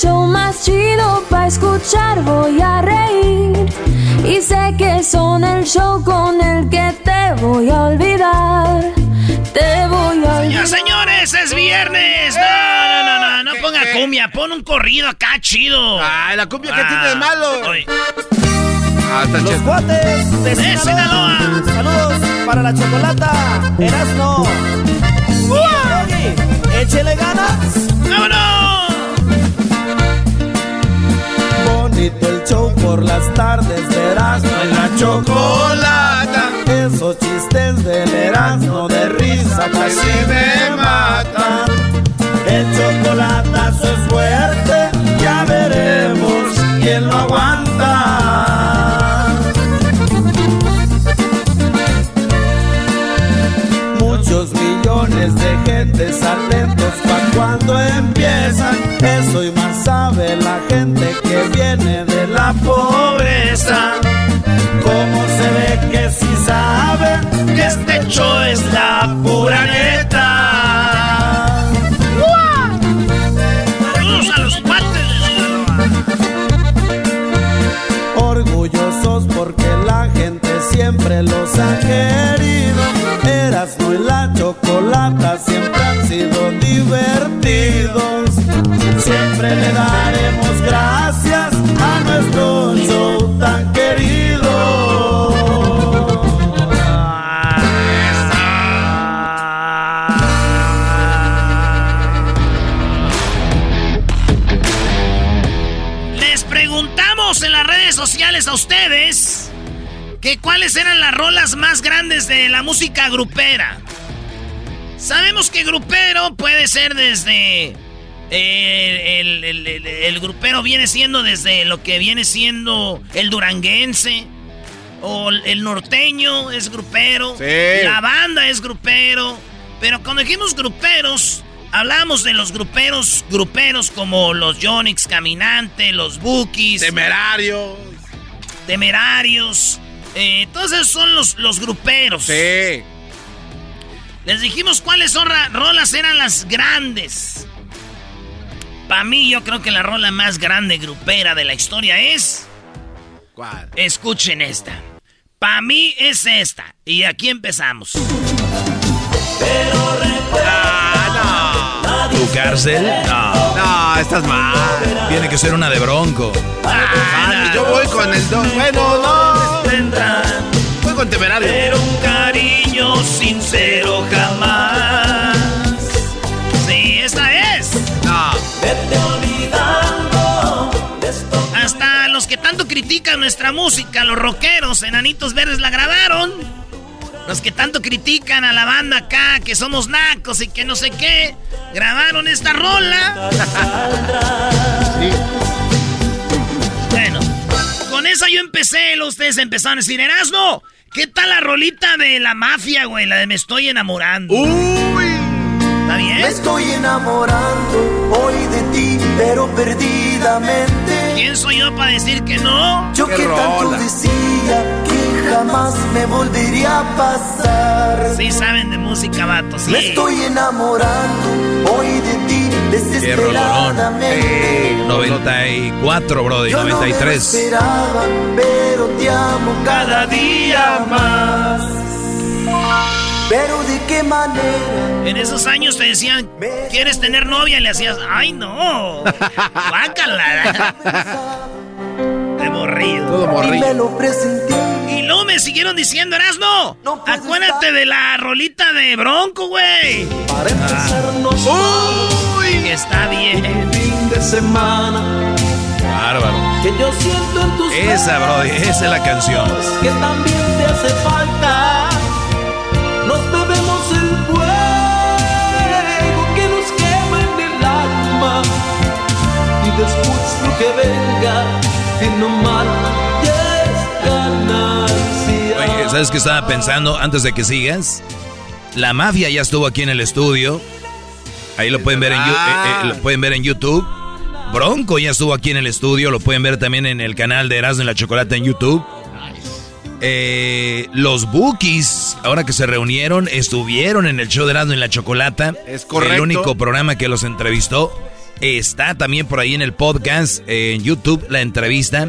show más chido para escuchar. Voy a reír y sé que son el show con el que te voy a olvidar. Te voy a olvidar. señores, es viernes. No, no, no, no, no ponga cumbia, pon un corrido acá chido. Ay, la cumbia que tiene de malo. Ah, Los cuates de Sinaloa. Saludos para la chocolata. Erasno. Échele ganas. ¡Vámonos! Por las tardes de Erasmo en la chocolata. Esos chistes del Erasmo de risa casi me matan. El chocolatazo es fuerte, ya veremos quién lo aguanta. Muchos millones de gentes atentos pa' cuando empiezan. Eso y más sabe la gente que viene de la pobreza. ¿Cómo se ve que si saben que este show es la pura neta? Saludos a los Sinaloa. Orgullosos porque la gente siempre los ha querido. Erasmo y la chocolata divertidos. Siempre le daremos gracias a nuestro show tan querido. Les preguntamos en las redes sociales a ustedes que cuáles eran las rolas más grandes de la música grupera. Sabemos que grupero puede ser desde... eh, el, el- el- el grupero viene siendo desde lo que viene siendo el duranguense. O el norteño es grupero. Sí. La banda es grupero. Pero cuando dijimos gruperos, hablamos de los gruperos, gruperos como los Yonix Caminante, los Bookies, Temerario. Temerarios. eh, todos esos son los, los gruperos. Sí. Les dijimos cuáles rolas eran las grandes. Para mí, yo creo que la rola más grande grupera de la historia es. ¿Cuál? Escuchen esta. Para mí es esta. Y aquí empezamos. ¿Tu cárcel? No. No, estás mal. Tiene que ser una de bronco. Ah, yo voy con el dos. Bueno, no. Voy con temerario. Pero un cariño sincero jamás. Sí, esta es. No. Hasta los que tanto critican nuestra música, los rockeros, enanitos verdes la grabaron. Los que tanto critican a la banda acá, que somos nacos y que no sé qué, grabaron esta rola. Bueno, con esa yo empecé, ustedes empezaron a decir, Erasmo, ¿qué tal la rolita de la mafia, güey? La de Me Estoy Enamorando. Uy. ¿Está bien? Me estoy enamorando hoy de ti, pero perdidamente. ¿Quién soy yo para decir que no? Yo Qué que tanto decía que jamás me volvería a pasar. Sí saben de música, vato, sí. Me estoy enamorando hoy de ti, Qué rolonón. desesperadamente. 94, Brody, Yo no me lo 93. esperaba, pero te amo cada día más. Pero de qué manera En esos años te decían, ¿quieres tener novia? Y le hacías, ¡ay no! ¡Bácala! De morrido. Todo y me lo presenté. Y luego me siguieron diciendo, Erasno, No acuérdate estar- de la rolita de Bronco, güey. Para empezarnos Uy, que está bien. fin de semana Bárbaro. que yo siento en tus Esa, Brody, esa es la canción. que también te hace falta. Nos bebemos el fuego que nos quema en el alma. Y después lo que venga, Oye, ¿sabes qué estaba pensando antes de que sigas? La mafia ya estuvo aquí en el estudio. Ahí lo pueden ver en, eh, eh, lo pueden ver en YouTube. Bronco ya estuvo aquí en el estudio. Lo pueden ver también en el canal de Erasmo y la Chocolate en YouTube. Eh, los Bookies, ahora que se reunieron, estuvieron en el show de Erasmo y la Chocolata. Es correcto. El único programa que los entrevistó. Está también por ahí en el podcast, en YouTube, la entrevista.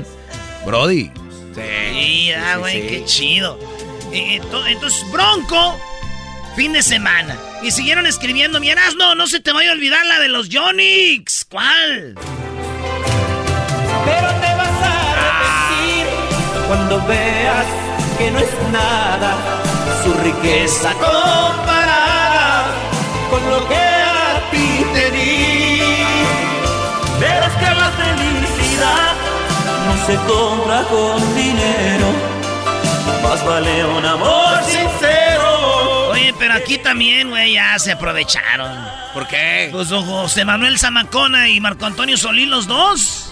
Brody. Sí, ah, güey, qué chido. Eh, entonces, Bronco, fin de semana. Y siguieron escribiendo, mi no, no se te vaya a olvidar la de los Jonix. ¿Cuál? Pero te vas a arrepentir cuando veas que no es nada su riqueza comparada con lo que no se compra con dinero, más vale un amor sincero. Oye, pero aquí también, güey, ya se aprovecharon. ¿Por qué? Pues don José Manuel Zamacona y Marco Antonio Solín, los dos,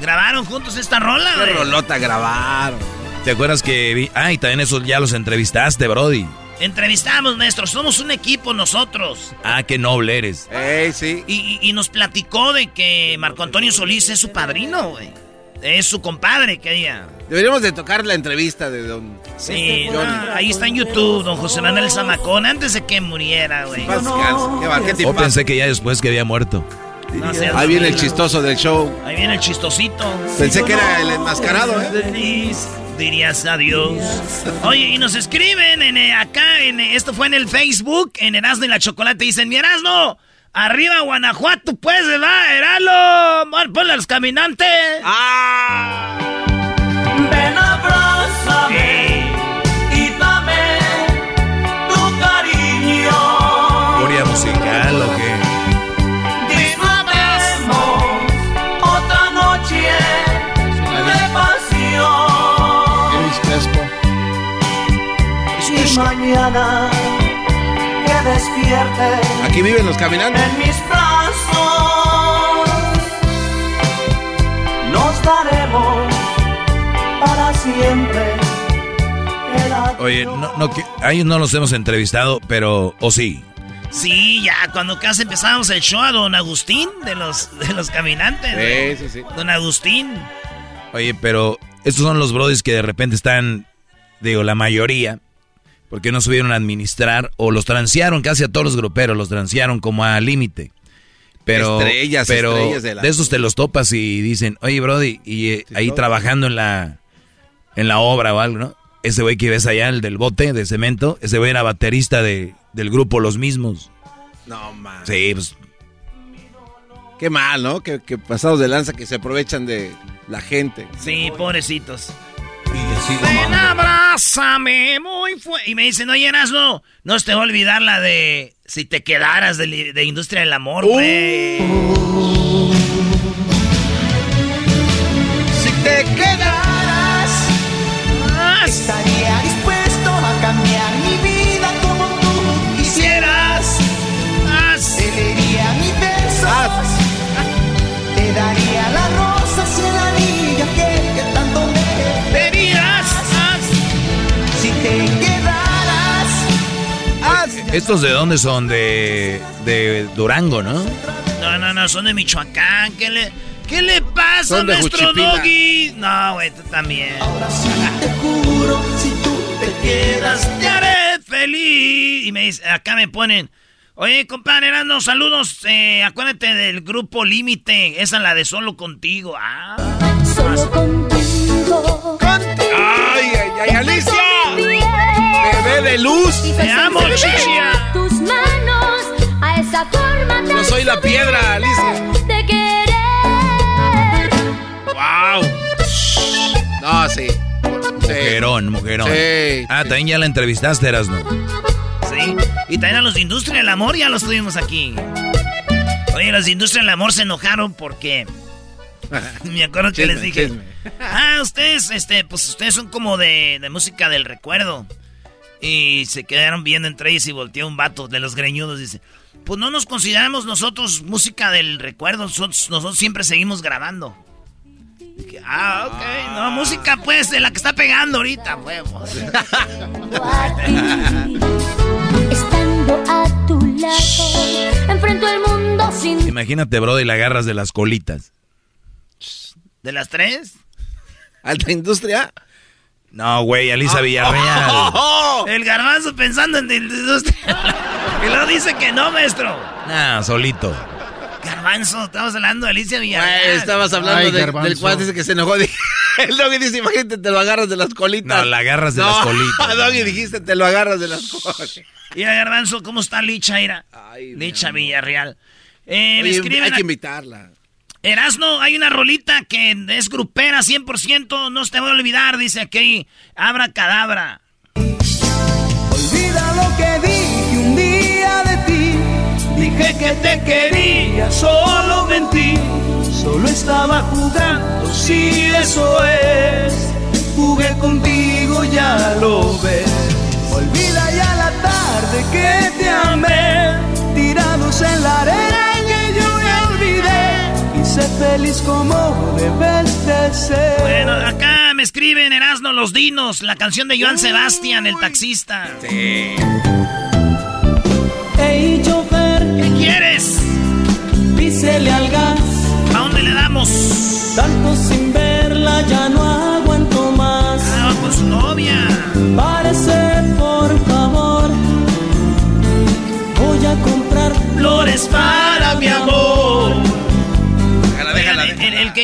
grabaron juntos esta rola, Qué güey. rolota grabaron. ¿Te acuerdas que vi? Ay, también eso ya los entrevistaste, Brody. Entrevistamos, maestro, somos un equipo nosotros. Ah, qué noble eres. Ey, sí. Y, y- y nos platicó de que Marco Antonio Solís es su padrino, güey. Es su compadre, que diga. Deberíamos de tocar la entrevista de don... Sí, ah, ahí está en YouTube, don José Manuel Zamacón, antes de que muriera, güey. Paz descanse. Qué va, qué O tipazo. pensé que ya después que había muerto. No Ahí viene el chistoso del show. Ahí viene el chistosito. Pensé que era el enmascarado, ¿eh? Dirías adiós. Oye, y nos escriben en, eh, acá, en, eh, esto fue en el Facebook, en Erasmo y la Chocolate, dicen, mi Erasmo, arriba Guanajuato, pues, ¿verdad? Eralo, Mar, ponle a los caminantes. ¡Ah! Ven, abrázame y dame tu cariño. ¿Gloria musical o qué? Disfrutemos otra noche de pasión. Elvis Crespo. Y mañana despierte Aquí viven los caminantes. en mis brazos, nos daremos para siempre. Oye, no, no, a ellos no los hemos entrevistado, pero, o sí. Sí, ya, cuando casi empezamos el show a don Agustín de los, de los caminantes. Sí, sí, sí. Don Agustín. Oye, pero estos son los brodis que de repente están, digo, la mayoría, porque no subieron a administrar o los transearon casi a todos los gruperos, los transearon como a límite. Pero, Estrellas, pero estrellas de la- de esos te los topas y dicen, oye, Brody, y eh, ahí trabajando en la, en la obra o algo, ¿no? Ese güey que ves allá, el del bote de cemento, ese güey era baterista de, del grupo Los Mismos. No, man. Sí, pues, Qué mal, ¿no? Que, que pasados de lanza que se aprovechan de la gente. Sí, pobrecitos. Ven, abrázame muy fuerte. Y me dicen, oye, Erasmo, no se te va a olvidar la de si te quedaras de, de Industria del Amor, güey. Si ¿estos de dónde son? De, de Durango, ¿no? No, no, no, son de Michoacán. ¿Qué le, qué le pasa, de nuestro. Doggy? No, güey, tú también. ahora sí te juro, si tú te quedas, Te haré feliz. Y me dice, acá me ponen. Oye, compadre, Erasmo, saludos. eh, acuérdate del grupo Límite. Esa es la de Solo Contigo. Ah. Solo contigo. ¡Ay, ay, ay, Alicia! ¡Bebé de luz! Te amo, chichia. Forma tan Yo soy la piedra, Alicia. de querer. ¡Wow! No, sí. Mujerón, mujerón. Sí. Ah, también ya la entrevistaste, Erasno. Sí. Y también a los de Industria del Amor ya los tuvimos aquí. Oye, los de Industria del Amor se enojaron porque. Me acuerdo que Chisme, les dije. chisme. Ah, ustedes, este, pues ustedes son como de, de música del recuerdo. Y se quedaron viendo entre ellos y volteó un vato de los greñudos. Dice: Pues no nos consideramos nosotros música del recuerdo. Nosotros, nosotros siempre seguimos grabando. Ah, ok. No, música pues de la que está pegando ahorita, huevos. Estando a tu lado, enfrento el mundo sin... Imagínate, bro, y la agarras de las colitas. ¿De las tres? ¿Alta industria? No, güey, Alisa Villarreal. El garbanzo pensando en y luego dice que no, maestro. Nah, solito. Garbanzo, estamos hablando de Alicia Villarreal. estabas hablando del cual dice que se enojó. El doggy dice, imagínate, te lo agarras de las colitas. No, la agarras de las colitas. doggy dijiste, te lo agarras de las colitas. Y a Garbanzo, ¿cómo está Licha, Ira? Licha Villarreal. Eh, me hay que invitarla. Erasno, hay una rolita que es grupera 100%, no te voy a olvidar, dice aquí, Abra Cadabra. Olvida lo que dije un día de ti, dije que te quería, solo mentí, solo estaba jugando, si eso es, jugué contigo, ya lo ves. Olvida ya la tarde que te amé, tirados en la arena Sé feliz como debes de ser. Bueno, acá me escriben Erasno Los Dinos, la canción de Joan Sebastián, el taxista. Sí. Hey, chofer. ¿Qué quieres? Písele al gas. ¿A dónde le damos? Tanto sin verla ya no aguanto más. Ah, con su novia. Parece, por favor. Voy a comprar flores para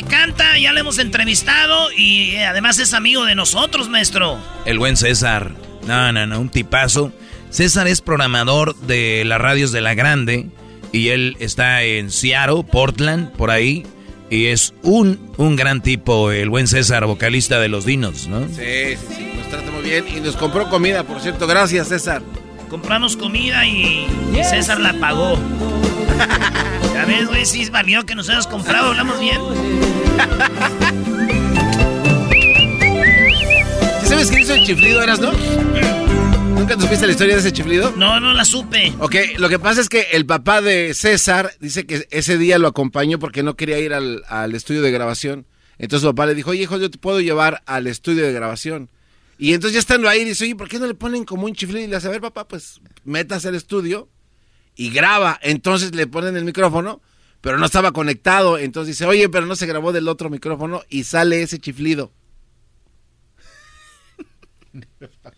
que canta ya lo hemos entrevistado y eh, además es amigo de nosotros, maestro. El buen César. No, no, no, un tipazo. César es programador de las radios de La Grande y él está en Seattle, Portland, por ahí. Y es un, un gran tipo, el buen César, vocalista de Los Dinos, ¿no? Sí, sí, sí, nos trata muy bien y nos compró comida, por cierto. Gracias, César. Compramos comida y César la pagó. Ya ves, güey, sí valió que nos hayas comprado, hablamos bien. sabes qué hizo el chiflido, eras, no? ¿Nunca te supiste la historia de ese chiflido? No, no la supe. Ok, lo que pasa es que el papá de César dice que ese día lo acompañó porque no quería ir al, al estudio de grabación. Entonces su papá le dijo, oye, hijo, yo te puedo llevar al estudio de grabación. Y entonces ya estando ahí, dice, oye, ¿por qué no le ponen como un chiflido? Y le hace, a ver, papá, pues metas el estudio y graba. Entonces le ponen el micrófono, pero no estaba conectado. Entonces dice, oye, pero no se grabó del otro micrófono y sale ese chiflido.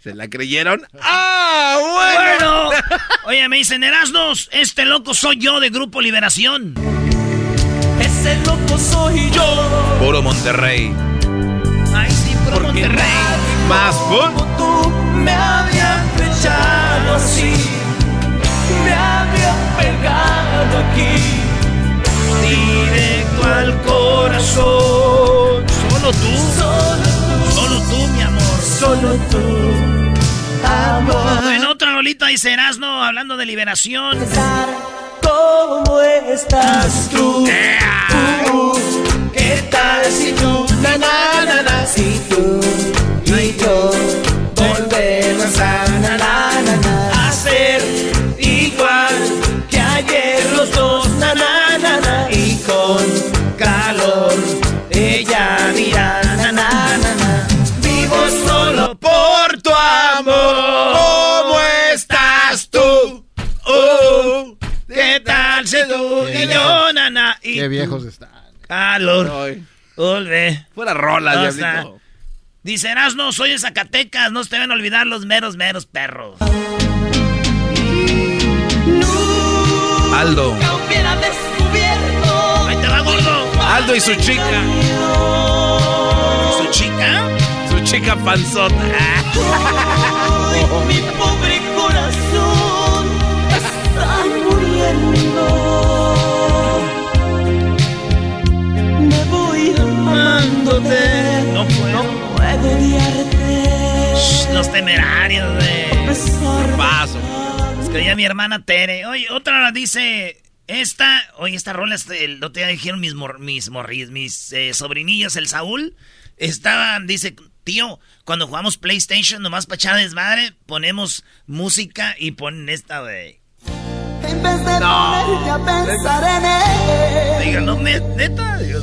¿Se la creyeron? ¡Ah, bueno! Oye, me dicen, Erasnos, este loco soy yo de Grupo Liberación. Ese loco soy yo. Puro Monterrey. Ay, sí, puro Monterrey. Más por tú me había echado así. Me había pegado aquí, directo al corazón. Solo tú, solo tú, solo tú, mi amor, solo tú, amor. En otra rolita dice Erasno, hablando de liberación. ¿Cómo estás tú? ¿Qué tal si tú, na, na, na, si tú y yo volvemos a na, na, na, hacer con calor. Ella dirá, vivo solo por tu amor. ¿Cómo estás tú? Oh, ¿Qué tal si tú y yo, nana? Y Qué viejos están. Calor. Volve. Fuera rola, diablito. Dice no soy de Zacatecas, no se te van a olvidar los meros, meros perros. Aldo. Aldo y su chica. ¿Su chica? Su chica panzota. mi pobre corazón está muriendo. Me voy amándote. No puedo. No puedo odiarte. los temerarios, de. Paso. Es que ya mi hermana Tere. Oye, otra dice. Esta, oye, esta rola, el otro día dijeron mis, mis morris, mis eh, sobrinillos, el Saúl, estaban, dice, tío, cuando jugamos PlayStation, nomás para echar desmadre, ponemos música y ponen esta, de... En vez de no. a pensar en él. Diga, no, neta, Dios.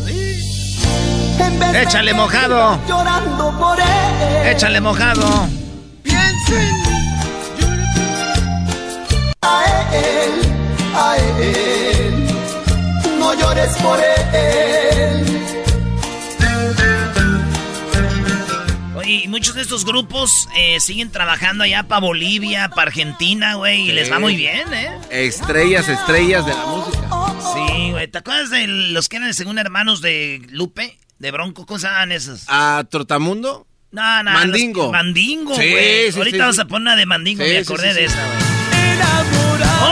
Échale mojado. Llorando por él. Échale mojado. Piensen. A él, a él. No llores por él. Oye, y muchos de estos grupos eh, siguen trabajando allá para Bolivia, para Argentina, güey, y les va muy bien, ¿eh? Estrellas, estrellas de la música. Sí, güey. ¿Te acuerdas de los que eran según hermanos de Lupe? De Bronco, ¿cómo se llaman esos? ¿A Trotamundo? No, no. Mandingo. los- Mandingo, Sí, güey. sí, Ahorita sí, vamos sí. a poner una de Mandingo, Sí, me acordé sí, de sí. esa, güey.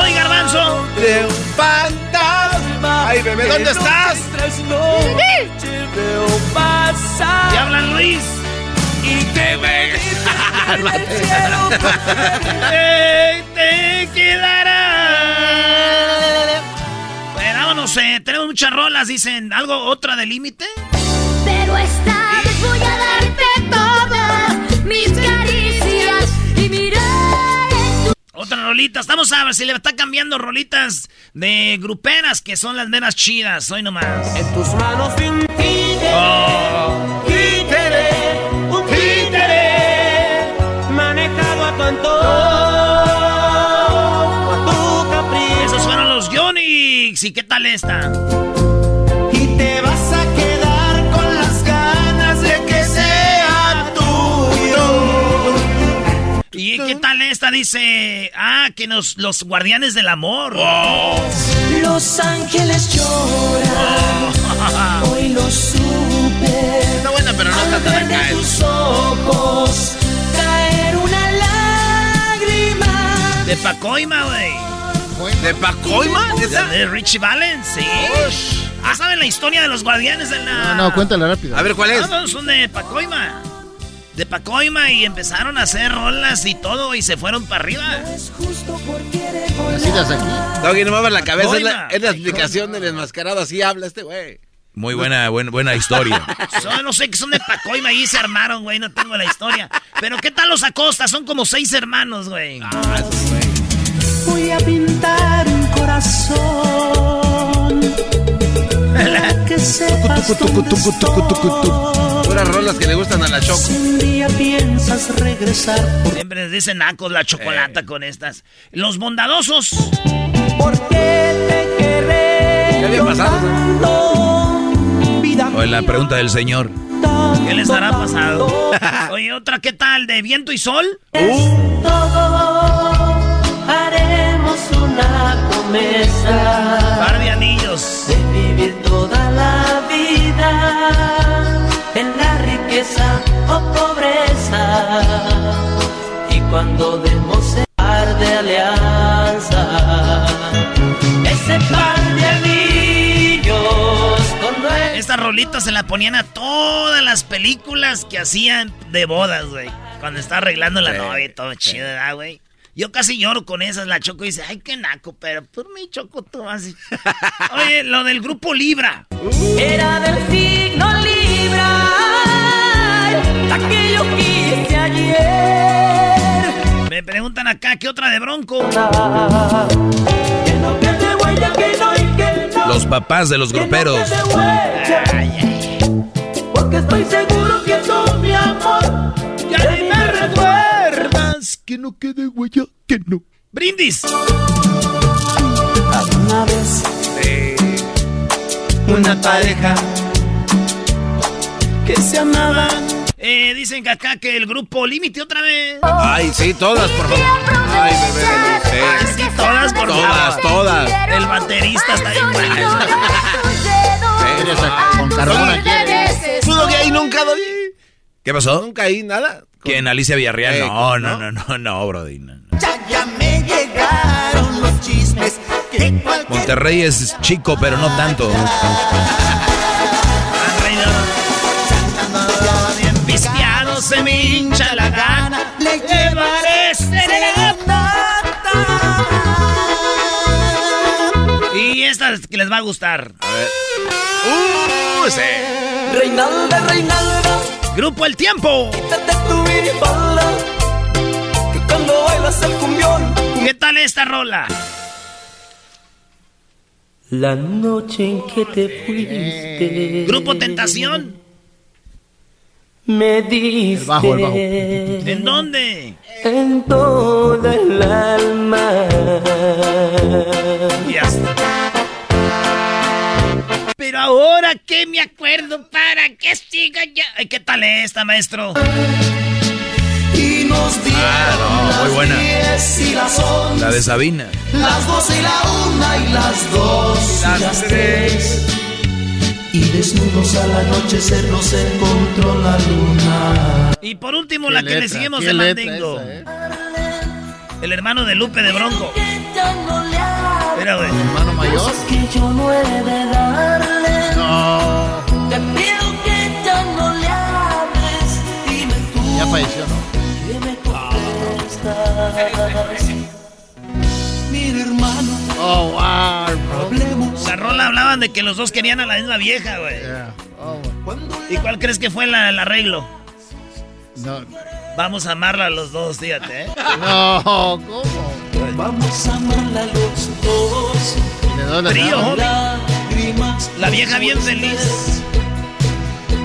¡Oye, Garbanzo! De un fantasma. Ay, bebé, ¿dónde estás? Veo pasar. ¿Te hablan, Luis? Y te ve. ¡Ey, te quedará! Bueno, vámonos, eh, tenemos muchas rolas, dicen. ¿Algo, otra de límite? Pero esta vez voy a darte todas mis caricias y mirar en tu Otra rolita. Estamos a ver si le está cambiando rolitas de gruperas que son las meras chidas. Hoy nomás. En tus manos vi un títere, Oh. títere, un títere, manejado a tu antojo, a tu capricho. Esos fueron los Yonix. ¿Y qué tal esta? Y te vas a ¿Y qué tal esta? Dice. Ah, que nos, los guardianes del amor. Los ángeles lloran. Hoy lo supe. Está buena, pero no está tan de acá. ¿eh? tus ojos caer una lágrima. De Pacoima, güey. ¿De Pacoima? ¿Esa? De Richie Valens, sí. Ah, ¿saben la historia de los guardianes de la. No, no, cuéntala rápido. A ver, ¿cuál es? No, no, son de Pacoima. De Pacoima y empezaron a hacer rolas y todo y se fueron para arriba. Es justo porque eres Nacidas aquí. Doggy, no muevas la cabeza. Es la, Pacoima. es la explicación del enmascarado. Así habla este güey. Muy buena, buena, buena historia. Son, no sé que son de Pacoima y se armaron, güey. No tengo la historia. Pero ¿qué tal los Acosta? Son como seis hermanos, güey. Voy a pintar un corazón. Estoy. Puras rolas que le gustan a la Choco. Si un día piensas regresar por Siempre les dicen nacos la chocolata con estas. Los bondadosos. porque te querré ¿Qué había pasado? O en la pregunta del señor. ¿Qué les hará pasado? Oye, otra, ¿qué tal? ¿De viento y sol? todo haremos una promesa Par de anillos. de vivir toda la en la riqueza o pobreza y cuando demos par de alianza ese par de anillos con nuestra Esta rolita se la ponían a todas las películas que hacían de bodas, güey. Cuando está arreglando la Sí, novia y todo chido, ¿verdad, güey? Yo casi lloro con esas. La Choco dice, ay, qué naco, pero por mi Choco tú así. Oye, lo del grupo Libra. Era del signo Libra, aquello que hice ayer. Me preguntan acá, ¿qué otra de Bronco? Los papás de los gruperos. Ay, ay. porque estoy seguro que Que no quede huella, que no. Brindis. Una vez, una pareja que se amaban. Eh, dicen que acá que el grupo Límite otra vez. Ay, sí, todas, por favor. Ay, bebé Ay, sí, todas, por Todas, favor. todas. El baterista está bien bueno. Eres con carbón aquí. ¿Tú Doggy ahí nunca, Doggy? ¿Qué pasó? ¿Nunca ahí nada? ¿Quién? Alicia Villarreal. Eh, No, ¿no? no, no, no, no, Brody. no, no. Ya, ya me llegaron los chismes que Monterrey es chico, pero no tanto. Bien pisteado, se me hincha la gana. Le llevaré serenata. Y esta es que les va a gustar. A ver. ¡Uh! Sí. Reinalda, Reinalda, Grupo El Tiempo. quítate tu minifalda, que cuando bailas el cumbión. ¿Qué tal esta rola? La noche en que te fuiste. Grupo Tentación. me diste. El bajo, el bajo. ¿En dónde? En toda el alma. Ya está. Pero ahora que me acuerdo para que siga ya. Ay, ¿Qué tal esta, maestro? Y nos dieron Ah, no, muy buena. las 10 y las 11. La de Sabina. Las 12 y la 1 y las 2 y las 3. Y desnudos al anochecer nos encontró la luna. Y por último, la que le seguimos letra Mandingo. esa, ¿eh? El hermano de Lupe de Bronco. Mira, güey. Hermano mayor. Que yo no he de darle. No. Te pido que ya no le hables. Dime tú. Ya falleció, ¿no? que me contestas. Mira, hermano, Oh, wow. hablemos. La rola hablaban de que los dos querían a la misma vieja, güey. Yeah. Oh, ¿Y cuál crees que fue la- el arreglo? no. Vamos a amarla a los dos, fíjate, ¿eh? No, ¿cómo? Vamos a amarla los dos. Trío, homie. Lágrimas. La vieja bien feliz.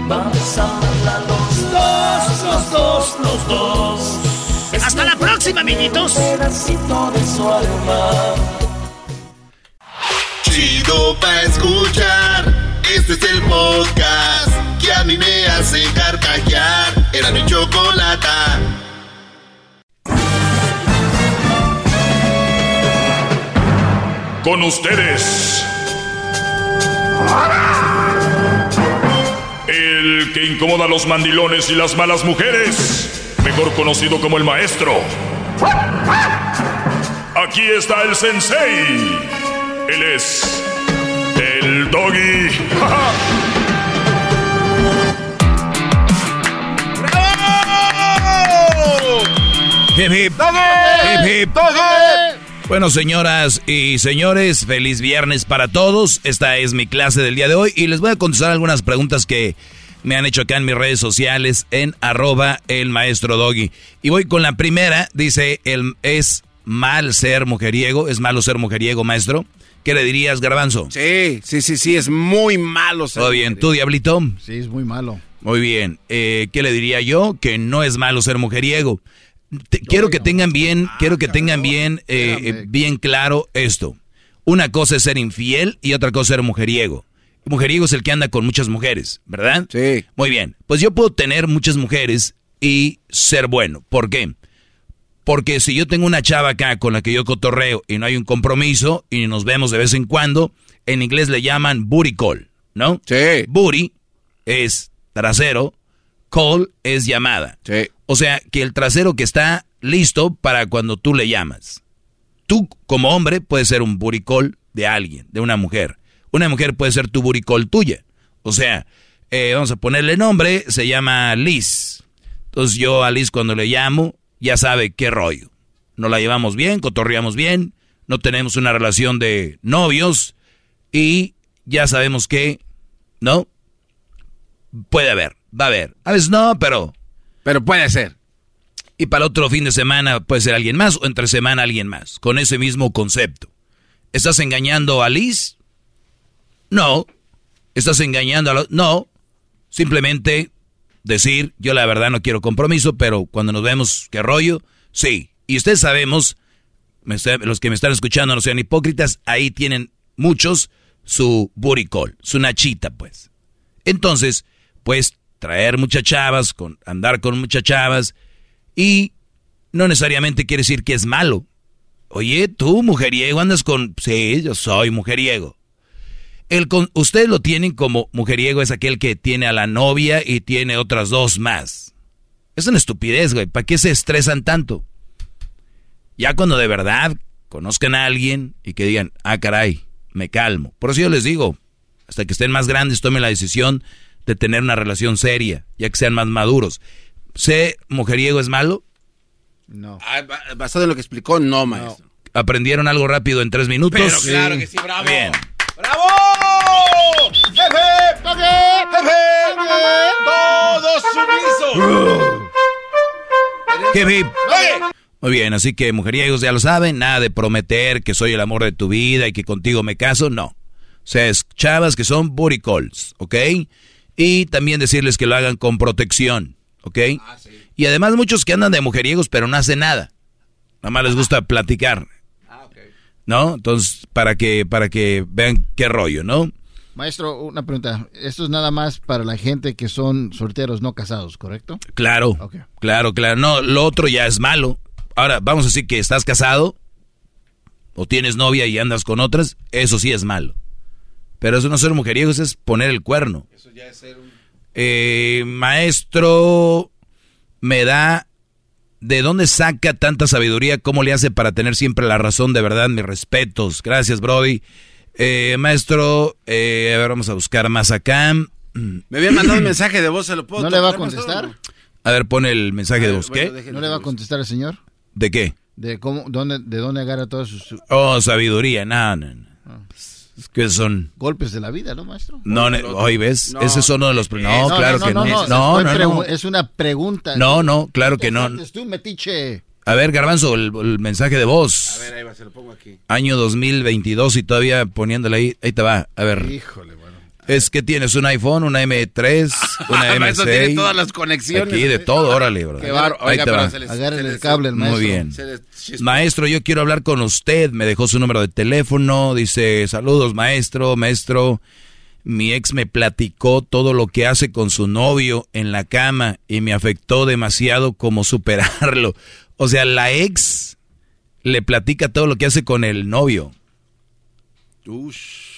Vamos a amarla los dos, los dos, los dos. Hasta la próxima, amiguitos. Pedacito de su alma. Chido pa' escuchar. Este es el podcast que a mí me hace carcajear. Era mi chocolata. Con ustedes. El que incomoda a los mandilones y las malas mujeres. Mejor conocido como el maestro. Aquí está el sensei. Él es. El doggy. Hip, hip. Hip, hip. Bueno, señoras y señores, feliz viernes para todos. Esta es mi clase del día de hoy y les voy a contestar algunas preguntas que me han hecho acá en mis redes sociales en arroba el maestro doggy. Y voy con la primera, dice, el, ¿es mal ser mujeriego? ¿Es malo ser mujeriego, maestro? ¿Qué le dirías, Garbanzo? Sí, sí, sí, sí, es muy malo. ser Todo bien, ¿tú, Diablito? Sí, es muy malo. Muy bien. Eh, ¿Qué le diría yo? Que no es malo ser mujeriego. Te- quiero que tengan bien, quiero que tengan bien, eh, bien claro esto. Una cosa es ser infiel y otra cosa es ser mujeriego. Mujeriego es el que anda con muchas mujeres, ¿verdad? Sí. Muy bien. Pues yo puedo tener muchas mujeres y ser bueno. ¿Por qué? Porque si yo tengo una chava acá con la que yo cotorreo y no hay un compromiso y nos vemos de vez en cuando, en inglés le llaman booty call, ¿no? Sí. Booty es trasero, call es llamada. Sí. O sea, que el trasero que está listo para cuando tú le llamas. Tú, como hombre, puedes ser un call de alguien, de una mujer. Una mujer puede ser tu call tuya. O sea, eh, vamos a ponerle nombre, se llama Liz. Entonces yo a Liz cuando le llamo, ya sabe qué rollo. Nos la llevamos bien, cotorreamos bien, no tenemos una relación de novios y ya sabemos que, ¿no? Puede haber, va a haber. A veces no, pero... Pero puede ser. Y para otro fin de semana puede ser alguien más o entre semana alguien más, con ese mismo concepto. ¿Estás engañando a Liz? No. ¿Estás engañando a la... No. Simplemente decir, yo la verdad no quiero compromiso, pero cuando nos vemos, ¿qué rollo? Sí. Y ustedes sabemos, los que me están escuchando no sean hipócritas, ahí tienen muchos su call, su nachita, pues. Entonces, pues traer muchas chavas, con, andar con muchas chavas, y no necesariamente quiere decir que es malo. Oye, tú, mujeriego, andas con... Sí, yo soy mujeriego. El con, ustedes lo tienen como mujeriego, es aquel que tiene a la novia y tiene otras dos más. Es una estupidez, güey. ¿Para qué se estresan tanto? Ya cuando de verdad conozcan a alguien y que digan, ah, caray, me calmo. Por eso yo les digo, hasta que estén más grandes, tomen la decisión de tener una relación seria, ya que sean más maduros. ¿Sé mujeriego es malo? No. Ah, ba- Basado en lo que explicó, no, maestro. ¿Aprendieron algo rápido en tres minutos? Pero claro que sí, bravo. Bien. ¡Bravo! ¡Jefe! ¡Jefe! ¡Todos sumisos! Hip, hip. Muy bien, así que mujeriegos ya lo saben, nada de prometer que soy el amor de tu vida y que contigo me caso, no. O sea, es chavas que son booty calls, ¿ok? Y también decirles que lo hagan con protección, ¿ok? Y además muchos que andan de mujeriegos pero no hacen nada. Nada más les gusta platicar. ¿No? Entonces, para que, para que vean qué rollo, ¿no? Maestro, una pregunta. Esto es nada más para la gente que son solteros no casados, ¿correcto? Claro, claro, claro. No, lo otro ya es malo. Ahora, vamos a decir que estás casado o tienes novia y andas con otras, eso sí es malo. Pero eso no ser mujeriego, eso es poner el cuerno. Eso ya es ser un... Eh, maestro, me da... ¿De dónde saca tanta sabiduría? ¿Cómo le hace para tener siempre la razón? De verdad, mis respetos. Gracias, Brody. Eh, maestro, eh, a ver, vamos a buscar más acá. Me habían mandado un mensaje de voz, ¿se lo puedo ¿No le va a maestro? contestar? A ver, pone el mensaje de voz. Bueno, ¿Qué? ¿No le va a contestar el señor? ¿De qué? ¿De cómo, dónde, de dónde agarra todos sus Oh, sabiduría. No, no, no. Es que son... golpes de la vida, no, maestro? No, ne- hoy ves, No. ese es uno de los... No, claro que no. no, No, no, no. Es una pregunta. No, no, claro que no. Tú, metiche. A ver, Garbanzo, el, el mensaje de voz. A ver, ahí va, se lo pongo aquí. Año 2022 y todavía poniéndole ahí. Ahí te va. A ver. Híjole. Es que tienes un iPhone, una M3, una Maestro, M6. tiene todas las conexiones. Aquí de todo, órale, bro. Qué. Ahí Oiga, pero se les- se el cable, el maestro. Muy bien. Maestro, yo quiero hablar con usted. Me dejó su número de teléfono. Dice, saludos, maestro. Maestro, mi ex me platicó todo lo que hace con su novio en la cama y me afectó demasiado como superarlo. O sea, la ex le platica todo lo que hace con el novio. Ush,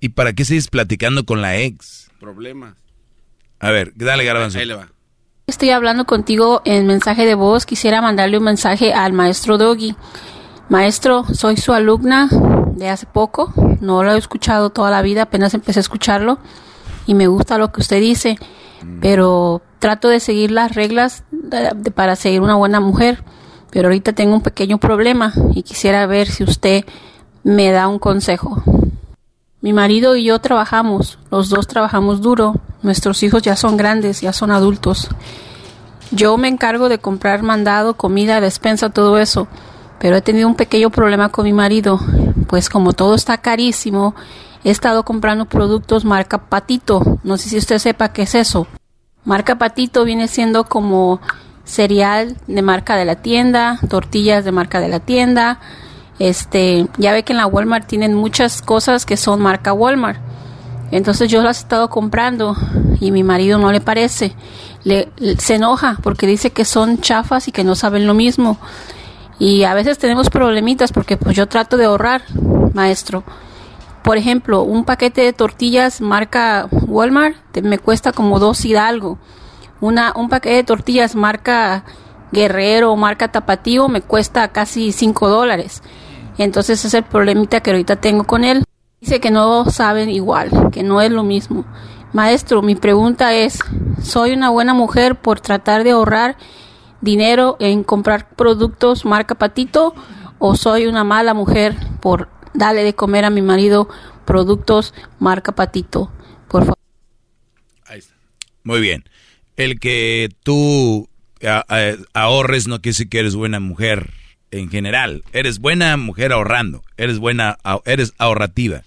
¿Y para qué sigues platicando con la ex? problemas. A ver, dale, garbanzo. Ahí le va. Estoy hablando contigo en mensaje de voz. Quisiera mandarle un mensaje al maestro Doggy. Maestro, soy su alumna de hace poco. No lo he escuchado toda la vida, apenas empecé a escucharlo. Y me gusta lo que usted dice. Pero trato de seguir las reglas de- de- para seguir una buena mujer. Pero ahorita tengo un pequeño problema y quisiera ver si usted me da un consejo. Mi marido y yo trabajamos, los dos trabajamos duro, nuestros hijos ya son grandes, ya son adultos. Yo me encargo de comprar mandado, comida, despensa, todo eso, pero he tenido un pequeño problema con mi marido, pues como todo está carísimo, he estado comprando productos marca Patito, no sé si usted sepa qué es eso. Marca Patito viene siendo como cereal de marca de la tienda, tortillas de marca de la tienda, este, ya ve que en la Walmart tienen muchas cosas que son marca Walmart. Entonces yo las he estado comprando y mi marido no le parece. Le, se enoja porque dice que son chafas y que no saben lo mismo. Y a veces tenemos problemitas porque pues yo trato de ahorrar, maestro. Por ejemplo, un paquete de tortillas marca Walmart me cuesta como dos hidalgo. Una, un paquete de tortillas marca Guerrero o marca Tapatío me cuesta casi cinco dólares. Entonces es el problemita que ahorita tengo con él. Dice que no saben igual, que no es lo mismo. Maestro, mi pregunta es, ¿soy una buena mujer por tratar de ahorrar dinero en comprar productos marca Patito o soy una mala mujer por darle de comer a mi marido productos marca Patito? Por favor. Ahí está. Muy bien. El que tú ahorres no quiere decir que eres buena mujer en general. Eres buena mujer ahorrando. Eres buena, eres ahorrativa.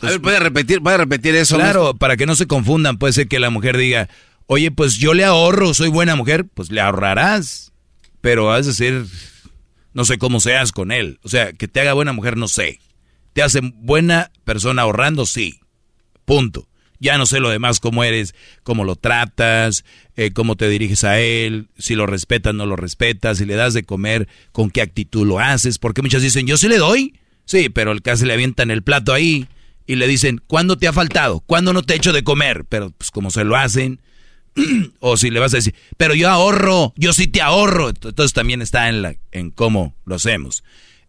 A ver, puede repetir, puede repetir eso. Claro, para que no se confundan, puede ser que la mujer diga, oye, pues yo le ahorro, soy buena mujer, pues le ahorrarás, pero vas a decir, no sé cómo seas con él. O sea, que te haga buena mujer, no sé. Te hace buena persona ahorrando, sí. Punto. Ya no sé lo demás, cómo eres, cómo lo tratas, eh, cómo te diriges a él, si lo respetas, no lo respetas, si le das de comer, con qué actitud lo haces, porque muchas dicen, yo sí le doy, sí, pero el caso le avientan el plato ahí y le dicen, ¿cuándo te ha faltado? ¿Cuándo no te he hecho de comer? Pero pues como se lo hacen, o si le vas a decir, pero yo ahorro, yo sí te ahorro, entonces también está en, la, en cómo lo hacemos.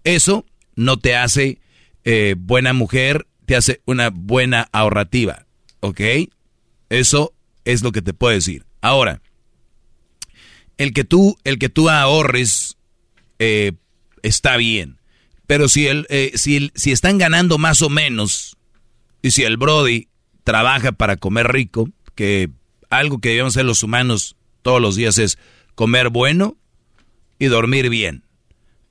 Eso no te hace eh, buena mujer, te hace una buena ahorrativa, ¿ok? Eso es lo que te puedo decir. Ahora, el que tú, el que tú ahorres eh, está bien, pero si, el, eh, si, el- si están ganando más o menos y si el Brody trabaja para comer rico, que algo que debemos hacer los humanos todos los días es comer bueno y dormir bien.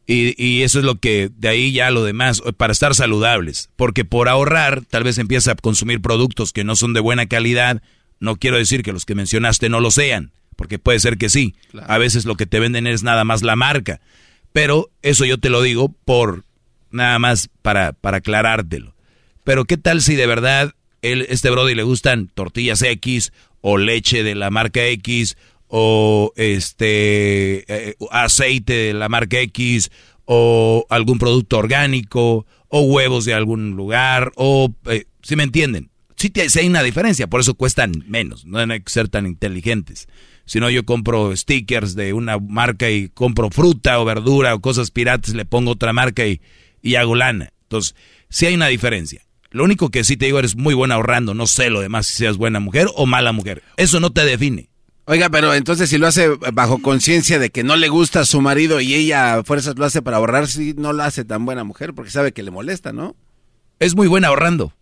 Y, y eso es lo que, de ahí ya lo demás, para estar saludables. Porque por ahorrar, tal vez empieza a consumir productos que no son de buena calidad, No quiero decir que los que mencionaste no lo sean, porque puede ser que sí. A veces lo que te venden es nada más la marca. Pero eso yo te lo digo por nada más para, para aclarártelo. Pero qué tal si de verdad él, este Brody le gustan tortillas X o leche de la marca X o este eh, aceite de la marca X o algún producto orgánico o huevos de algún lugar o eh, si me entienden sí, hay una diferencia por eso cuestan menos no hay que ser tan inteligentes. Si no yo compro stickers de una marca y compro fruta o verdura o cosas piratas le pongo otra marca y, y hago lana. Entonces sí hay una diferencia. Lo único que sí te digo eres muy buena ahorrando no sé lo demás si seas buena mujer o mala mujer. Eso no te define Oiga, pero entonces si lo hace bajo conciencia de que no le gusta a su marido y ella a fuerzas lo hace para ahorrar, sí no lo hace tan buena mujer porque sabe que le molesta, ¿no? Es muy buena ahorrando.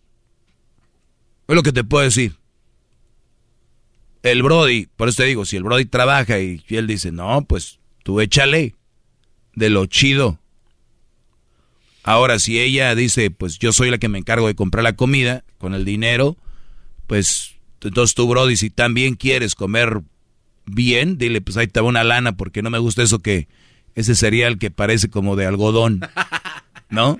Es lo que te puedo decir. El Brody, por eso te digo, si el Brody trabaja y él dice, no, pues tú échale de lo chido. Ahora, si ella dice, pues yo soy la que me encargo de comprar la comida con el dinero, pues entonces tú, Brody, si también quieres comer bien, dile, pues ahí te va una lana porque no me gusta eso que, ese cereal que parece como de algodón, ¿no?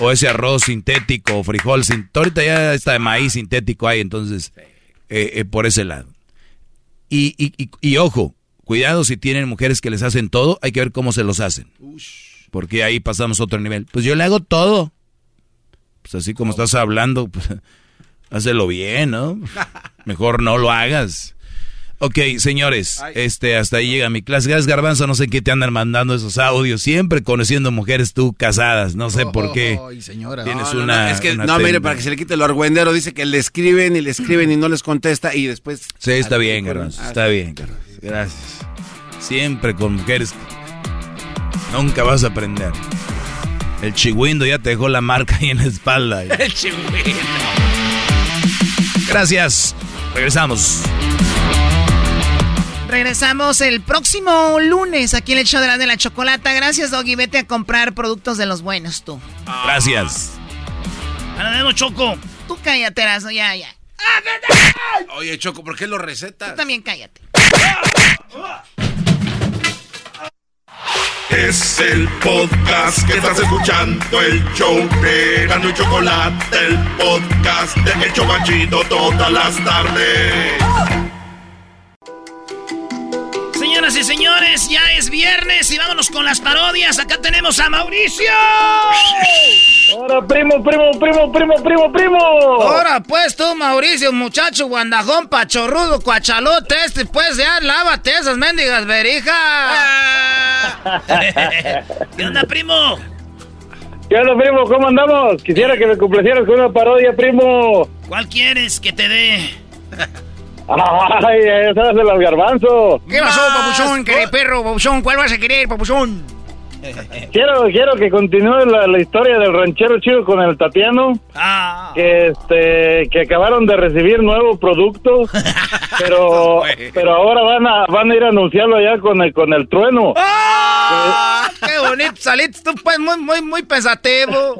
o ese arroz sintético o frijol sintético. Ahorita ya está de maíz sintético ahí, entonces, eh, eh, por ese lado. Y, y, y, ojo, cuidado si tienen mujeres que les hacen todo, hay que ver cómo se los hacen. Porque ahí pasamos a otro nivel. Pues yo le hago todo. Pues así como estás hablando, pues, Hácelo bien, ¿no? Mejor no lo hagas. Ok, señores, este, hasta ahí llega mi clase. Gracias, Garbanzo, no sé qué te andan mandando esos audios. Siempre conociendo mujeres tú casadas, no sé por qué. señora. Tienes una. es que, no, mire, para que se le quite lo argüendero, dice que le escriben y le escriben y no les contesta y después. Sí, está bien, Garbanzo, está bien, Garbanzo. Gracias. Siempre con mujeres. Nunca vas a aprender. El chigüindo ya te dejó la marca ahí en la espalda. El chigüindo. Gracias. Regresamos. Regresamos el próximo lunes aquí en el show de la de la chocolata. Gracias, Doggy. Vete a comprar productos de los buenos tú. Gracias. Ahora vemos, Choco. Tú cállate, Razo, ya, ya. Oye, Choco, ¿por qué lo recetas? Tú también cállate. Es el podcast que estás escuchando, el show de Gano y Chocolate, el podcast de El Chocachito todas las tardes. Señoras y señores, ya es viernes y vámonos con las parodias. Acá tenemos a Mauricio. Ahora, primo, primo, primo, primo, primo, primo. Ahora, pues tú, Mauricio, muchacho guandajón, pachorrudo, cuachalote, este, pues ya lávate esas mendigas verijas. ¿Qué onda, primo? ¿Qué onda, primo? ¿Cómo andamos? Quisiera que me complacieras con una parodia, primo. ¿Cuál quieres que te dé? Ay, esa es de los garbanzos. ¿Qué pasó, papuchón? ¿Qué perro, papuchón? ¿Cuál vas a querer, papuchón? Quiero, quiero que continúe la, historia del ranchero chido con el Tatiano. Ah. Que este, que acabaron de recibir nuevo producto, pero, pero ahora van a, van a ir a anunciarlo allá con el, con el trueno. ¡Ah! ¡Qué bonito! Saliste tú pues muy, muy, muy pesativo.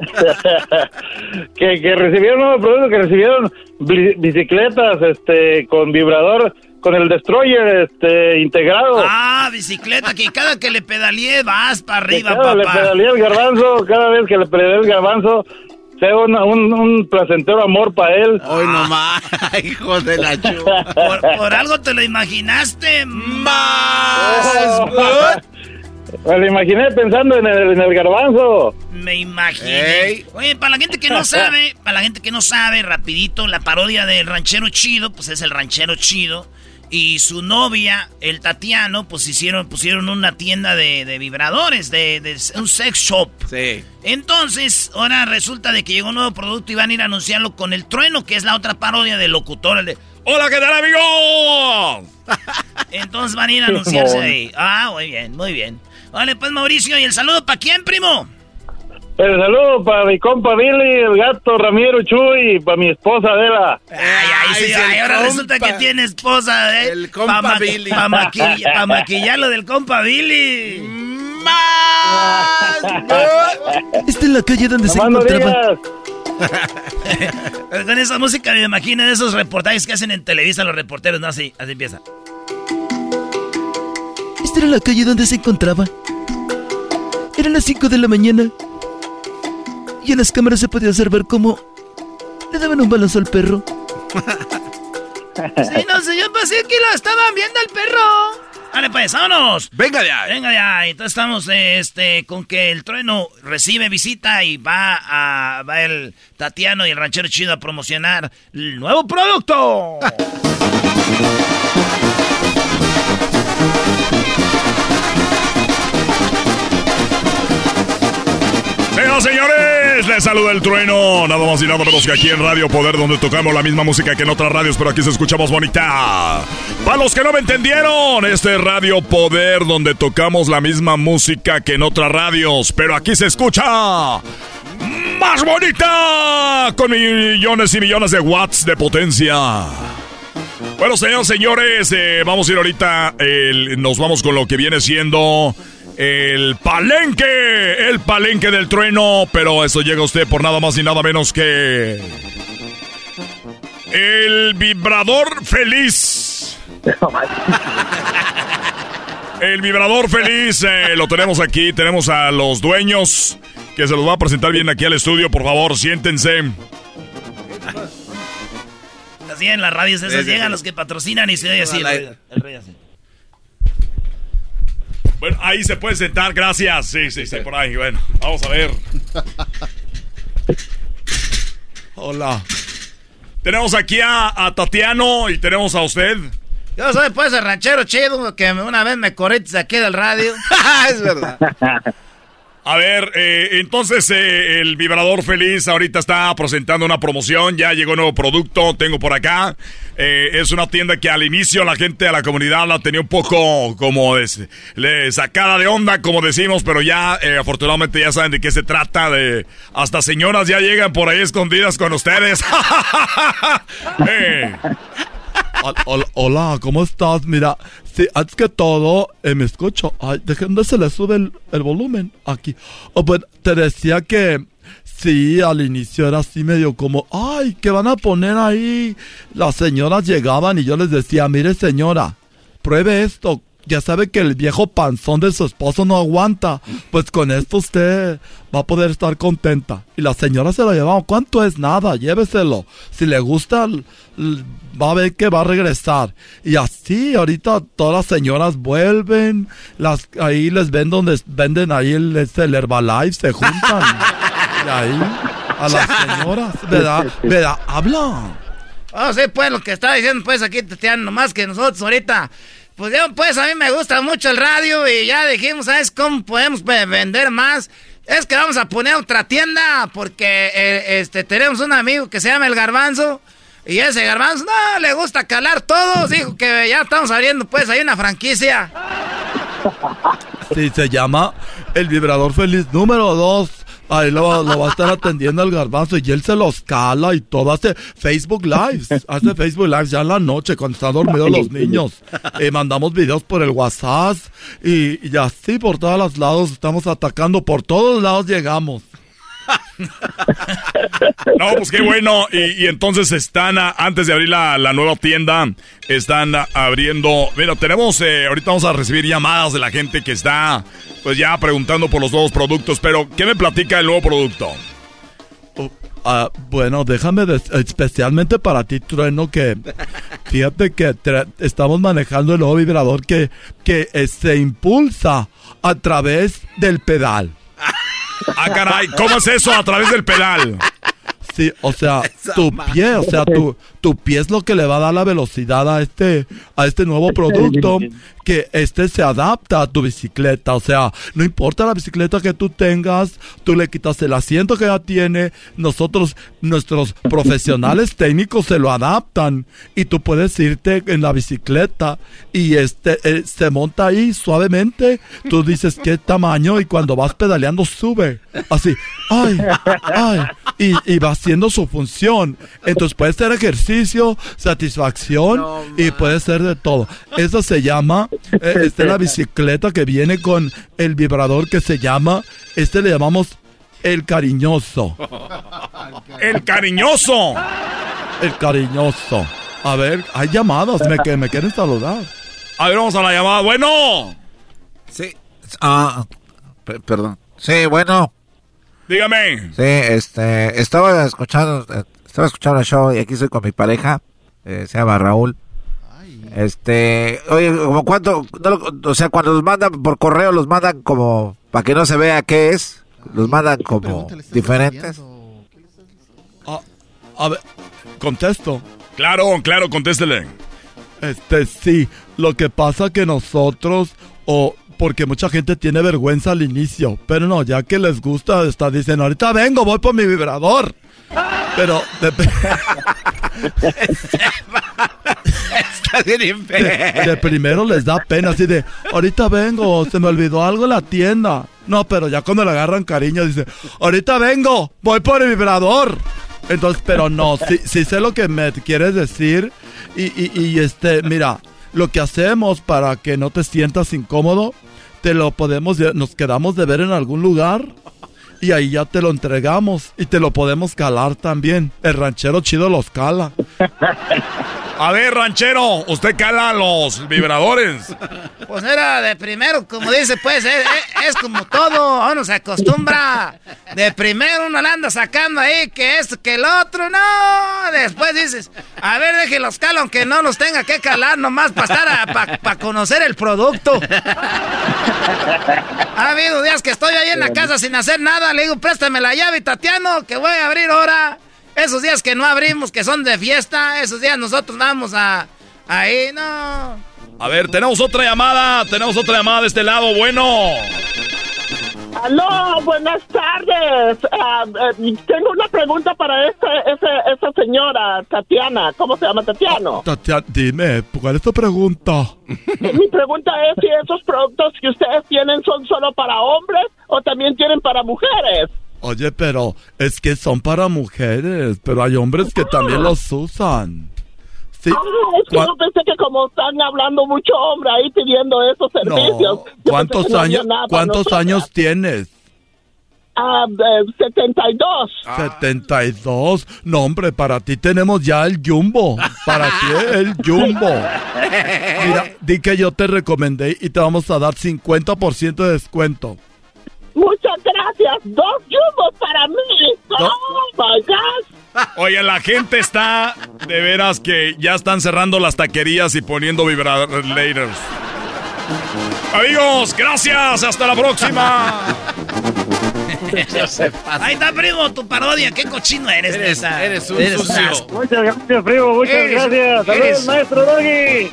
que, que recibieron nuevo producto, que recibieron bicicletas, este, con vibrador con el destroyer este integrado. Ah, bicicleta que cada que le pedaleé vas para arriba, cada papá. le pedaleé el garbanzo, cada vez que le pedaleé el garbanzo sea un, un, placentero amor para él. Hoy nomás, hijo de la chupa. Por, algo te lo imaginaste más. Oh. Me lo imaginé pensando en el, en el garbanzo. Me imaginé. Oye, para la gente que no sabe, para la gente que no sabe, rapidito, la parodia del ranchero chido, pues es el ranchero chido y su novia, el Tatiano, pues hicieron, pusieron una tienda de, vibradores, de, un sex shop. Sí. Entonces, ahora resulta de que llegó un nuevo producto y van a ir a anunciarlo con el trueno, que es la otra parodia del locutor, el de ¡Hola, qué tal, amigos! Entonces van a ir a anunciarse ahí. Ah, muy bien, muy bien. Vale, pues Mauricio, ¿y el saludo para quién, primo? El saludo para mi compa Billy, el gato Ramiro Chuy para mi esposa Adela. Ay, ay, sí, ay, ahora resulta que tiene esposa, ¿eh? El compa Billy. Para maquilla, maquillarlo del compa Billy. ¡Más! Esta es la calle donde se encontraba. Con esa música me imagino de esos reportajes que hacen en Televisa los reporteros, ¿no? Así, así empieza. Esta era la calle donde se encontraba. Eran las 5 de la mañana. Y en las cámaras se podía observar cómo le daban un balazo al perro. Sí, no sé, yo pensé que lo estaban viendo al perro. Vale, pues, vámonos. Venga ya. Venga ya. Entonces estamos este, con que el trueno recibe visita y va a va el Tatiano y el ranchero chido a promocionar el nuevo producto. Señoras señores, les saluda el trueno. Nada más y nada menos que aquí en Radio Poder, donde tocamos la misma música que en otras radios, pero aquí se escuchamos bonita. Para los que no me entendieron, este es Radio Poder, donde tocamos la misma música que en otras radios, pero aquí se escucha más bonita, con millones y millones de watts de potencia. Bueno, señores, señores, eh, vamos a ir ahorita, nos vamos con lo que viene siendo el palenque, el palenque del trueno, pero eso llega a usted por nada más y nada menos que el vibrador feliz. El vibrador feliz eh, lo tenemos aquí, tenemos a los dueños que se los va a presentar bien aquí al estudio, por favor, siéntense. Así en las radios esas Sí, sí, llegan los que patrocinan y se oye así. El rey así. Bueno, ahí se puede sentar, gracias. Sí, sí, sí, por ahí. Bueno, vamos a ver. Hola. Tenemos aquí a, a Tatiano y tenemos a usted. Yo soy pues el ranchero chido que una vez me corriste aquí del radio. es verdad. A ver, eh, entonces eh, el vibrador feliz ahorita está presentando una promoción, ya llegó un nuevo producto, tengo por acá. Eh, es una tienda que al inicio la gente de la comunidad la tenía un poco como le- sacada de onda, como decimos, pero ya eh, afortunadamente ya saben de qué se trata. De hasta señoras ya llegan por ahí escondidas con ustedes. Hola, ¿cómo estás? Mira, sí, antes que todo, eh, me escucho. Ay, ¿de dónde se le sube el, el volumen? Aquí. Oh, pues te decía que sí, al inicio era así medio como, ay, ¿qué van a poner ahí? Las señoras llegaban y yo les decía, mire señora, pruebe esto. Ya sabe que el viejo panzón de su esposo no aguanta. Pues con esto usted va a poder estar contenta. Y la señora se lo llevaba. ¿Cuánto es? Nada, lléveselo. Si le gusta, va a ver que va a regresar. Y así, ahorita todas las señoras vuelven. Las, ahí les ven donde venden ahí el, el Herbalife, se juntan. y ahí, a las señoras, ¿verdad? ¿Verdad? Hablan. Oh, sí, pues lo que estaba diciendo pues aquí Tatiana, nomás que nosotros ahorita, pues yo pues a mí me gusta mucho el radio y ya dijimos, ¿sabes cómo podemos vender más? Es que vamos a poner otra tienda porque eh, este tenemos un amigo que se llama El Garbanzo y ese Garbanzo no le gusta calar todos, dijo que ya estamos abriendo pues ahí una franquicia. Sí, se llama el vibrador feliz número 2. Ahí lo, lo va a estar atendiendo el garbanzo y él se los cala y todo. Hace Facebook Lives. Hace Facebook Lives ya en la noche cuando están dormidos los niños. Y mandamos videos por el WhatsApp y, y así por todos los lados estamos atacando. Por todos lados llegamos. No, pues qué bueno. Y, entonces están, a- antes de abrir la, la nueva tienda, están abriendo. Mira, tenemos, eh, ahorita vamos a recibir llamadas de la gente que está, pues ya preguntando por los nuevos productos. Pero, ¿qué me platica el nuevo producto? Ah, bueno, déjame especialmente para ti, Trueno, que fíjate que estamos manejando el nuevo vibrador que, que eh, se impulsa a través del pedal. Ah, caray, ¿cómo es eso a través del pedal? Sí, o sea, tu pie, o sea, tu, tu pie es lo que le va a dar la velocidad a este, a este nuevo producto, que este se adapta a tu bicicleta, o sea, no importa la bicicleta que tú tengas, tú le quitas el asiento que ya tiene, nosotros, nuestros profesionales técnicos se lo adaptan y tú puedes irte en la bicicleta y este eh, se monta ahí suavemente, tú dices qué tamaño y cuando vas pedaleando sube, así, ay, ay, y, y va haciendo su función. Entonces puede ser ejercicio, satisfacción y puede ser de todo. Eso se llama, eh, esta es la bicicleta que viene con el vibrador que se llama, este le llamamos el cariñoso. El cariñoso. El cariñoso. A ver, hay llamadas me, que me quieren saludar. A ver, vamos a la llamada. Bueno. Sí. Ah, perdón. Sí, bueno. Dígame. Sí, este, estaba escuchando, eh, estaba escuchando el show y aquí estoy con mi pareja, eh, se llama Raúl. Este, oye, como cuánto, o sea, cuando los mandan por correo, los mandan como, para que no se vea qué es, los mandan como diferentes. Ah, a ver, contesto. Claro, claro, contéstele. Este, sí, lo que pasa que nosotros, o porque mucha gente tiene vergüenza al inicio, pero no, ya que les gusta, está diciendo, ahorita vengo, voy por mi vibrador. Pero de, de, primero les da pena, así de, ahorita vengo, se me olvidó algo en la tienda. No, pero ya cuando le agarran cariño, dice, ahorita vengo, voy por el vibrador. Entonces, pero no, sí, sí sé lo que me quieres decir. Y, y, y este, mira, lo que hacemos para que no te sientas incómodo, te lo podemos, nos quedamos de ver en algún lugar y ahí ya te lo entregamos y te lo podemos calar también. El ranchero chido los cala. A ver, ranchero, usted cala los vibradores. Pues era de primero, como dice, pues, es, como todo, uno se acostumbra. De primero uno la anda sacando ahí, que esto, que el otro, no. Después dices, a ver, deje los calo, aunque no los tenga que calar nomás para estar, para conocer el producto. ha habido días que estoy ahí en la casa sin hacer nada, le digo, préstame la llave, Tatiano, que voy a abrir ahora. Esos días que no abrimos, que son de fiesta, esos días nosotros vamos a... Ahí, no. A ver, tenemos otra llamada, tenemos otra llamada de este lado, bueno. Aló, buenas tardes. Ah, eh, tengo una pregunta para esta, esa, señora, Tatiana. ¿Cómo se llama, Tatiano? Tatiana, dime, ¿cuál es tu pregunta? Mi pregunta es si esos productos que ustedes tienen son solo para hombres o también tienen para mujeres. Oye, pero es que son para mujeres, pero hay hombres que también los usan. Sí. Ah, es que yo pensé que como están hablando mucho hombre ahí pidiendo esos servicios. ¿Cuántos años, ¿cuántos años tienes? Ah, 72. 72. No, hombre, para ti tenemos ya el jumbo. Para ti el jumbo. Mira, di que yo te recomendé y te vamos a dar 50% de descuento. Muchas gracias. Dos yumbos para mí. Oh my God. Oye, la gente está de veras que ya están cerrando las taquerías y poniendo vibradores. Amigos, gracias. Hasta la próxima. Ahí está, primo, tu parodia. Qué cochino eres, Eres, eres un sucio. Muchas gracias, primo. Muchas gracias. Saludos, maestro Doggy.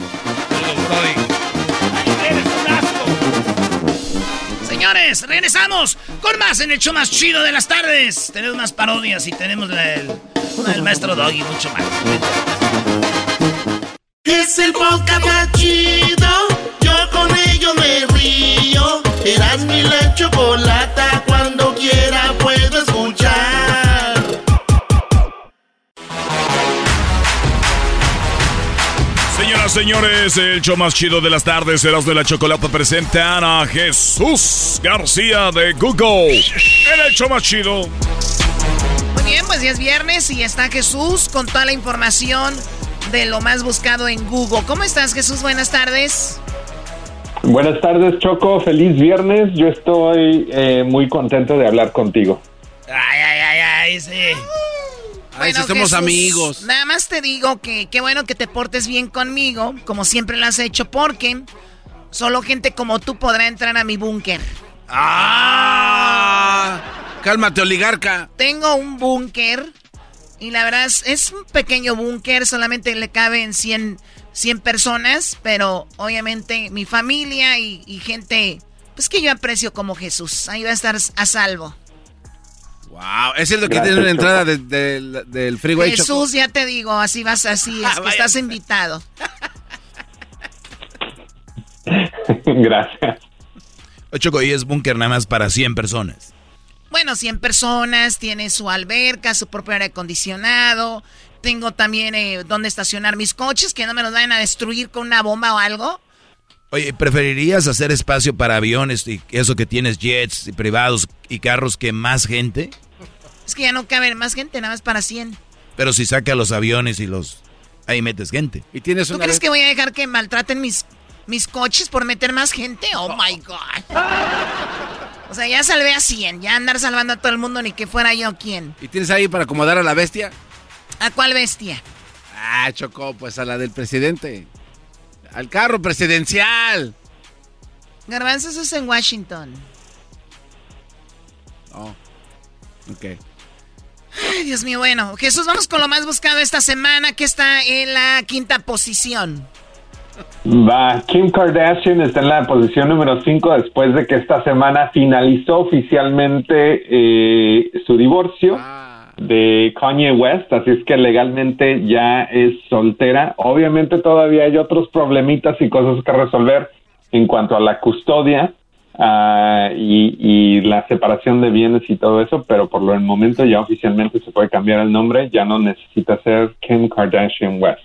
Señores, regresamos con más en el show más chido de las tardes. Tenemos más parodias y tenemos el, del maestro Doggy mucho más. Es el podcast más chido. Yo con ello me río. Eras mi la chocolata. Cuando Señoras, señores, el show más chido de las tardes, Eras de la Chocolata, presentan a Jesús García de Google. En el show más chido. Muy bien, pues ya es viernes y está Jesús con toda la información de lo más buscado en Google. ¿Cómo estás, Jesús? Buenas tardes. Buenas tardes, Choco. Feliz viernes. Yo estoy eh, muy contento de hablar contigo. Ay, ay, ay, ay, sí. Ay, si somos amigos. Nada más te digo que qué bueno que te portes bien conmigo, como siempre lo has hecho, porque solo gente como tú podrá entrar a mi búnker. ¡Ah! Cálmate, oligarca. Tengo un búnker y la verdad es, un pequeño búnker, solamente le caben 100, 100 personas, pero obviamente mi familia y, y gente pues que yo aprecio como Jesús, ahí va a estar a salvo. Wow, es cierto que tiene una entrada del freeway. Jesús, ya te digo, así vas, así es, que estás invitado. Gracias. Choco, y es búnker nada más para 100 personas. Bueno, 100 personas, tiene su alberca, su propio aire acondicionado. Tengo también eh, donde estacionar mis coches, que no me los vayan a destruir con una bomba o algo. Oye, ¿preferirías hacer espacio para aviones y eso que tienes jets y privados y carros que más gente? Es que ya no cabe más gente, nada más para 100. Pero si saca los aviones y los... Ahí metes gente. ¿Y tienes ¿Tú crees que voy a dejar que maltraten mis, mis coches por meter más gente? Oh, my God. O sea, ya salvé a 100. Ya andar salvando a todo el mundo ni que fuera yo quien. ¿Y tienes ahí para acomodar a la bestia? ¿A cuál bestia? Ah, Choco, pues a la del presidente. Al carro presidencial. Garbanzos es en Washington. Oh. Ok. Ay, Dios mío, bueno. Jesús, vamos con lo más buscado esta semana, que está en la quinta posición. Va, Kim Kardashian está en la posición número 5 después de que esta semana finalizó oficialmente eh, su divorcio de Kanye West, así es que legalmente ya es soltera. Obviamente todavía hay otros problemitas y cosas que resolver en cuanto a la custodia ah, y, y la separación de bienes y todo eso, pero por el momento ya oficialmente se puede cambiar el nombre, ya no necesita ser Kim Kardashian West.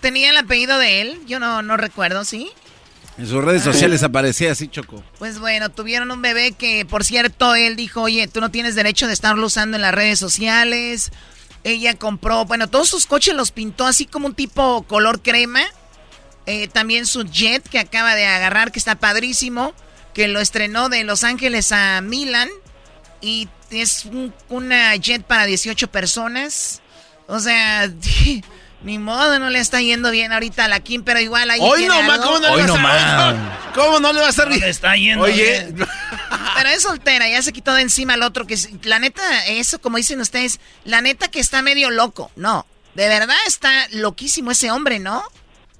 ¿Tenía el apellido de él? Yo no, no recuerdo, ¿sí? En sus redes sociales aparecía así, Choco. Pues bueno, tuvieron un bebé que, por cierto, él dijo, oye, tú no tienes derecho de estarlo usando en las redes sociales. Ella compró, bueno, todos sus coches los pintó así como un tipo color crema. Eh, también su jet que acaba de agarrar, que está padrísimo, que lo estrenó de Los Ángeles a Milan. Y es un, una jet para 18 personas. O sea, ni modo, no le está yendo bien ahorita a la Kim, pero igual ahí Hoy no, ma. ¿cómo no le va a estar- ¿Cómo no le va a estar bien? está yendo Oye, bien. Pero es soltera, ya se quitó de encima al otro. que es- La neta, eso, como dicen ustedes, la neta que está medio loco. No, de verdad está loquísimo ese hombre, ¿no?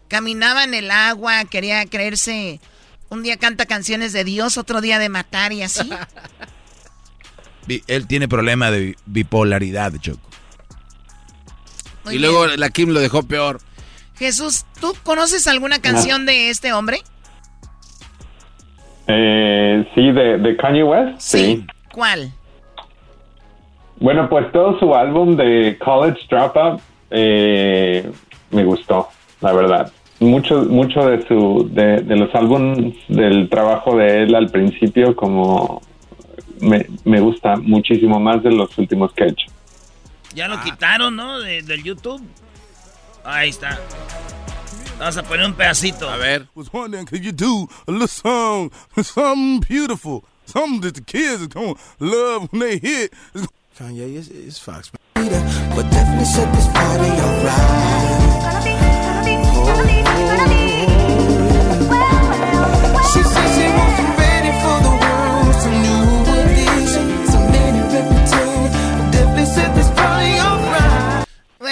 Caminaba en el agua, quería creerse. Un día canta canciones de Dios, otro día de matar y así. Él tiene problema de bi- bipolaridad, Choco. Muy y bien. luego la Kim lo dejó peor. Jesús, ¿tú conoces alguna canción de este hombre? Eh, sí, de, de Kanye West. Sí. ¿Cuál? Bueno, pues todo su álbum de College Dropout eh, me gustó, la verdad. Mucho, mucho de su, de, de los álbumes del trabajo de él al principio, como me, me gusta muchísimo más de los últimos que ha hecho. Ya lo quitaron, ¿no? De- del YouTube. Ahí está. Vamos a poner un pedacito. A ver. was wondering, could you do a little song, something beautiful, something that the kids are gonna love when they hear? it? Kanye is, is Fox. But definitely set this party alright.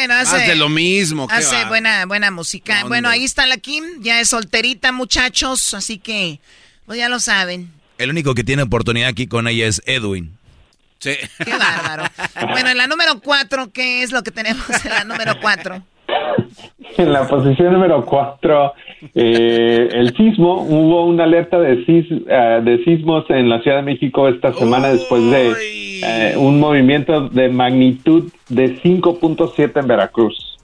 Bueno, hace, Más de lo mismo. hace va. buena, buena música. ¿Dónde? Bueno, ahí está la Kim, ya es solterita, muchachos, así que, pues ya lo saben. El único que tiene oportunidad aquí con ella es Edwin. Sí. Qué bárbaro. Bueno, en la número cuatro, ¿qué es lo que tenemos en la número cuatro? En la posición número 4, el sismo, hubo una alerta de, sis- eh, de sismos en la Ciudad de México esta semana después de eh, un movimiento de magnitud de 5.7 en Veracruz.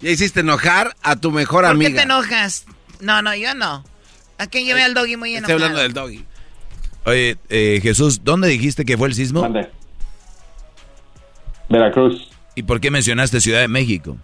Ya hiciste enojar a tu mejor ¿Por qué amiga. te enojas? No, no, yo no. ¿A quién llevé al doggy muy Estoy enojado? hablando del doggy. Oye, eh, Jesús, ¿dónde dijiste que fue el sismo? Veracruz. ¿Y por qué mencionaste Ciudad de México?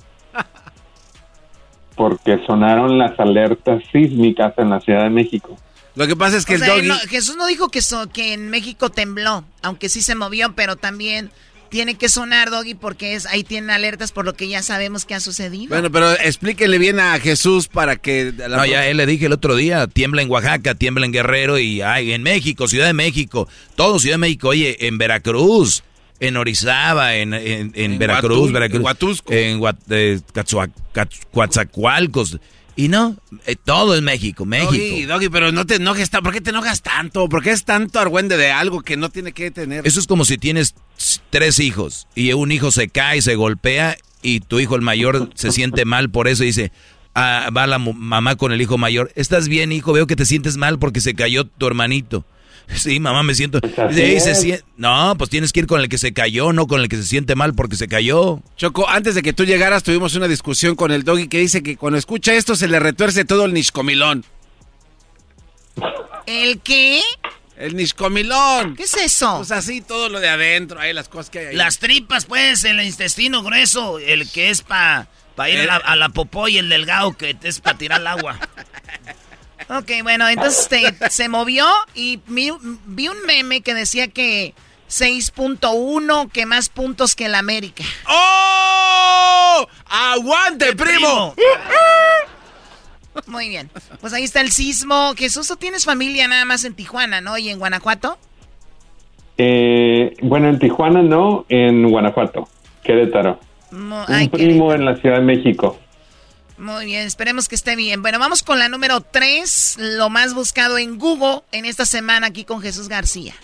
Porque sonaron las alertas sísmicas en la Ciudad de México. Lo que pasa es que O el sea, doggy... no, Jesús no dijo que, so- que en México tembló, aunque sí se movió, pero también tiene que sonar, Doggy, porque es ahí tienen alertas por lo que ya sabemos que ha sucedido. Bueno, pero explíquele bien a Jesús para que... la No, ya él le dije el otro día, tiembla en Oaxaca, tiembla en Guerrero y ay, en México, Ciudad de México, todo Ciudad de México, oye, en Veracruz, en Orizaba, en, en, en En Veracruz, Veracruz, en Huatusco. en eh, Coatzacoalcos. Y no, eh, todo es México, México. Doggy, Doggy, pero no te enojes tanto. ¿Por qué te enojas tanto? ¿Por qué es tanto argüende de algo que no tiene que tener? Eso es como si tienes tres hijos y un hijo se cae, se golpea y tu hijo el mayor se siente mal por eso y dice, ah, va la mamá con el hijo mayor, ¿estás bien hijo? Veo que te sientes mal porque se cayó tu hermanito. Sí, mamá, me siento... así Sí, se es. sien- No, pues tienes que ir con el que se cayó, no con el que se siente mal porque se cayó. Choco, antes de que tú llegaras tuvimos una discusión con el Doggy que dice que cuando escucha esto se le retuerce todo el niscomilón. ¿El qué? El niscomilón. ¿Qué es eso? Pues así todo lo de adentro, ahí las cosas que hay ahí. Las tripas, pues, el intestino grueso, el que es para pa ir a la, a la popó y el delgado que es para tirar el agua. Ok, bueno, entonces este, se movió y vi, vi un meme que decía que 6.1, que más puntos que el América. ¡Oh! ¡Aguante, primo! Muy bien. Pues ahí está el sismo. Jesús, ¿tú tienes familia nada más en Tijuana, no? ¿Y en Guanajuato? Eh, bueno, en Tijuana no, en Guanajuato, Querétaro. No, Un ay, primo en la Ciudad de México. Muy bien, esperemos que esté bien. Bueno, vamos con la número 3, lo más buscado en Google en esta semana aquí con Jesús García.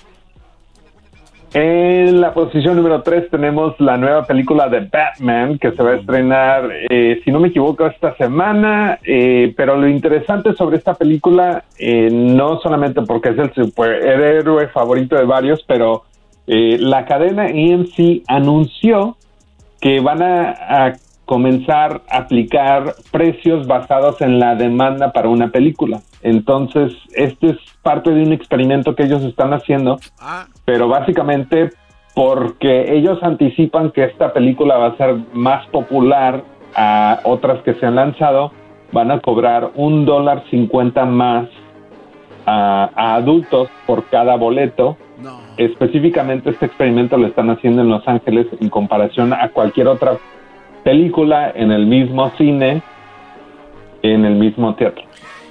En la posición número 3 tenemos la nueva película de Batman que se va a estrenar, eh, si no me equivoco, esta semana. eh, pero lo interesante sobre esta película, eh, no solamente porque es el superhéroe favorito de varios, pero eh, la cadena AMC anunció que van a, a comenzar a aplicar precios basados en la demanda para una película. Entonces, este es parte de un experimento que ellos están haciendo, pero básicamente porque ellos anticipan que esta película va a ser más popular a otras que se han lanzado, van a cobrar un dólar cincuenta más a, a adultos por cada boleto. Específicamente este experimento lo están haciendo en Los Ángeles en comparación a cualquier otra película en el mismo cine, en el mismo teatro.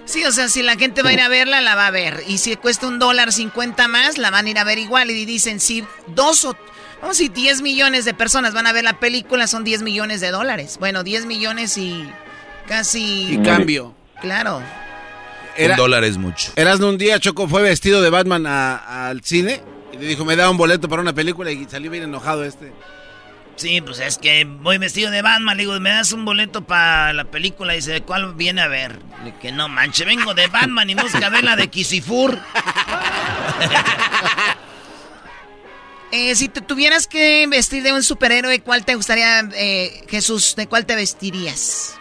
Sí, o sea, si la gente va a ir a verla, la va a ver. Y si cuesta un dólar cincuenta más, la van a ir a ver igual. Y dicen, si dos o... Vamos, si 10 millones de personas van a ver la película, son 10 millones de dólares. Bueno, 10 millones y casi... Y cambio. Claro. Un dólar es mucho. Eras un día, Choco fue vestido de Batman a- al cine y le dijo, me da un boleto para una película y salió bien enojado este. Sí, pues es que voy vestido de Batman. Le digo, ¿me das un boleto para la película? Y dice, ¿de cuál viene a ver? Le que no manche, vengo de Batman y busca ver la de Kisifur. eh, si te tuvieras que vestir de un superhéroe, ¿cuál te gustaría, eh, Jesús? ¿De cuál te vestirías?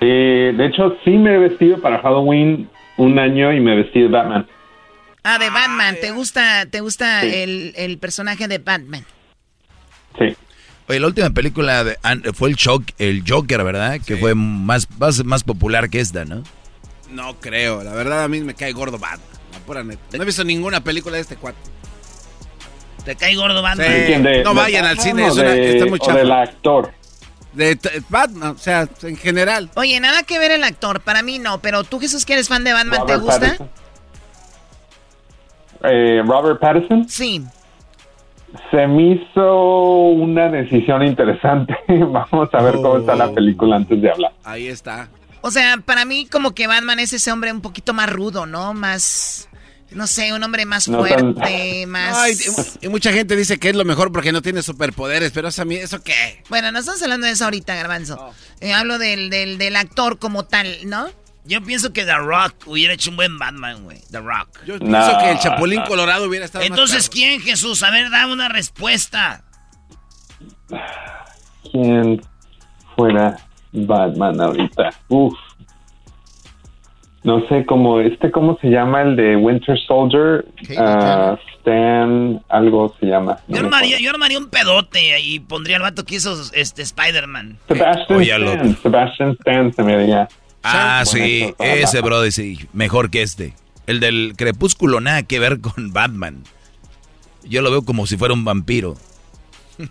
Eh, de hecho, sí me he vestido para Halloween un año y me vestí de Batman. Ah, de Batman. ¿Te gusta, te gusta Sí. el, el personaje de Batman? Sí. Oye, la última película de- an- fue el, Shock, el Joker, ¿verdad? Que fue más, más, más popular que esta, ¿no? No creo, la verdad a mí me cae gordo Batman, la pura neta. No he visto ninguna película de este cuate. ¿Te cae gordo Batman? Sí. ¿Quién de- no de vayan al Batman cine, o es una- de- está muy chafa. del actor? De Batman, o sea, en general. Oye, nada que ver el actor. Para mí no, pero tú, Jesús, que eres fan de Batman, ¿te gusta? Pattinson. Eh, Robert Pattinson. Sí. Se me hizo una decisión interesante. Vamos a ver cómo está Oh. la película antes de hablar. Ahí está. O sea, para mí como que Batman es ese hombre un poquito más rudo, ¿no? Más, no sé, un hombre más No tan- fuerte, más... Ay, y, y mucha gente dice que es lo mejor porque no tiene superpoderes, pero eso a mí, ¿eso qué? Bueno, no estamos hablando de eso ahorita, Garbanzo. Eh, hablo del, del, del actor como tal, ¿no? Yo pienso que The Rock hubiera hecho un buen Batman, güey. The Rock. Yo pienso que el Chapulín Colorado hubiera estado Entonces. ¿quién, Jesús? A ver, dame una respuesta. ¿Quién fuera Batman ahorita? Uf. No sé cómo, este, ¿cómo se llama el de Winter Soldier? Ah, Stan, algo se llama. no Yo me armaría, yo armaría un pedote y pondría al vato que hizo este Spider-Man. Sebastian Stan. Sebastian Stan se me diría. Ah, Bueno, sí, ese brother sí, mejor que este. El del crepúsculo nada que ver con Batman. Yo lo veo como si fuera un vampiro.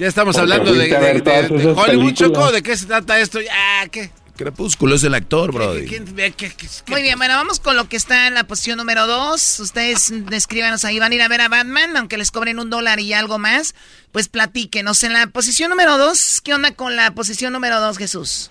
Ya estamos Porque hablando de, de- de- de Hollywood. Choco, ¿de qué se trata esto? Ya, ¿qué? Crepúsculo es el actor, brother. ¿Quién ve qué- qué- qué- Muy bien, bueno, vamos con lo que está en la posición número dos. Ustedes descríbanos ahí, van a ir a ver a Batman, aunque les cobren un dólar y algo más. Pues platíquenos. En la posición número dos, ¿qué onda con la posición número dos, Jesús?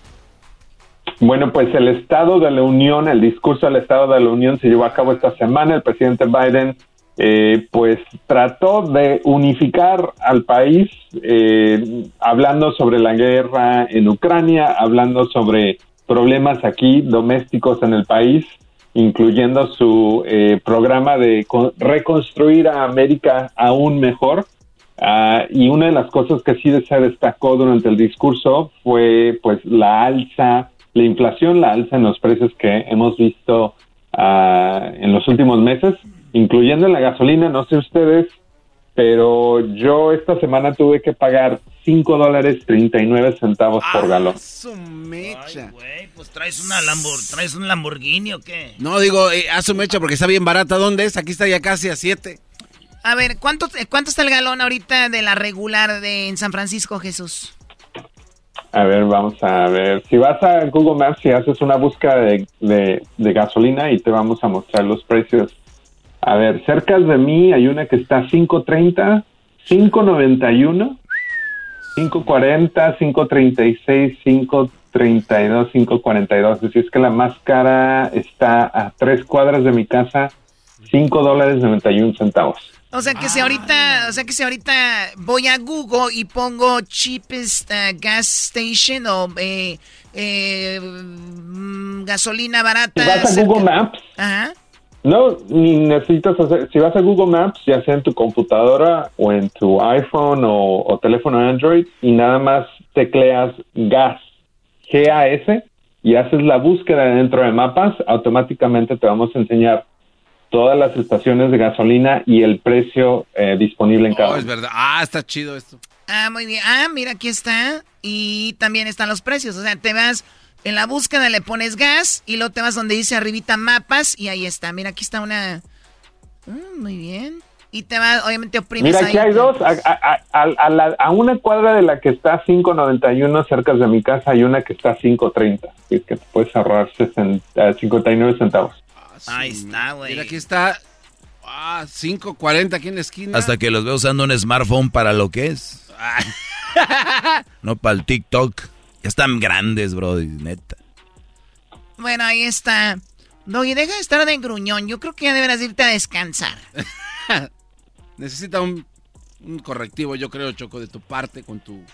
Bueno, pues el Estado de la Unión, el discurso del Estado de la Unión se llevó a cabo esta semana. El presidente Biden, eh, pues trató de unificar al país, eh, hablando sobre la guerra en Ucrania, hablando sobre problemas aquí domésticos en el país, incluyendo su eh, programa de con- reconstruir a América aún mejor. Ah, y una de las cosas que sí se destacó durante el discurso fue pues la alza la inflación, la alza en los precios que hemos visto ah, en los últimos meses, incluyendo en la gasolina, no sé ustedes, pero yo esta semana tuve que pagar 5 dólares 39 centavos por galón. Su mecha. güey, pues traes, una Lambor traes un Lamborghini o qué? No, digo, eh, a su mecha porque está bien barata. ¿Dónde es? Aquí está ya casi a 7. A ver, ¿cuánto, ¿cuánto está el galón ahorita de la regular de en San Francisco, Jesús? A ver, vamos a ver. Si vas a Google Maps y haces una búsqueda de, de, de gasolina y te vamos a mostrar los precios. A ver, cerca de mí hay una que está 5.30, 5.91, 5.40, 5.36, 5.32, 5.42. Así es que la más cara está a tres cuadras de mi casa, 5 dólares 91 centavos. O sea que si ahorita, o sea que si ahorita voy a Google y pongo cheapest uh, gas station o eh, eh, mm, gasolina barata. Si vas a Google Maps, Ajá. No, ni necesitas hacer, si vas a Google Maps, ya sea en tu computadora o en tu iPhone o, o teléfono Android, y nada más tecleas gas, G-A-S, y haces la búsqueda dentro de mapas, automáticamente te vamos a enseñar todas las estaciones de gasolina y el precio eh, disponible en cada Oh, es verdad. Ah, está chido esto. Ah, muy bien. Ah, mira, aquí está. Y también están los precios. O sea, te vas en la búsqueda, le pones gas y luego te vas donde dice arribita mapas y ahí está. Mira, aquí está una... Mm, muy bien. Y te vas, obviamente oprimes Mira, ahí. aquí hay dos. A, a- a- a la- a una cuadra de la que está 5.91 cerca de mi casa hay una que está 5.30. Así es que te puedes ahorrar 60, eh, 59 centavos. Ahí está, güey. Mira, aquí está. Ah, 5.40 aquí en la esquina. Hasta que los veo usando un smartphone para lo que es. No para el TikTok. Ya están grandes, bro, neta. Bueno, ahí está. Doggy, deja de estar de gruñón. Yo creo que ya deberás irte a descansar. Necesita un, un correctivo, yo creo, Choco, de tu parte con tu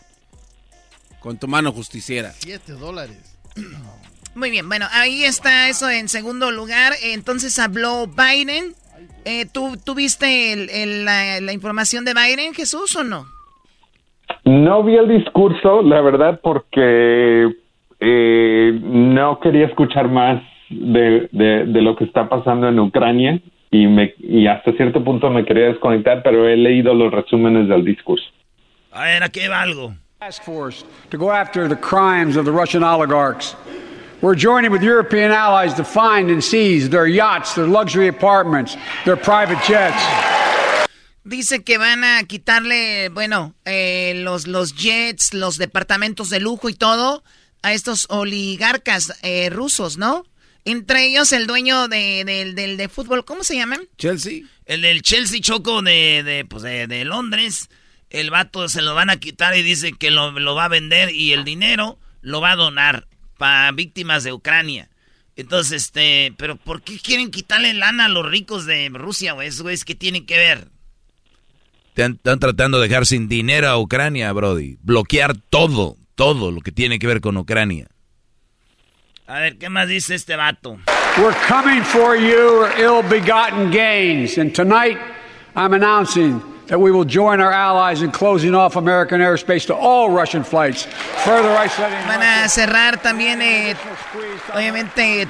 con tu mano justiciera. 7 dólares. Muy bien, bueno, ahí está eso en segundo lugar. Entonces habló Biden. Eh, ¿tú, ¿Tú viste el- el- la, la información de Biden, Jesús, o no? No vi el discurso, la verdad, porque eh, no quería escuchar más de, de- de lo que está pasando en Ucrania y, me, y hasta cierto punto me quería desconectar, pero he leído los resúmenes del discurso. A ver, aquí va algo. task force to go after the crimes of the Russian oligarchs. We're joining with European allies to find and seize their yachts, their luxury apartments, their private jets. Dice que van a quitarle, bueno, eh, los, los jets, los departamentos de lujo y todo a estos oligarcas eh, rusos, ¿no? Entre ellos el dueño de, del- del de fútbol, ¿cómo se llaman? Chelsea. El del Chelsea Choco de, de, pues de, de Londres. El vato se lo van a quitar y dice que lo, lo va a vender y el dinero lo va a donar para víctimas de Ucrania. Entonces, este, pero ¿por qué quieren quitarle lana a los ricos de Rusia, güey? Esos güeyes que tienen que ver. Están, tratando de dejar sin dinero a Ucrania, Brody. Bloquear todo, todo lo que tiene que ver con Ucrania. A ver, ¿qué más dice este vato? We're coming for your ill begotten gains. And tonight, I'm announcing that we will join our allies in closing off American airspace to all Russian flights, further isolating. Van a cerrar también, eh, obviamente,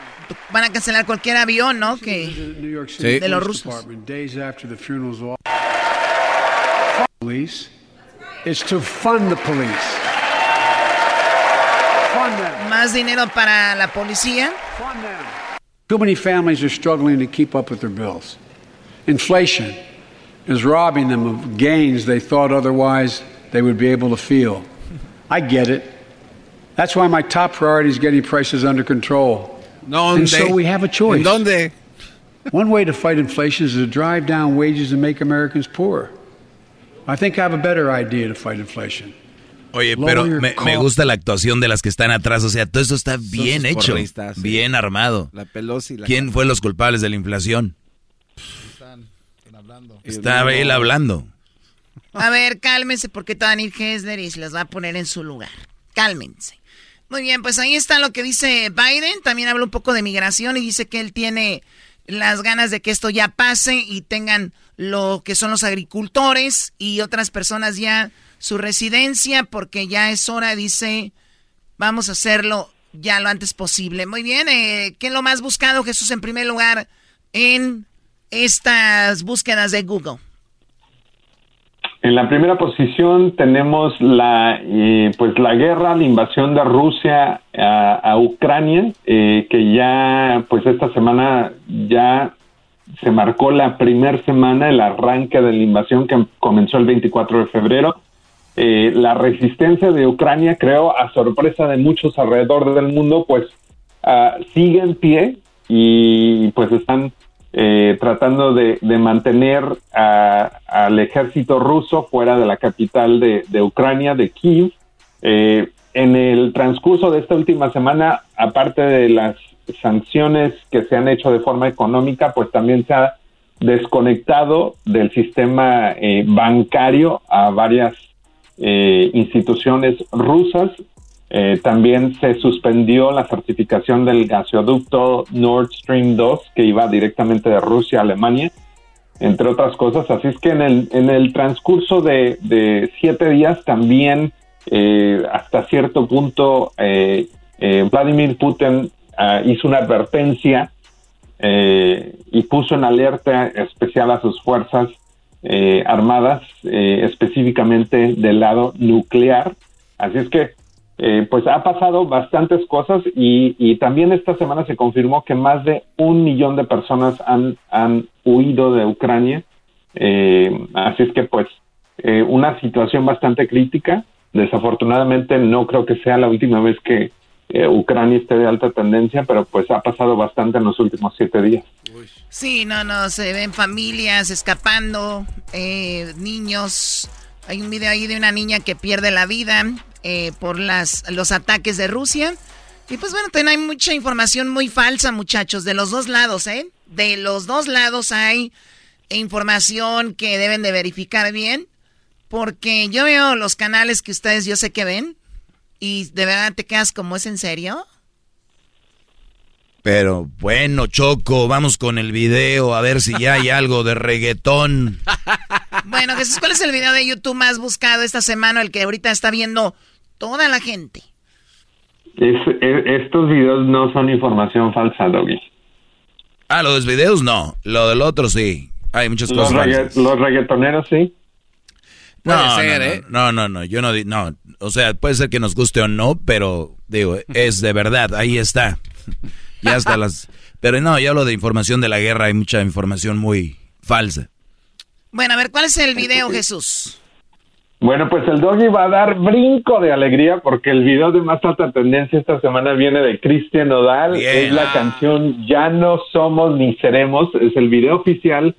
van a cancelar cualquier avión, ¿no? Que de los rusos. Police. is to fund the police. Fund them. Más dinero para la policía. Fund them. Too many families are struggling to keep up with their bills. Inflation is robbing them of gains they thought otherwise they would be able to feel. I get it. That's why my top priority is getting prices under control. ¿Dónde? And so we have a choice. ¿En dónde? One way to fight inflation is to drive down wages and make Americans poorer. I think I have a better idea to fight inflation. Oye, pero me, gusta la actuación de las que están atrás. O sea, todo eso está bien hecho, porristas, sí. bien armado. La Pelosi. La ¿Quién fue los culpables de la inflación? Estaba él hablando. A ver, cálmense porque te van a ir Hessler y se los va a poner en su lugar. Cálmense. Muy bien, pues ahí está lo que dice Biden. También habla un poco de migración y dice que él tiene las ganas de que esto ya pase y tengan lo que son los agricultores y otras personas ya su residencia porque ya es hora, dice, vamos a hacerlo ya lo antes posible. Muy bien, eh, ¿qué es lo más buscado, Jesús, en primer lugar en estas búsquedas de Google? En la primera posición tenemos la eh, pues la guerra, la invasión de Rusia a, Ucrania, eh, que ya pues esta semana ya se marcó la primera semana el arranque de la invasión que comenzó el 24 de febrero. Eh, la resistencia de Ucrania, creo, a sorpresa de muchos alrededor del mundo, pues ah, sigue en pie y pues están eh, tratando de, mantener al ejército ruso fuera de la capital de, Ucrania, de Kiev. Eh, en el transcurso de esta última semana, aparte de las sanciones que se han hecho de forma económica, pues también se ha desconectado del sistema eh, bancario a varias instituciones rusas eh, también se suspendió la certificación del gasoducto Nord Stream 2 que iba directamente de Rusia a Alemania, entre otras cosas. Así es que en el, en el transcurso de, siete días también eh, hasta cierto punto eh, Vladimir Putin ah, hizo una advertencia y puso en alerta especial a sus fuerzas armadas, específicamente del lado nuclear. Así es que eh, pues ha pasado bastantes cosas y, también esta semana se confirmó que más de un millón de personas han, han huido de Ucrania. Eh, así es que pues eh, una situación bastante crítica. Desafortunadamente no creo que sea la última vez que Ucrania esté de alta tendencia, pero pues ha pasado bastante en los últimos siete días. Sí, no, no, se ven familias escapando, niños. Hay un video ahí de una niña que pierde la vida. Eh, por las, los ataques de Rusia. Y pues bueno, también hay mucha información muy falsa, muchachos, de los dos lados, ¿eh? De los dos lados hay información que deben de verificar bien, porque yo veo los canales que ustedes yo sé que ven y de verdad te quedas como es en serio. Pero bueno, Choco, vamos con el video a ver si ya hay algo de reggaetón. Bueno, Jesús, ¿cuál es el video de YouTube más buscado esta semana, el que ahorita está viendo toda la gente? estos videos no son información falsa, Doggy. Ah, los videos no, lo del otro sí. Hay muchas los cosas. los reggaetoneros sí. No, no, ¿eh? no, no, no, yo no, no, o sea, puede ser que nos guste o no, pero digo, es de verdad, ahí está. ya está las, pero no, yo hablo de información de la guerra, hay mucha información muy falsa. Bueno, a ver, ¿cuál es el video, Jesús? Bueno, pues el doggy va a dar brinco de alegría porque el video de más alta tendencia esta semana viene de Cristian Nodal. Es la canción Ya no somos ni seremos. Es el video oficial.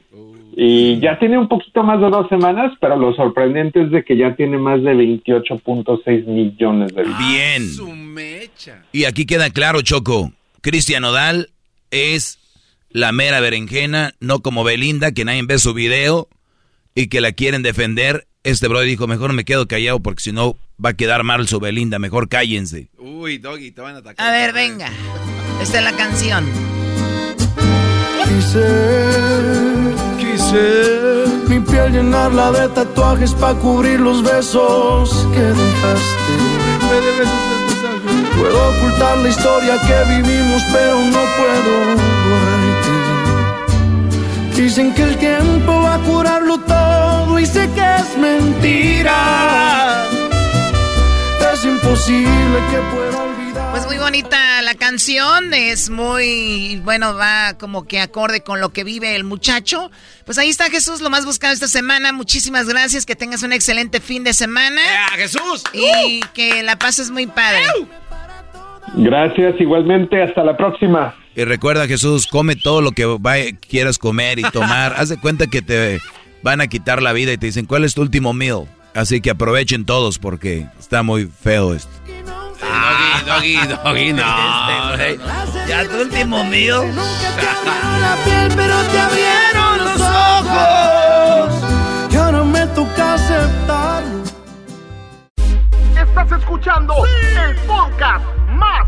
Y ya tiene un poquito más de dos semanas, pero lo sorprendente es de que ya tiene más de 28.6 millones de. Bien. Y aquí queda claro, Choco. Cristian Nodal es la mera berenjena, no como Belinda, que nadie ve su video y que la quieren defender. Este brother dijo, mejor me quedo callado porque si no va a quedar mal su Belinda, mejor cállense. Uy, Doggy, te van a atacar. A ver, venga. Esta es la canción. Quise, quise mi piel llenarla de tatuajes para cubrir los besos que dejaste. Puedo ocultar la historia que vivimos, pero no puedo borrarte. Dicen que el tiempo va a curarlo todo y sé que es mentira. Es imposible que pueda. Pues muy bonita la canción, es muy, bueno, va como que acorde con lo que vive el muchacho. Pues ahí está Jesús, lo más buscado esta semana. Muchísimas gracias, que tengas un excelente fin de semana. Jesús! Y que la pases muy padre. Gracias, igualmente, hasta la próxima. Y recuerda, Jesús, come todo lo que quieras comer y tomar. Haz de cuenta que te van a quitar la vida y te dicen, ¿cuál es tu último meal? Así que aprovechen todos porque está muy feo esto. Doggy, doggy, doggy, no. Este, ya tu último meal. la piel, pero te abrieron los ojos. Y ahora me toca aceptarlo. Estás escuchando el podcast más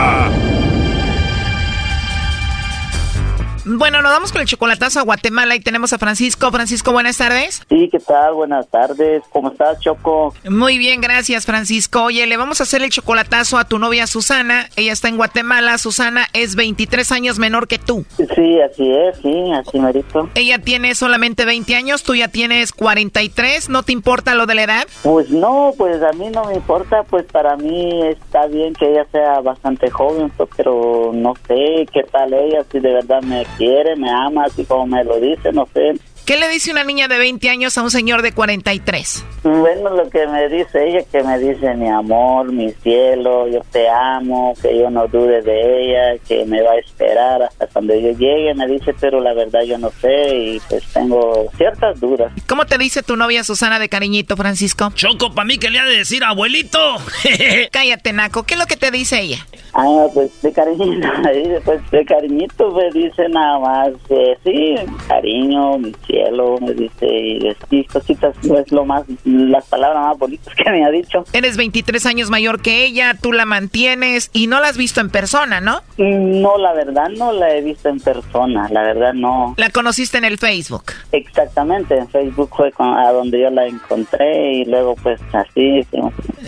Bueno, nos vamos con el chocolatazo a Guatemala y tenemos a Francisco. Francisco, buenas tardes. Sí, ¿qué tal? Buenas tardes. ¿Cómo estás, Choco? Muy bien, gracias, Francisco. Oye, le vamos a hacer el chocolatazo a tu novia Susana. Ella está en Guatemala. Susana es 23 años menor que tú. Sí, así es, sí, así merito. Ella tiene solamente 20 años, tú ya tienes 43. ¿No te importa lo de la edad? Pues no, pues a mí no me importa. Pues para mí está bien que ella sea bastante joven, pero no sé qué tal ella, si de verdad me quiere, me ama, así como me lo dice, no sé. ¿Qué le dice una niña de 20 años a un señor de 43? Bueno, lo que me dice ella, que me dice mi amor, mi cielo, yo te amo, que yo no dude de ella, que me va a esperar hasta cuando yo llegue, me dice, pero la verdad yo no sé y pues tengo ciertas dudas. ¿Cómo te dice tu novia Susana de cariñito, Francisco? Choco, para mí que le ha de decir abuelito. Cállate, Naco. ¿Qué es lo que te dice ella? Ah, pues de cariñito, ahí después de cariñito me dice nada más, eh, sí, cariño, mi cielo, me dice, y, y cositas, no es lo más, las palabras más bonitas que me ha dicho. Eres 23 años mayor que ella, tú la mantienes y no la has visto en persona, ¿no? No, la verdad no la he visto en persona, la verdad no. La conociste en el Facebook. Exactamente, en Facebook fue con- a donde yo la encontré y luego pues así. sí.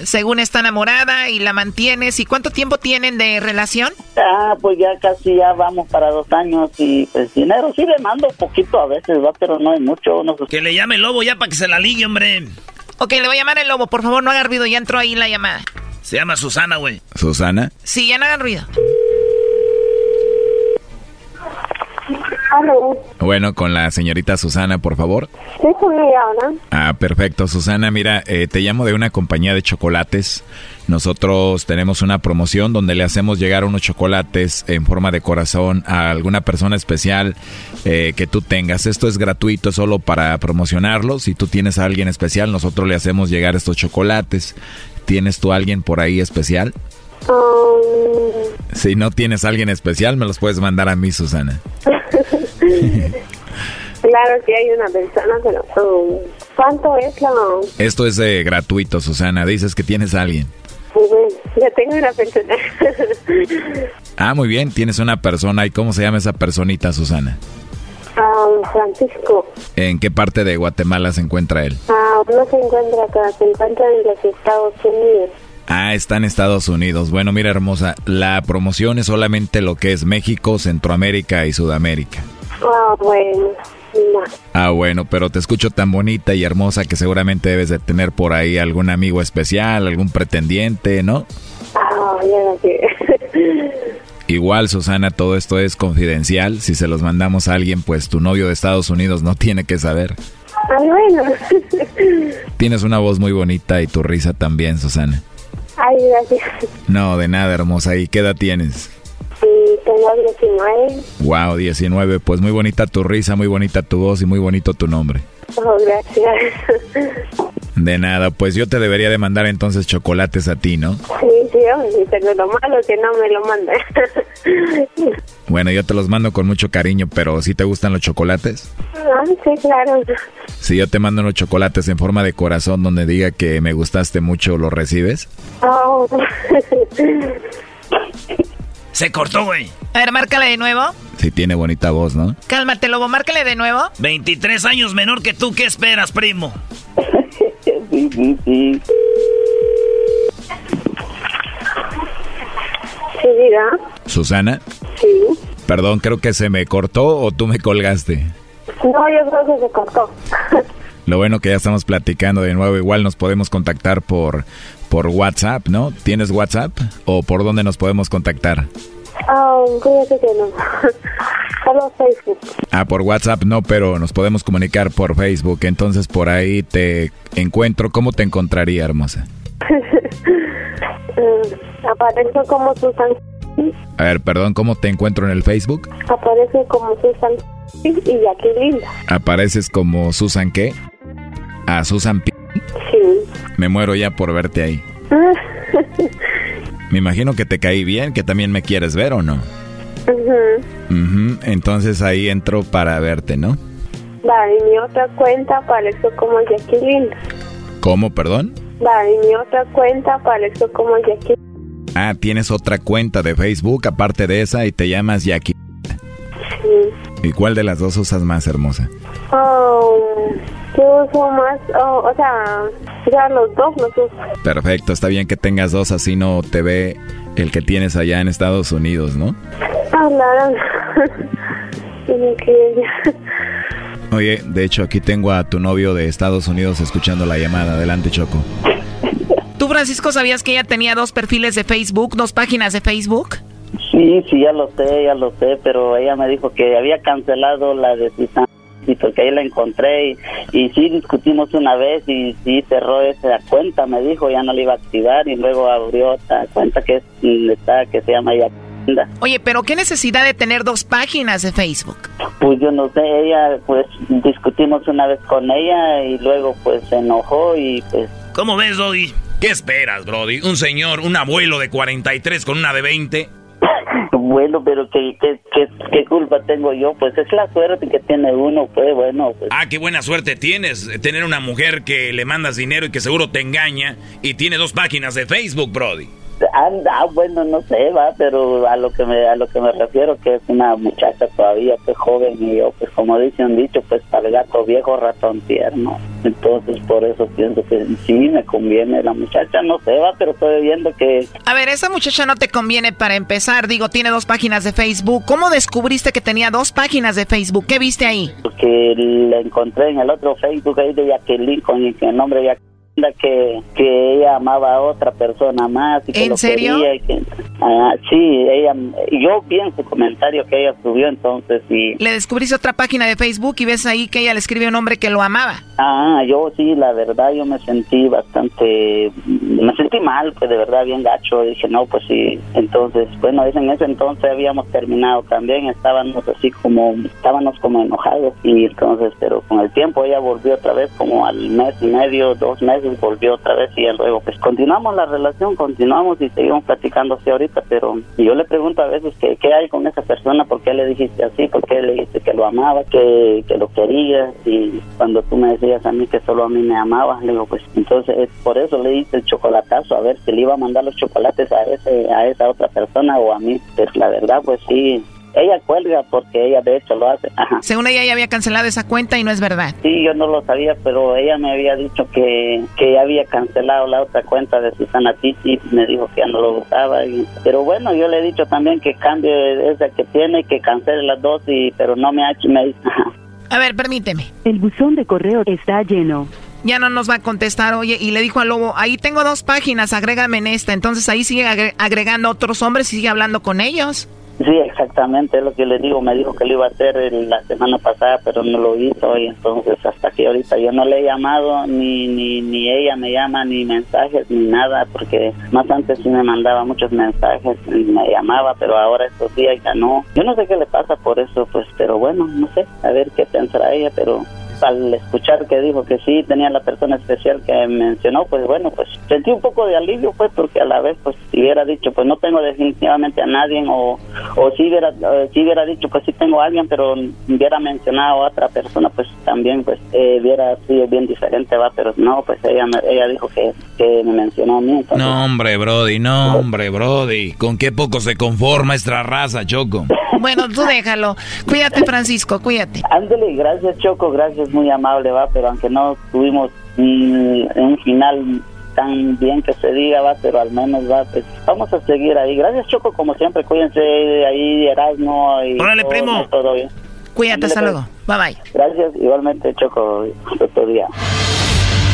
Según está enamorada y la mantienes. ¿Y cuánto tiempo tienen de relación? Ah, pues ya casi ya vamos para dos años y pues dinero sí le mando poquito a veces, va, pero no es mucho. No sé. Que le llame el lobo ya para que se la ligue, hombre. Ok, le voy a llamar el lobo. Por favor, no haga ruido. Ya entró ahí la llamada. Se llama Susana, güey. Susana. Sí, ya no hagan ruido. Bueno, con la señorita Susana, por favor. Sí, con ella ahora. Ah, perfecto. Susana, mira, eh, te llamo de una compañía de chocolates. Nosotros tenemos una promoción donde le hacemos llegar unos chocolates en forma de corazón a alguna persona especial eh, que tú tengas. Esto es gratuito solo para promocionarlo. Si tú tienes a alguien especial, nosotros le hacemos llegar estos chocolates. ¿Tienes tú a alguien por ahí especial? Um, Si no tienes a alguien especial, me los puedes mandar a mí, Susana. claro que hay una persona, pero um, ¿cuánto es la...? Esto es eh, gratuito, Susana. Dices que tienes a alguien. Pues, ya tengo una persona. Ah, muy bien, tienes una persona. ¿Y cómo se llama esa personita, Susana? Um, Francisco, ¿En qué parte de Guatemala se encuentra él? ah, no se encuentra acá, se encuentra en los Estados Unidos. Ah, está en Estados Unidos. Bueno, mira, hermosa, la promoción es solamente lo que es México, Centroamérica y Sudamérica. Ah, bueno, no. Ah, bueno, pero te escucho tan bonita y hermosa que seguramente debes de tener por ahí algún amigo especial, algún pretendiente, ¿no? Ah, ya no sé. Igual, Susana, todo esto es confidencial. Si se los mandamos a alguien, pues tu novio de Estados Unidos no tiene que saber. Ah, bueno. Tienes una voz muy bonita y tu risa también, Susana. Ay, gracias. No, de nada, hermosa. ¿Y qué edad tienes? Tengo 19. Wow, 19. Pues muy bonita tu risa, muy bonita tu voz y muy bonito tu nombre. Oh, gracias. De nada, pues yo te debería de mandar entonces chocolates a ti, ¿no? Sí, sí, hombre, pero lo malo que no me lo manda. Bueno, yo te los mando con mucho cariño, pero ¿sí te gustan los chocolates? Ah, sí, claro. Si yo te mando unos chocolates en forma de corazón donde diga que me gustaste mucho, ¿los recibes? Oh. Se cortó, güey. A ver, márcale de nuevo. Sí tiene bonita voz, ¿no? Cálmate, lobo, márcale de nuevo. 23 años menor que tú, ¿qué esperas, primo? Sí, sí, sí. Sí, diga. Susana, Sí. Perdón, creo que se me cortó o tú me colgaste. No, yo creo que se cortó. Lo bueno que ya estamos platicando de nuevo, igual nos podemos contactar por, por WhatsApp, ¿no? ¿Tienes WhatsApp? ¿O por dónde nos podemos contactar? Ah, fíjate que no. Solo Facebook. Ah, por WhatsApp no, pero nos podemos comunicar por Facebook. Entonces por ahí te encuentro. ¿Cómo te encontraría, hermosa? Eh, aparece como Susan. A ver, perdón, ¿cómo te encuentro en el Facebook? Aparece como Susan y Jacqueline. ¿Apareces como Susan qué? Ah, Susan P. Sí. Me muero ya por verte ahí. Me imagino que te caí bien, que también me quieres ver o no. Ujú. Ujú, Entonces ahí entro para verte, ¿no? Vale, mi otra cuenta aparece como Jacqueline. ¿Cómo, perdón? Vale, mi otra cuenta aparece como Jacqueline. Ah, tienes otra cuenta de Facebook aparte de esa y te llamas Jackie. Sí. ¿Y cuál de las dos usas más hermosa? Oh, yo uso más, oh, o sea, ya los dos los uso. Perfecto, está bien que tengas dos, así no te ve el que tienes allá en Estados Unidos, ¿no? Tiene que Oye, de hecho aquí tengo a tu novio de Estados Unidos escuchando la llamada. Adelante, Choco. ¿Tú, Francisco, sabías que ella tenía dos perfiles de Facebook, dos páginas de Facebook? Sí, sí, ya lo sé, ya lo sé, pero ella me dijo que había cancelado la de Susan y porque ahí la encontré y, y sí discutimos una vez y sí cerró esa cuenta, me dijo, ya no la iba a activar y luego abrió otra cuenta que es está que se llama Yacinda. Oye, pero ¿qué necesidad de tener dos páginas de Facebook? Pues yo no sé, ella pues discutimos una vez con ella y luego pues se enojó y pues ¿Cómo ves, Brody? ¿Qué esperas, Brody? Un señor, un abuelo de 43 con una de 20. bueno, pero ¿qué, qué, qué, culpa tengo yo? Pues es la suerte que tiene uno, pues bueno, pues Ah, qué buena suerte tienes de tener una mujer que le mandas dinero y que seguro te engaña y tiene dos páginas de Facebook, Brody. Anda, ah, bueno, no sé, va, pero a lo que me a lo que me refiero que es una muchacha todavía pues joven y yo pues como dice un dicho, pues para el gato viejo ratón tierno. Entonces, por eso pienso que sí me conviene la muchacha, no sé, va, pero estoy viendo que A ver, esa muchacha no te conviene para empezar. Digo, tiene dos páginas de Facebook. ¿Cómo descubriste que tenía dos páginas de Facebook? ¿Qué viste ahí? que la encontré en el otro Facebook ahí de Jacqueline con el nombre de Jacqueline que, que ella amaba a otra persona más y que ¿En lo serio? quería y que ah, sí ella yo vi en su comentario que ella subió entonces y Le descubriste otra página de Facebook y ves ahí que ella le escribió a un hombre que lo amaba. ah yo sí la verdad yo me sentí bastante me sentí mal pues de verdad bien gacho dije no pues sí entonces bueno en ese entonces habíamos terminado también estábamos así como estábamos como enojados y entonces pero con el tiempo ella volvió otra vez como al mes y medio dos meses volvió otra vez y luego pues continuamos la relación continuamos y seguimos platicando así ahorita pero yo le pregunto a veces que qué hay con esa persona por qué le dijiste así por qué le dijiste que lo amaba que, que lo querías y cuando tú me decías a mí que solo a mí me amabas le digo pues entonces es por eso le hice el chocolatazo a ver si le iba a mandar los chocolates a ese a esa otra persona o a mí. Pero la verdad pues sí ella cuelga porque ella de hecho lo hace Ajá. Según ella, ya había cancelado esa cuenta y no es verdad. Sí, yo no lo sabía, pero ella me había dicho que, que había cancelado la otra cuenta de Susana Titi, me dijo que ya no lo usaba. y- pero bueno, yo le he dicho también que cambie esa que tiene, que cancele las dos, y pero no me ha hecho, me dice, ajá. A ver, permíteme. El buzón de correo está lleno. Ya no nos va a contestar, oye, y le dijo al lobo, ahí tengo dos páginas, agrégame en esta. Entonces ahí sigue agre- agregando otros hombres y sigue hablando con ellos. Sí, exactamente, es lo que le digo. Me dijo que lo iba a hacer la semana pasada, pero no lo hizo. Y entonces, hasta que ahorita yo no le he llamado, ni, ni, ni ella me llama, ni mensajes, ni nada, porque más antes sí me mandaba muchos mensajes y me llamaba, pero ahora estos días ya no. Yo no sé qué le pasa por eso, pues, pero bueno, no sé, a ver qué pensará ella, pero al escuchar que dijo que sí tenía la persona especial que mencionó, pues bueno, pues sentí un poco de alivio, pues, porque a la vez, pues, si hubiera dicho, pues no tengo definitivamente a nadie, o, o si hubiera, eh, si hubiera dicho, pues sí tengo a alguien, pero hubiera mencionado a otra persona, pues también, pues, eh, hubiera sido bien diferente, va, pero no, pues ella, me- ella dijo que, que me mencionó a mí, entonces, No, hombre, Brody, no, hombre, Brody. ¿Con qué poco se conforma esta raza, Choco? Bueno, tú déjalo. Cuídate, Francisco, cuídate. Ándale, gracias Choco, gracias, muy amable, va, pero aunque no tuvimos mm, un final tan bien que se diga, va, pero al menos va, pues vamos a seguir ahí. Gracias, Choco, como siempre, cuídense ahí, Erasmo y Órale, primo. todo bien. Cuídate, hasta luego. Bye bye. Gracias, igualmente, Choco, otro día.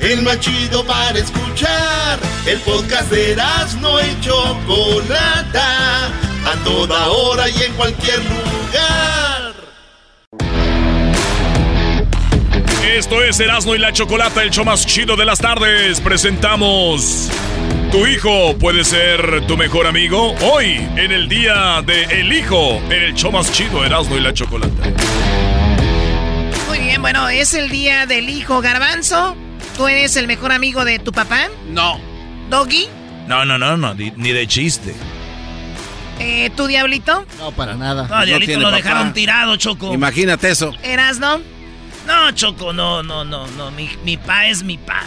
el más chido para escuchar. El podcast de Erasmo y Chocolata, a toda hora y en cualquier lugar. Esto es Erasmo y la Chocolata, el show más chido de las tardes. Presentamos... Tu hijo puede ser tu mejor amigo hoy, en el día de El Hijo, en el show más chido, Erasmo y la Chocolata. Muy bien, bueno, es el día del hijo garbanzo. ¿Tú eres el mejor amigo de tu papá? No. ¿Doggy? No, no, no, no, ni, ni de chiste. Eh, ¿Tu diablito? No, para nada. No, diablito lo papá. dejaron tirado, Choco. Imagínate eso. ¿Eras no? No, Choco, no, no, no, no. Mi, mi pa es mi pa.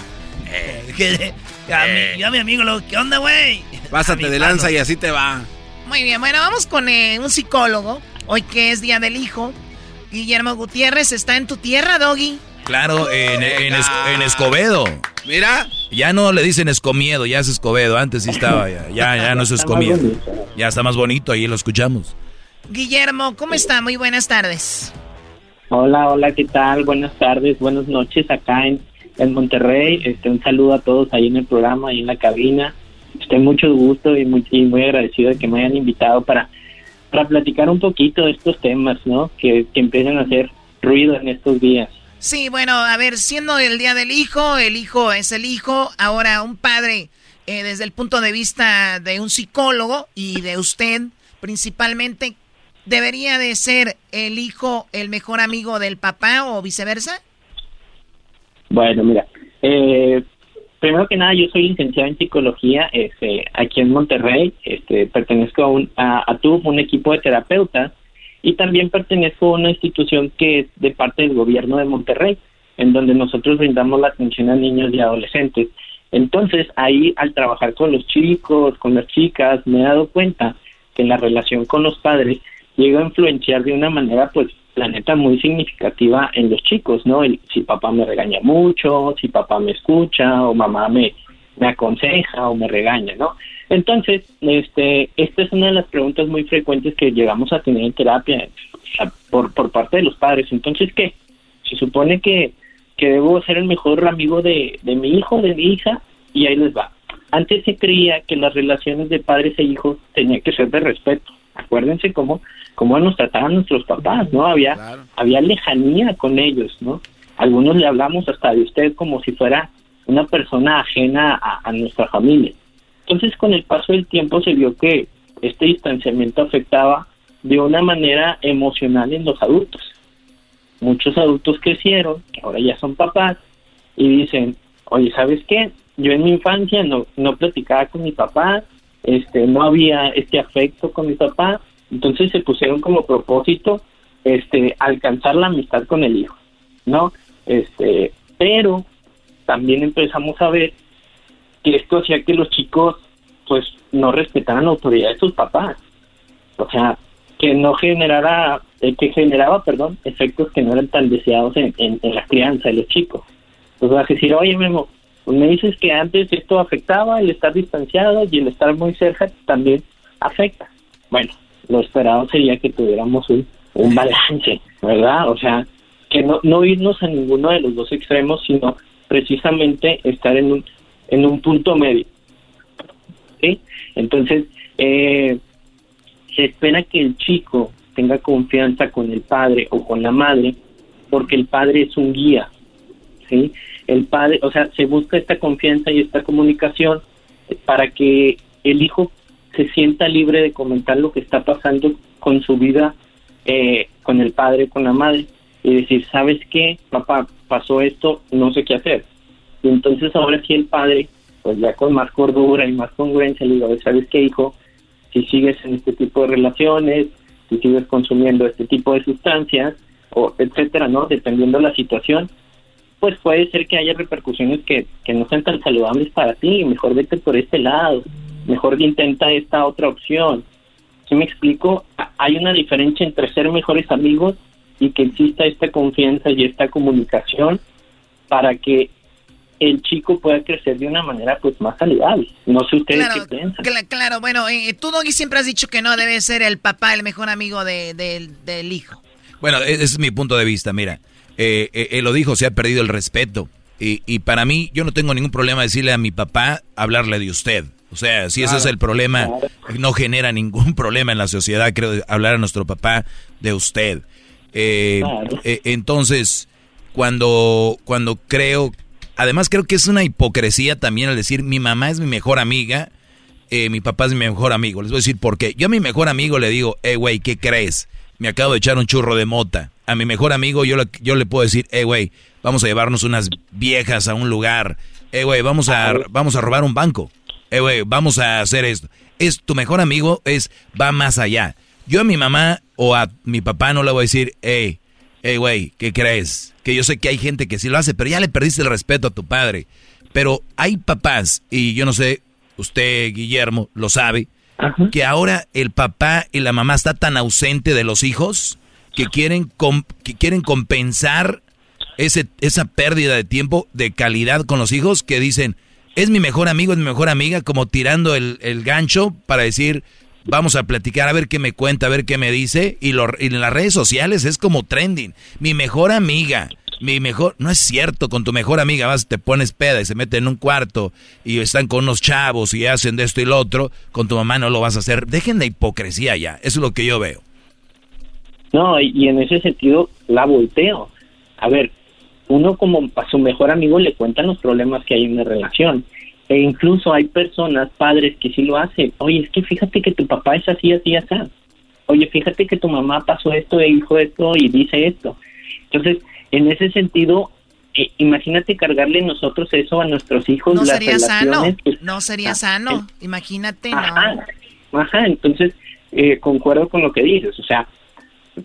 Eh, a mi, yo a mi amigo, lo, ¿qué onda, güey? Pásate de lanza no. y así te va. Muy bien, bueno, vamos con eh, un psicólogo. Hoy que es Día del Hijo. Guillermo Gutiérrez está en tu tierra, Doggy. Claro, en, en, Es- en Escobedo. Mira. Ya no le dicen Escomiedo, ya es Escobedo. Antes sí estaba, ya, ya, ya no es Escomiedo. Ya está más bonito, ahí lo escuchamos. Guillermo, ¿cómo está? Muy buenas tardes. Hola, hola, ¿qué tal? Buenas tardes, buenas noches acá en, en Monterrey. Este, un saludo a todos ahí en el programa, ahí en la cabina. Estoy mucho gusto y muy, y muy agradecido de que me hayan invitado para, para platicar un poquito de estos temas, ¿no? Que, que empiezan a hacer ruido en estos días. Sí, bueno, a ver, siendo el Día del Hijo, el hijo es el hijo. Ahora, un padre, eh, desde el punto de vista de un psicólogo y de usted principalmente, ¿debería de ser el hijo el mejor amigo del papá o viceversa? Bueno, mira, eh, primero que nada, yo soy licenciado en psicología este, aquí en Monterrey. Este, pertenezco a, un, a, a un equipo de terapeutas, y también pertenezco a una institución que es de parte del gobierno de Monterrey, en donde nosotros brindamos la atención a niños y adolescentes. Entonces, ahí al trabajar con los chicos, con las chicas, me he dado cuenta que la relación con los padres llega a influenciar de una manera, pues, la neta, muy significativa en los chicos, ¿no? Si papá me regaña mucho, si papá me escucha, o mamá me aconseja o me regaña, ¿no? Entonces, este, esta es una de las preguntas muy frecuentes que llegamos a tener en terapia por, por parte de los padres. Entonces, ¿qué? Se supone que, que debo ser el mejor amigo de, de mi hijo, de mi hija, y ahí les va. Antes se creía que las relaciones de padres e hijos tenían que ser de respeto. Acuérdense cómo, cómo nos trataban nuestros papás, ¿no? Había, había lejanía con ellos, ¿no? Algunos le hablamos hasta de usted como si fuera una persona ajena a, a nuestra familia. Entonces, con el paso del tiempo se vio que este distanciamiento afectaba de una manera emocional en los adultos. Muchos adultos crecieron, ahora ya son papás, y dicen, oye, ¿sabes qué? Yo en mi infancia no, no platicaba con mi papá, este, no había este afecto con mi papá, entonces se pusieron como propósito este, alcanzar la amistad con el hijo, ¿no? Este, pero también empezamos a ver que esto hacía que los chicos pues no respetaran la autoridad de sus papás. O sea, que no generara, eh, que generaba, perdón, efectos que no eran tan deseados en, en, en la crianza de los chicos. Entonces vas a decir, oye Memo, pues me dices que antes esto afectaba, el estar distanciado y el estar muy cerca también afecta. Bueno, lo esperado sería que tuviéramos un, un balance, ¿verdad? O sea, que no, no irnos a ninguno de los dos extremos, sino precisamente estar en un, en un punto medio. ¿sí? Entonces, eh, se espera que el chico tenga confianza con el padre o con la madre, porque el padre es un guía, ¿sí? El padre, o sea, se busca esta confianza y esta comunicación para que el hijo se sienta libre de comentar lo que está pasando con su vida, eh, con el padre, con la madre, y decir, ¿sabes qué? Papá, pasó esto, no sé qué hacer. Y entonces ahora sí el padre pues ya con más cordura y más congruencia le digo, ¿sabes qué, hijo? Si sigues en este tipo de relaciones, si sigues consumiendo este tipo de sustancias, o etcétera, ¿no? Dependiendo de la situación, pues puede ser que haya repercusiones que, que no sean tan saludables para ti, mejor vete por este lado, mejor intenta esta otra opción. Si me explico, hay una diferencia entre ser mejores amigos y que exista esta confianza y esta comunicación para que el chico pueda crecer de una manera pues más saludable. No sé ustedes qué piensan. claro, bueno, eh, tú Doggy siempre has dicho que no debe ser el papá el mejor amigo de, del hijo. Bueno, e-, ese es mi punto de vista, mira. Eh, eh, él lo dijo, se ha perdido el respeto. Y, y, para mí, yo no tengo ningún problema decirle a mi papá, hablarle de usted. O sea, si ese es el problema, no genera ningún problema en la sociedad, creo, hablar a nuestro papá de usted. Eh, entonces, cuando, cuando creo, además creo que es una hipocresía también al decir, mi mamá es mi mejor amiga, mi papá es mi mejor amigo. Les voy a decir por qué. Yo a mi mejor amigo le digo, eh, güey, ¿qué crees? Me acabo de echar un churro de mota a mi mejor amigo yo le, yo le puedo decir, eh, güey, vamos a llevarnos unas viejas a un lugar. Eh, güey, vamos a, vamos a robar un banco. Eh, güey, vamos a hacer esto. Es tu mejor amigo, es, va más allá. Yo a mi mamá o a mi papá no le voy a decir, hey, hey, güey, ¿qué crees? Que yo sé que hay gente que sí lo hace, pero ya le perdiste el respeto a tu padre. Pero hay papás, y yo no sé, usted, Guillermo, lo sabe, que ahora el papá y la mamá está tan ausente de los hijos que quieren, que quieren compensar ese, esa pérdida de tiempo, de calidad con los hijos, que dicen, es mi mejor amigo, es mi mejor amiga, como tirando el, gancho para decir, vamos a platicar, a ver qué me cuenta, a ver qué me dice, y, lo, y en las redes sociales es como trending, mi mejor amiga, mi mejor, no es cierto, con tu mejor amiga vas, te pones peda y se mete en un cuarto y están con unos chavos y hacen de esto y lo otro, con tu mamá no lo vas a hacer. Dejen de hipocresía ya, eso es lo que yo veo. No, y, en ese sentido la volteo. A ver, uno como a su mejor amigo le cuentan los problemas que hay en la relación. E incluso hay personas, padres, que sí lo hacen. Oye, es que fíjate que tu papá es así, así, así. Oye, fíjate que tu mamá pasó esto e hijo esto y dice esto. Entonces, en ese sentido, eh, imagínate cargarle nosotros eso a nuestros hijos. No sería sano. Pues, no sería ah, sano. imagínate, ajá, Ajá, entonces, eh, concuerdo con lo que dices. O sea,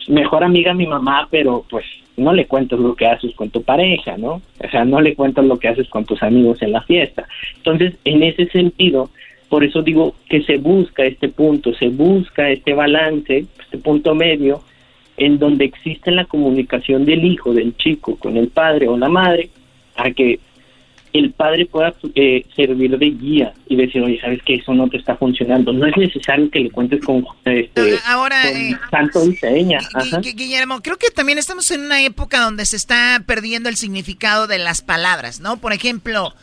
mejor amiga mi mamá, pero pues no le cuentas lo que haces con tu pareja, ¿no? O sea, no le cuentas lo que haces con tus amigos en la fiesta. Entonces, en ese sentido, por eso digo que se busca este punto, se busca este balance, este punto medio, en donde existe la comunicación del hijo, del chico, con el padre o la madre, a que el padre pueda eh, servir de guía y decir, oye, sabes que eso no te está funcionando. No es necesario que le cuentes con, este, Ahora, tanto eh, Guillermo, creo que también estamos en una época donde se está perdiendo el significado de las palabras, ¿no? Por ejemplo,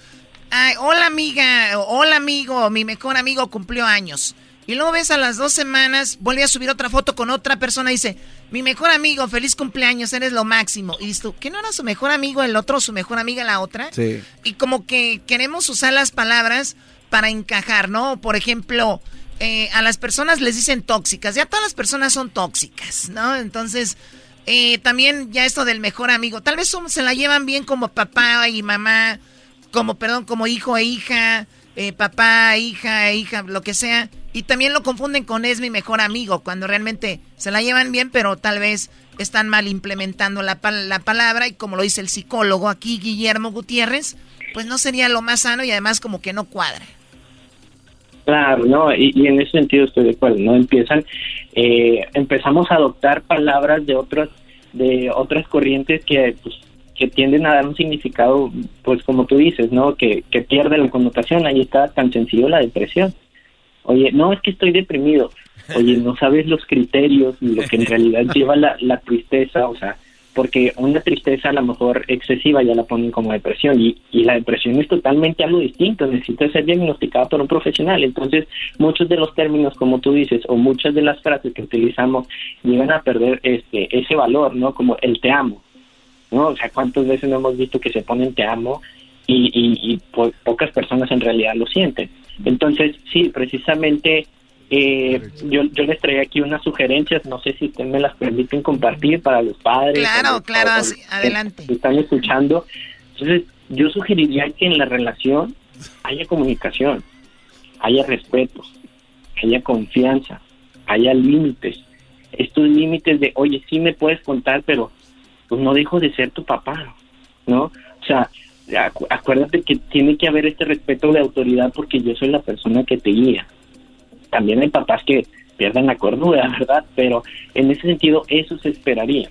hola amiga, hola amigo, mi mejor amigo cumplió años. Y luego ves a las dos semanas, vuelve a subir otra foto con otra persona y dice, mi mejor amigo, feliz cumpleaños, eres lo máximo. Y dices tú, ¿qué no era su mejor amigo el otro, su mejor amiga la otra? Sí. Y como que queremos usar las palabras para encajar, ¿no? Por ejemplo, eh, a las personas les dicen tóxicas, ya todas las personas son tóxicas, ¿no? Entonces, eh, también ya esto del mejor amigo, tal vez se la llevan bien como papá y mamá, como, perdón, como hijo e hija, eh, papá, hija, hija, lo que sea y también lo confunden con es mi mejor amigo, cuando realmente se la llevan bien, pero tal vez están mal implementando la, la palabra y como lo dice el psicólogo aquí, Guillermo Gutiérrez, pues no sería lo más sano y además como que no cuadra. Claro, no, y, en ese sentido estoy de acuerdo, ¿no? Empiezan, eh, empezamos a adoptar palabras de otras, de otras corrientes que, pues, que tienden a dar un significado, pues como tú dices, ¿no? Que, que pierde la connotación, ahí está tan sencillo la depresión. Oye, no, es que estoy deprimido. Oye, no sabes los criterios y lo que en realidad lleva la, la tristeza, o sea, porque una tristeza a lo mejor excesiva ya la ponen como depresión y, y la depresión es totalmente algo distinto, necesita ser diagnosticada por un profesional. Entonces, muchos de los términos, como tú dices, o muchas de las frases que utilizamos llegan a perder este ese valor, ¿no? Como el te amo, ¿no? O sea, ¿cuántas veces no hemos visto que se ponen te amo y, y, y pocas personas en realidad lo sienten? Entonces, sí, precisamente eh, yo, yo les traía aquí unas sugerencias, no sé si ustedes me las permiten compartir para los padres. Claro, claro, adelante. están escuchando. Entonces, yo sugeriría que en la relación haya comunicación, haya respeto, haya confianza, haya límites. Estos límites de, oye, sí me puedes contar, pero pues no dejo de ser tu papá, ¿no? O sea, acu- acuérdate que tiene que haber este respeto de autoridad porque yo soy la persona que te guía. También hay papás que pierden la cordura, ¿verdad? Pero en ese sentido, eso se esperaría.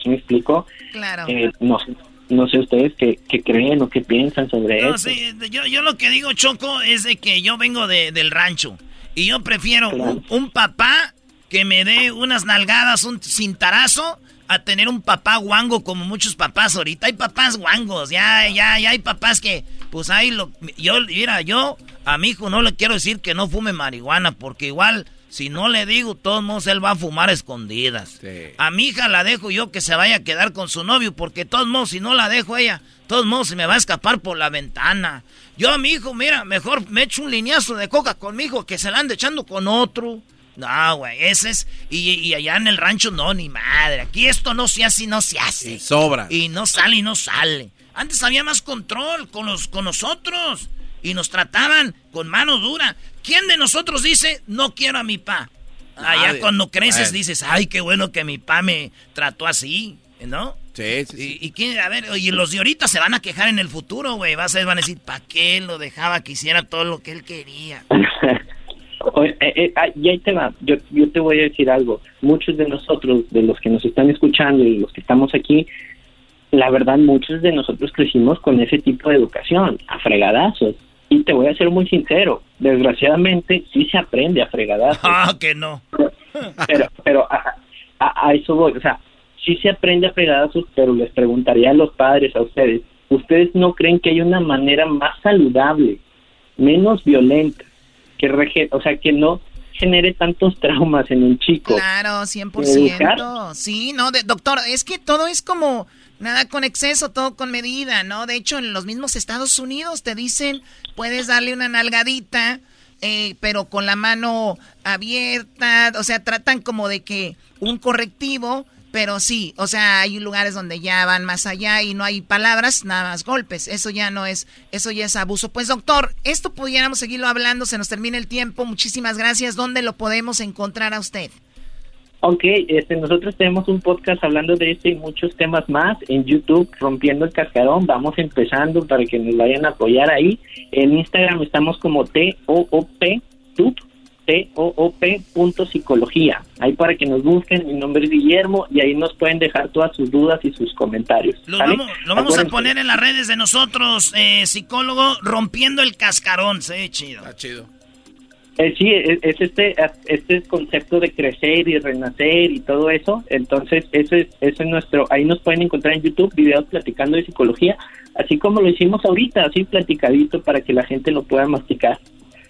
¿Sí me explico? Claro. Eh, no, sé- no sé ustedes qué, qué creen o qué piensan sobre No, eso. sí, yo, yo lo que digo, Choco, es de que yo vengo de- del rancho. Y yo prefiero un, un papá que me dé unas nalgadas, un cintarazo, a tener un papá guango como muchos papás ahorita. Hay papás guangos, ya, ya, ya hay papás que, pues ahí lo... Yo, mira, yo a mi hijo no le quiero decir que no fume marihuana, porque igual, si no le digo, todos modos él va a fumar a escondidas. A mi hija la dejo yo que se vaya a quedar con su novio, porque todos modos, si no la dejo ella, todos modos se me va a escapar por la ventana. Yo a mi hijo, mira, mejor me echo un lineazo de coca con mi hijo que se la ande echando con otro. No, güey, ese es... Y, y allá en el rancho, no, ni madre. Aquí esto no se hace y no se hace. sobra. Y no sale y no sale. Antes había más control con, los, con nosotros. Y nos trataban con mano dura. ¿Quién de nosotros dice, no quiero a mi pa? Allá Nadie. cuando creces dices, ay, qué bueno que mi pa me trató así, ¿no? Sí, sí, Y, y quién- a ver, y los de ahorita se van a quejar en el futuro, güey. Vas a, van a decir, ¿para qué lo dejaba que hiciera todo lo que él quería? y ahí te va, yo, yo te voy a decir algo. Muchos de nosotros, de los que nos están escuchando y los que estamos aquí, la verdad, muchos de nosotros crecimos con ese tipo de educación, a fregadazos. Y te voy a ser muy sincero, desgraciadamente sí se aprende a fregadazos. Ah, que no. pero pero a, a- a eso voy, o sea, sí se aprende a fregadazos, pero les preguntaría a los padres, a ustedes, ¿ustedes no creen que hay una manera más saludable, menos violenta, que rege- o sea, que no genere tantos traumas en un chico? Claro, ¿Educar? 100%. Sí, no, de- doctor, es que todo es como nada con exceso, todo con medida, ¿no? De hecho, en los mismos Estados Unidos te dicen, puedes darle una nalgadita, eh, pero con la mano abierta, o sea, tratan como de que un correctivo, pero sí, o sea, hay lugares donde ya van más allá y no hay palabras, nada más golpes. Eso ya no es, eso ya es abuso. Pues doctor, esto pudiéramos seguirlo hablando, se nos termina el tiempo. Muchísimas gracias. ¿Dónde lo podemos encontrar a usted? Ok, este, nosotros tenemos un podcast hablando de este y muchos temas más en YouTube, Rompiendo el Cascarón. Vamos empezando para que nos vayan a apoyar ahí. En Instagram estamos como T-O-O-P, T-O-O-P punto psicología. Ahí para que nos busquen, mi nombre es Guillermo y ahí nos pueden dejar todas sus dudas y sus comentarios. Lo ¿sale? vamos, lo vamos a poner en las redes de nosotros, eh, psicólogo, rompiendo el cascarón. Se ve chido. Está chido. Eh, sí, es, es este, este concepto de crecer y renacer y todo eso. Entonces, ese, es- ese es nuestro. Ahí nos pueden encontrar en YouTube videos platicando de psicología, así como lo hicimos ahorita, así platicadito para que la gente lo pueda masticar.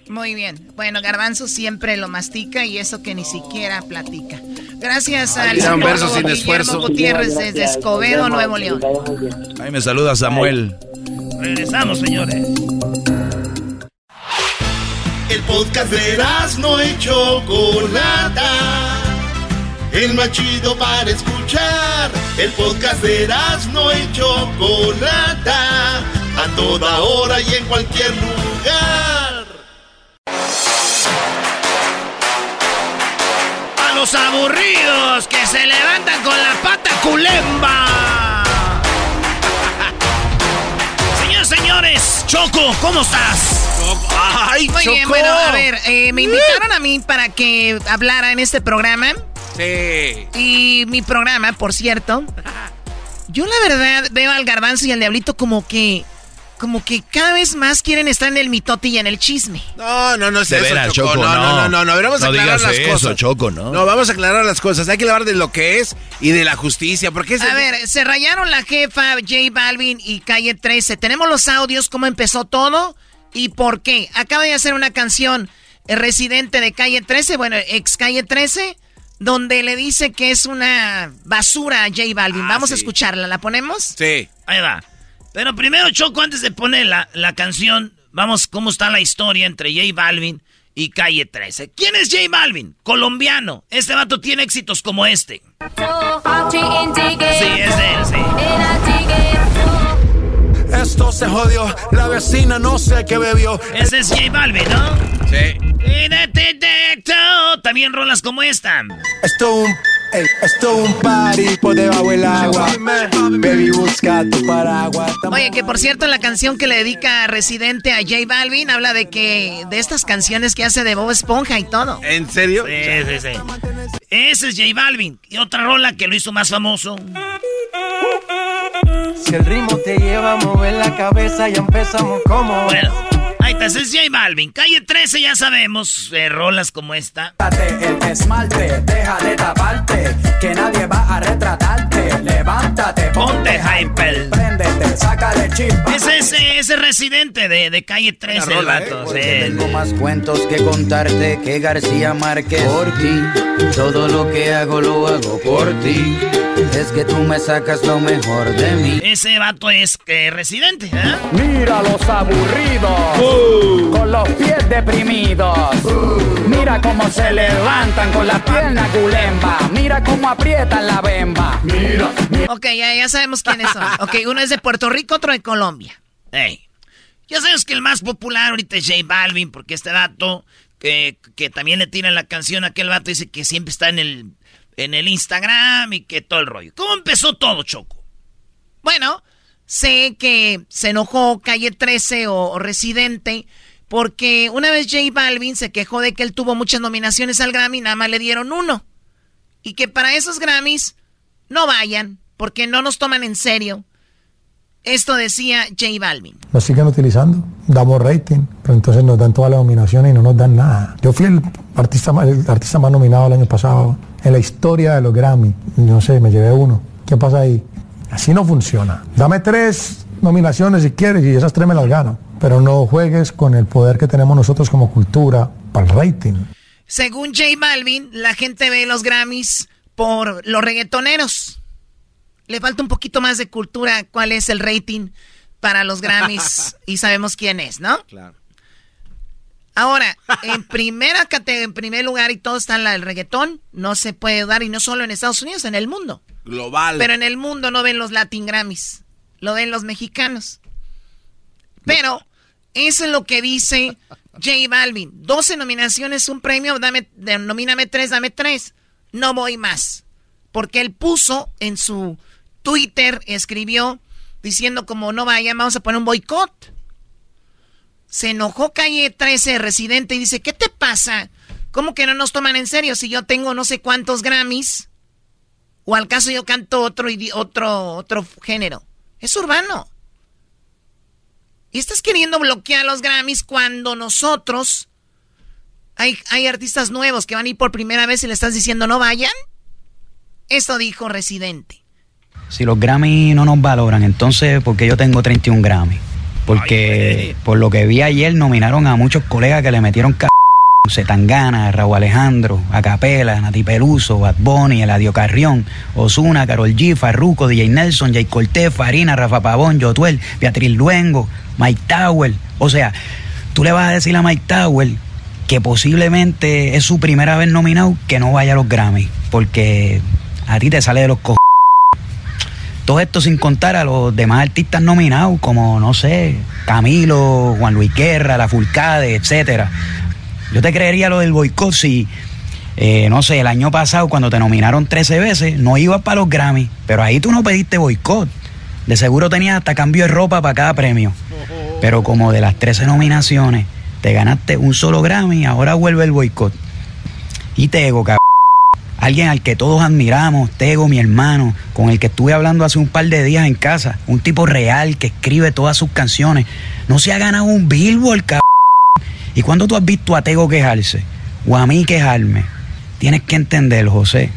Muy bien. Bueno, Garbanzo siempre lo mastica y eso que ni siquiera platica. Gracias Ay, al verso sin Guillermo esfuerzo. Gutiérrez Gracias, desde Escobedo, Nuevo León. Ahí me saluda Samuel. Regresamos, señores. El podcast de no y Chocolata. El más chido para escuchar. El podcast de no y Chocolata. A toda hora y en cualquier lugar. A los aburridos que se levantan con la pata culemba. Señores, señores, Choco, ¿cómo estás? Ay, Muy bien, Choco. bueno, a ver, eh, me invitaron a mí para que hablara en este programa. Sí. Y mi programa, por cierto, yo la verdad veo al garbanzo y al diablito como que, como que cada vez más quieren estar en el mitote y en el chisme. No, no, no es De eso, veras, Choco. Choco, no, no, no. no, no, no. A ver, vamos a No aclarar las eso, cosas. Choco, no. No, vamos a aclarar las cosas. Hay que hablar de lo que es y de la justicia. Porque es A ver, se rayaron la jefa J Balvin y Calle 13. Tenemos los audios, cómo empezó todo y por qué. Acaba de hacer una canción eh, residente de Calle 13, bueno, ex Calle 13, donde le dice que es una basura a J Balvin. Ah, Vamos a sí. escucharla, ¿la ponemos? Sí. Ahí va. Pero primero, Choco, antes de poner la, la canción, vamos cómo está la historia entre J Balvin y Calle 13. ¿Quién es J Balvin? Colombiano. Este vato tiene éxitos como este. Sí, es de él, sí. Esto se jodió. La vecina no sé qué bebió. Ese es J Balvin, ¿no? Sí. Y de también rolas como esta. Esto un Ey, esto es un party por debajo del agua. Baby, busca tu paraguas. Oye, que por cierto, la canción que le dedica Residente a J Balvin habla de que de estas canciones que hace de Bob Esponja y todo. ¿En serio? Sí, sí, sí. Ese es J Balvin. Y otra rola que lo hizo más famoso. Si el ritmo te lleva a mover la cabeza, ya empezamos como. Bueno, ahí está, ese es J Balvin. Calle 13, ya sabemos, eh, rolas como esta. El esmalte, deja de taparte, que nadie va a retratarte. Levántate, Ponte hyper. Préndete, sácale chispa. Ese es eh, ese residente de, de calle 13, el vato. sí. Tengo más cuentos que contarte que García Márquez. Por ti, todo lo que hago lo hago por ti. Es que tú me sacas lo mejor de mí. Ese vato es que residente, ¿eh? Mira los aburridos, con los pies deprimidos. Mira cómo se levantan con la pierna gulemba. Mira cómo aprietan la bemba. Mira, Ok, ya, ya sabemos quiénes son. Ok, uno es de Puerto Rico, otro de Colombia. Ey. Ya sabes que el más popular ahorita es J Balvin, porque este vato, que, que también le tiran la canción a aquel vato, dice que siempre está en el, en el Instagram y que todo el rollo. ¿Cómo empezó todo, Choco? Bueno, sé que se enojó Calle 13 o, Residente porque una vez J Balvin se quejó de que él tuvo muchas nominaciones al Grammy, nada más le dieron uno. Y que para esos Grammys no vayan, porque no nos toman en serio. Esto decía J Balvin. Nos siguen utilizando, damos rating, pero entonces nos dan todas las nominaciones y no nos dan nada. Yo fui el artista el artista más nominado el año pasado en la historia de los Grammy. No sé, me llevé uno. ¿Qué pasa ahí? Así no funciona. Dame tres nominaciones si quieres y esas tres me las gano. Pero no juegues con el poder que tenemos nosotros como cultura para el rating. Según J Balvin, la gente ve los Grammys por los reggaetoneros. Le falta un poquito más de cultura cuál es el rating para los Grammys y sabemos quién es, ¿no? Claro. Ahora, en primera en primer lugar y todo está en la del reggaetón, no se puede dar y no solo en Estados Unidos, en el mundo. Global. Pero en el mundo no ven los Latin Grammys, lo ven los mexicanos. Pero eso es lo que dice J Balvin. 12 nominaciones, un premio, dame, nomíname tres, dame tres. No voy más. Porque él puso en su Twitter, escribió diciendo como no vayan, vamos a poner un boicot. Se enojó Calle 13, residente, y dice, ¿qué te pasa? ¿Cómo que no nos toman en serio si yo tengo no sé cuántos Grammys? O al caso yo canto otro, otro, otro género. Es urbano. Y estás queriendo bloquear los Grammys cuando nosotros hay, hay artistas nuevos que van a ir por primera vez y le estás diciendo no vayan. Esto dijo Residente. Si los Grammy no nos valoran, entonces, ¿por qué yo tengo 31 Grammy? Porque por lo que vi ayer nominaron a muchos colegas que le metieron c... Zetangana, Raúl Alejandro, Acapela, Nati Peluso, Bad Bunny, Eladio Carrión, Osuna, Carol G, Farruko, DJ Nelson, Jay Cortés, Farina, Rafa Pavón, Yotuel, Beatriz Luengo, Mike Tower. O sea, tú le vas a decir a Mike Tower que posiblemente es su primera vez nominado que no vaya a los Grammy, porque a ti te sale de los cojones. Todo esto sin contar a los demás artistas nominados, como, no sé, Camilo, Juan Luis Guerra, La Fulcade, etcétera. Yo te creería lo del boicot si, eh, no sé, el año pasado cuando te nominaron 13 veces, no ibas para los Grammy, pero ahí tú no pediste boicot. De seguro tenías hasta cambio de ropa para cada premio. Pero como de las 13 nominaciones te ganaste un solo Grammy, ahora vuelve el boicot. Y Tego, cabrón. Alguien al que todos admiramos, Tego, mi hermano, con el que estuve hablando hace un par de días en casa. Un tipo real que escribe todas sus canciones. No se ha ganado un Billboard, cabrón. ¿Y cuando tú has visto a Tego quejarse? O a mí quejarme. Tienes que entender, José.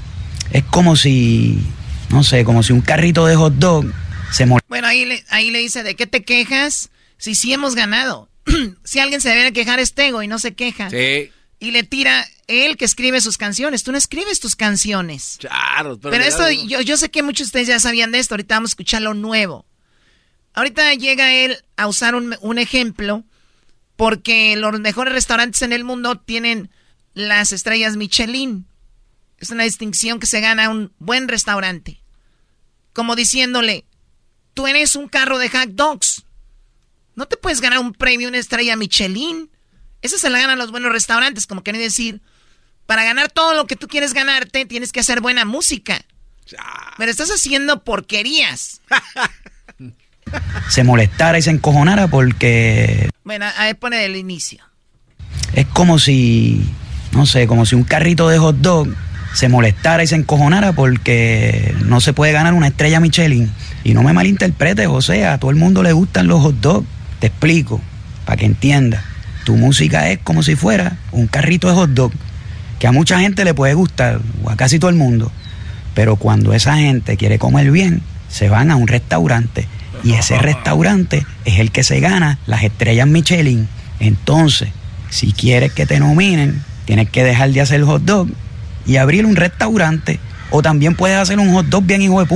Es como si, no sé, como si un carrito de hot dog se mol- Bueno, ahí le, ahí le dice, ¿de qué te quejas? Si sí hemos ganado. si alguien se debe quejar es Tego y no se queja. Sí. Y le tira él que escribe sus canciones. Tú no escribes tus canciones. Claro, pero, Pero esto, yo, yo sé que muchos de ustedes ya sabían de esto. Ahorita vamos a escuchar lo nuevo. Ahorita llega él a usar un, un ejemplo porque los mejores restaurantes en el mundo tienen las estrellas Michelin. Es una distinción que se gana un buen restaurante. Como diciéndole, tú eres un carro de hot dogs. No te puedes ganar un premio, una estrella Michelin. Eso se la ganan los buenos restaurantes, como quieren decir. Para ganar todo lo que tú quieres ganarte, tienes que hacer buena música. Pero estás haciendo porquerías. Se molestara y se encojonara porque Bueno, ahí pone el inicio. es como si, no sé, como si un carrito de hot dog se molestara y se encojonara porque no se puede ganar una estrella Michelin. Y no me malinterpretes, José, a todo el mundo le gustan los hot dogs. Te explico, para que entiendas. Tu música es como si fuera un carrito de hot dog, que a mucha gente le puede gustar, o a casi todo el mundo. Pero cuando esa gente quiere comer bien, se van a un restaurante. Y ese restaurante es el que se gana las estrellas Michelin. Entonces, si quieres que te nominen, tienes que dejar de hacer hot dog y abrir un restaurante. O también puedes hacer un hot dog bien hijo de p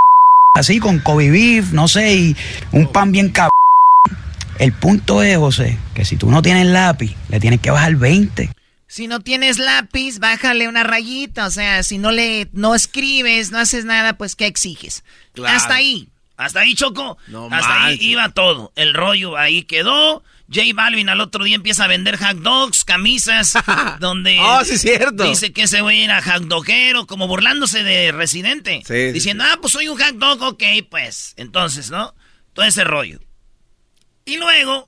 así con Kobe beef, no sé, y un pan bien cabrón. El punto es, José, que si tú no tienes lápiz, le tienes que bajar 20. Si no tienes lápiz, bájale una rayita. O sea, si no le, no escribes, no haces nada, pues ¿qué exiges? Claro. Hasta ahí. Hasta ahí, Choco. No Hasta ahí iba todo. El rollo ahí quedó. J Balvin al otro día empieza a vender hot dogs, camisas, donde Oh, sí, cierto. dice que ese güey era hot doguero, como burlándose de Residente. Sí, sí, diciendo, ah, pues soy un hot dog, ok, pues. Entonces, ¿no? Todo ese rollo. Y luego,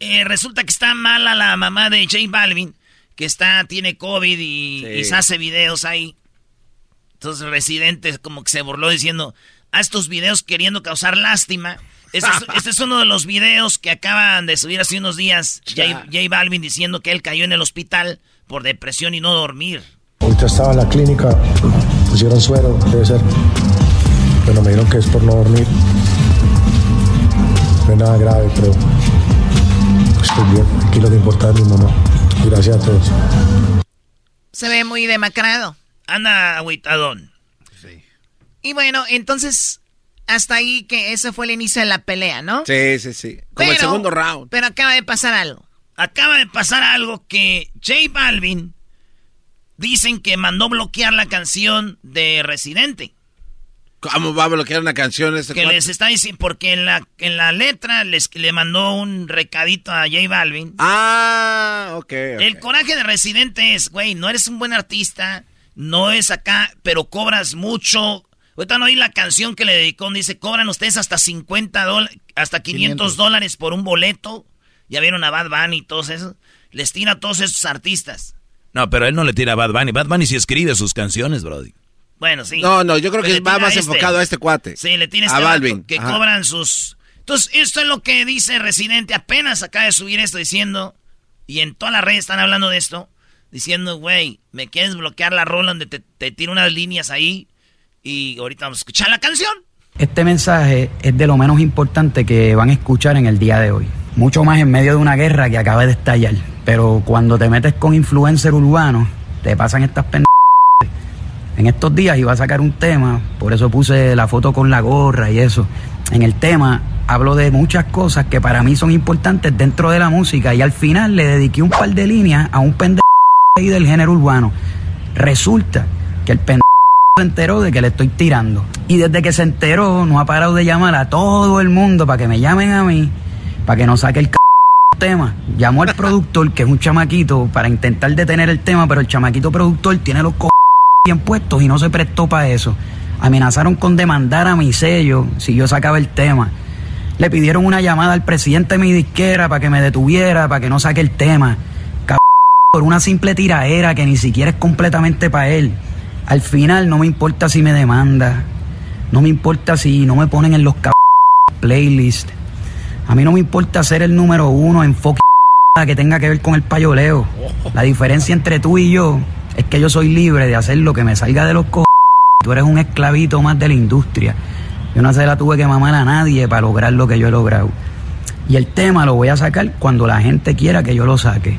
eh, resulta que está mala la mamá de J Balvin, que está, tiene COVID y, Sí. y se hace videos ahí. Entonces Residente como que se burló diciendo, a estos videos queriendo causar lástima. Este es, este es uno de los videos que acaban de subir hace unos días J, J Balvin diciendo que él cayó en el hospital por depresión y no dormir. Ahorita estaba en la clínica, pusieron suero, debe ser. Bueno, me dijeron que es por no dormir. No es nada grave, pero estoy bien. Aquí lo que importa es mi mamá. Gracias a todos. Se ve muy demacrado. Anda, agüitadón. Y bueno, entonces, hasta ahí que ese fue el inicio de la pelea, ¿no? Sí, sí, sí. Como el segundo round. Pero acaba de pasar algo. Acaba de pasar algo que J Balvin dicen que mandó bloquear la canción de Residente. ¿Cómo va a bloquear una canción este Que cuate? les está diciendo, porque en la, en la letra les, le mandó un recadito a J Balvin. Ah, ok. ok. El coraje de Residente es, güey, no eres un buen artista, no es acá, pero cobras mucho. Ahorita no oí la canción que le dedicó, dice, cobran ustedes hasta 50 dólares, hasta 500, 500. dólares por un boleto. Ya vieron a Bad Bunny y todos esos. Les tira a todos esos artistas. No, pero él no le tira a Bad Bunny. Bad Bunny sí escribe sus canciones, Brody. Bueno, sí. No, no, yo creo Pero que va más enfocado a este cuate. Sí, le tiene A este Balvin, que ajá. cobran sus... Entonces, esto es lo que dice Residente. Apenas acaba de subir esto diciendo... Y en todas las redes están hablando de esto. Diciendo, güey, me quieres bloquear la rola donde te, te tiro unas líneas ahí. Y ahorita vamos a escuchar la canción. Este mensaje es de lo menos importante que van a escuchar en el día de hoy. Mucho más en medio de una guerra que acaba de estallar. Pero cuando te metes con influencer urbano, te pasan estas pendejas. En estos días iba a sacar un tema, por eso puse la foto con la gorra y eso. En el tema hablo de muchas cosas que para mí son importantes dentro de la música y al final le dediqué un par de líneas a un pendejo del género urbano. Resulta que el pendejo se enteró de que le estoy tirando. Y desde que se enteró, no ha parado de llamar a todo el mundo para que me llamen a mí, para que no saque el c tema. Llamó al productor, que es un chamaquito, para intentar detener el tema, pero el chamaquito productor tiene los co bien puestos y no se prestó para eso. Amenazaron con demandar a mi sello si yo sacaba el tema. Le pidieron una llamada al presidente de mi disquera para que me detuviera, para que no saque el tema. Cab- por una simple tiraera que ni siquiera es completamente para él. Al final no me importa si me demanda, no me importa si no me ponen en los cab- playlists. A mí no me importa ser el número uno en fucking que tenga que ver con el payoleo. La diferencia entre tú y yo es que yo soy libre de hacer lo que me salga de los co. Tú eres un esclavito más de la industria. Yo no se la tuve que mamar a nadie para lograr lo que yo he logrado. Y el tema lo voy a sacar cuando la gente quiera que yo lo saque.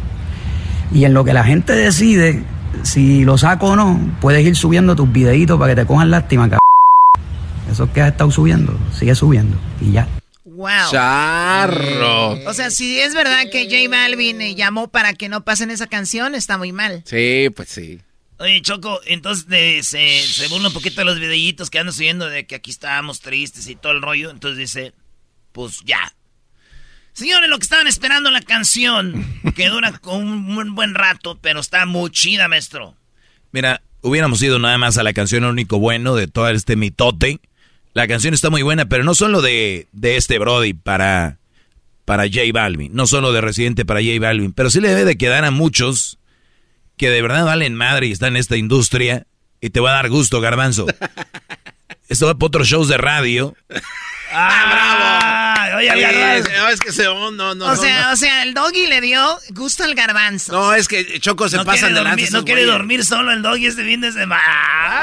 Y en lo que la gente decide, si lo saco o no, puedes ir subiendo tus videitos para que te cojan lástima, cabrón. Eso que has estado subiendo, sigue subiendo. Y ya. Wow. Charro. O sea, si es verdad que J Balvin eh, llamó para que no pasen esa canción, está muy mal. Sí, pues sí. Oye, Choco, entonces de- se, se burla un poquito de los videitos que andan subiendo de que aquí estábamos tristes y todo el rollo. Entonces dice, pues ya. Señores, lo que estaban esperando la canción, que dura un, un buen rato, pero está muy chida, maestro. Mira, hubiéramos ido nada más a la canción único bueno de todo este mitote. La canción está muy buena, pero no solo de, de este Brody para, para J Balvin, no solo de Residente para J Balvin, pero sí le debe de quedar a muchos que de verdad valen madre y están en esta industria y te va a dar gusto, garbanzo. Esto va para otros shows de radio. ¡Ah, bravo! Oye, Sí, garbanzo. no, es que se... no, no, o, no, sea, no. o sea, el doggy le dio gusto al garbanzo. No, es que Choco se no pasan quiere de lanza dormir, no quiere dormir solo el doggy este fin de semana.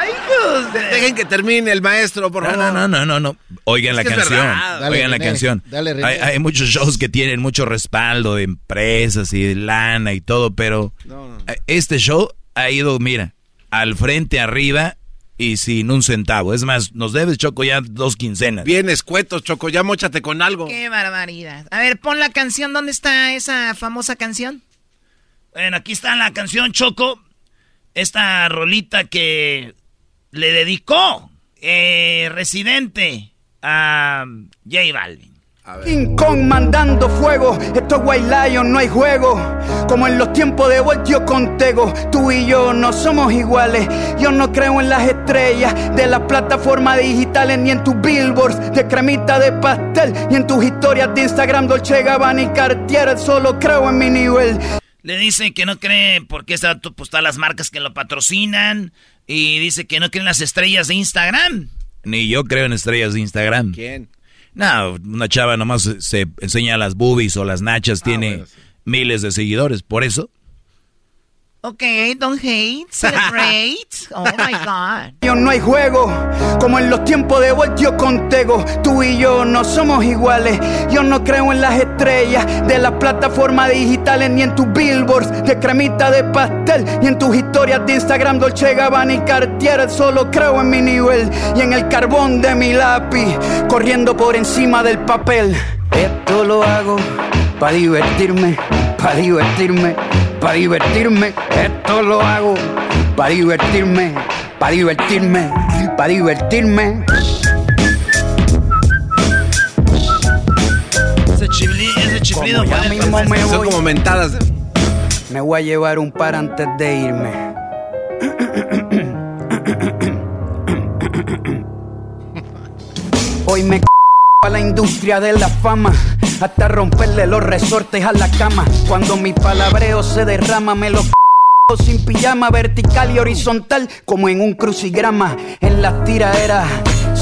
Ay, hijos de- Dejen que termine el maestro, por No, favor. no, no, no, no, no. Oigan Es la canción. Dale, Oigan la canción. dale, René. hay, hay muchos shows que tienen mucho respaldo de empresas y de lana y todo, pero este show ha ido, mira, al frente, arriba y sin un centavo. Es más, nos debes, Choco, ya dos quincenas. Bien escuetos, Choco, ya mochate con algo. Qué barbaridad. A ver, pon la canción. ¿Dónde está esa famosa canción? Bueno, aquí está la canción Choco. Esta rolita que le dedicó eh, Residente a J Balvin. King Kong mandando fuego, esto es White Lion, no hay juego. Como en los tiempos de Voltio con Tego, tú y yo no somos iguales. Yo no creo en las estrellas de las plataformas digitales, ni en tus billboards de cremita de pastel, ni en tus historias de Instagram, Dolce Gabbana y Cartier. Solo creo en mi nivel. Le dice que no cree porque está, pues, todas las marcas que lo patrocinan. Y dice que no creen las estrellas de Instagram. Ni yo creo en estrellas de Instagram. ¿Quién? No, una chava nomás se, se enseña las boobies o las nachas, tiene miles de seguidores. Por eso, Ok, don't hate, celebrate. Oh my God. Yo no hay juego, como en los tiempos de Voltio con Tego. Tú y yo no somos iguales. Yo no creo en las estrellas de las plataformas digitales, ni en tus billboards de cremita de pastel, ni en tus historias de Instagram, Dolce Gabbana y Cartier. Solo creo en mi nivel y en el carbón de mi lápiz, corriendo por encima del papel. Esto lo hago para divertirme, para divertirme, para divertirme. Esto lo hago para divertirme, para divertirme, para divertirme. Ese, chifli, ese chiflido Como ya mismo me Son voy, como mentadas. me voy a llevar un par antes de irme. Hoy me c a la industria de la fama hasta romperle los resortes a la cama. Cuando mi palabreo se derrama, me lo sin pijama vertical y horizontal como en un crucigrama en las tiraderas.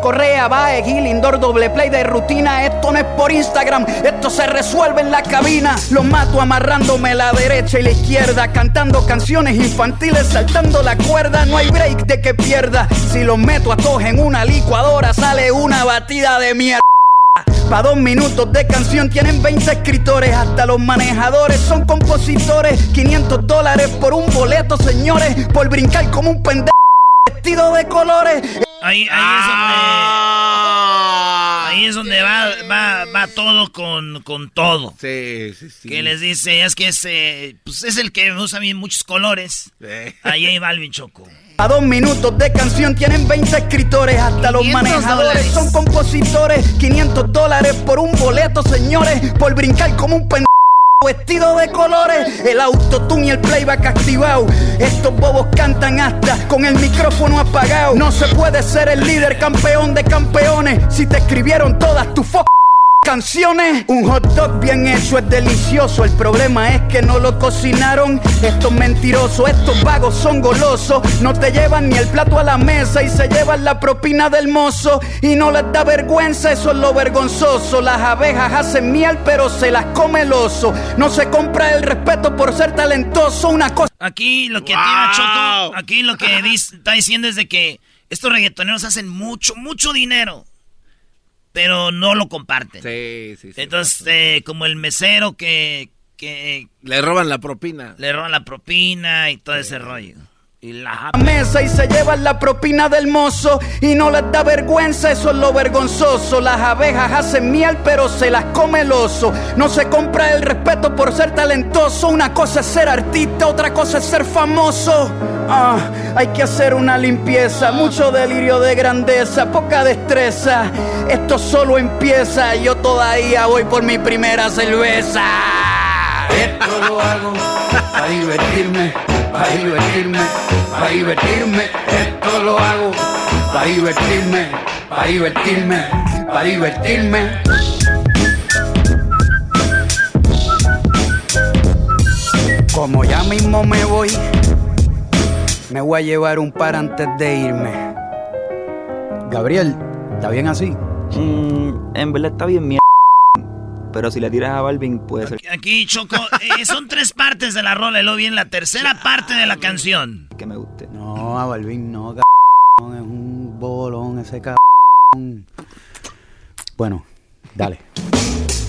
Correa, Bae, Gil, Indoor, doble play de rutina. Esto no es por Instagram, esto se resuelve en la cabina. Los mato amarrándome la derecha y la izquierda Cantando canciones infantiles, saltando la cuerda. No hay break de que pierda. Si los meto a todos en una licuadora Sale una batida de mierda. Pa' dos minutos de canción tienen 20 escritores, hasta los manejadores son compositores. 500 dólares por un boleto, señores, por brincar como un pendejo vestido de colores. Ahí, ahí es donde. Ahí es donde va, va, va todo con, con todo. Sí, sí, sí. Que les dice, es que es, eh, pues es el que usa bien muchos colores. Ahí hay Balvin Choco. A dos minutos de canción tienen 20 escritores, hasta los 500 manejadores dólares. son compositores. 500 dólares por un boleto, señores, por brincar como un pendejo. Vestido de colores, el autotune y el playback activado. Estos bobos cantan hasta con el micrófono apagado. No se puede ser el líder campeón de campeones si te escribieron todas tus fo canciones. Un hot dog bien hecho es delicioso. El problema es que no lo cocinaron. Estos mentirosos, estos vagos son golosos. No te llevan ni el plato a la mesa y se llevan la propina del mozo. Y no les da vergüenza, eso es lo vergonzoso. Las abejas hacen miel, pero se las come el oso. No se compra el respeto por ser talentoso. Una cosa. Aquí lo que tiene Choco, aquí lo que está diciendo es de que estos reggaetoneros hacen mucho, mucho dinero pero no lo comparten. Sí, sí, sí. Entonces, eh, como el mesero que, que... Le roban la propina. Le roban la propina y todo ese rollo. Y la mesa y se llevan la propina del mozo y no les da vergüenza, eso es lo vergonzoso. Las abejas hacen miel pero se las come el oso. No se compra el respeto por ser talentoso. Una cosa es ser artista, otra cosa es ser famoso. Ah, hay que hacer una limpieza, mucho delirio de grandeza, poca destreza. Esto solo empieza, yo todavía voy por mi primera cerveza. Esto lo hago para divertirme para divertirme, para divertirme, esto lo hago, para divertirme, para divertirme, para divertirme. Como ya mismo me voy, me voy a llevar un par antes de irme. Gabriel, ¿está bien así? Mm, en verdad está bien, mierda. Pero si le tiras a Balvin, puede ser. Aquí, Choco, eh, son tres partes de la rola y luego viene la tercera parte de la canción. Que me guste. No, a Balvin no, cabrón. Es un bolón ese cabrón. Bueno, dale.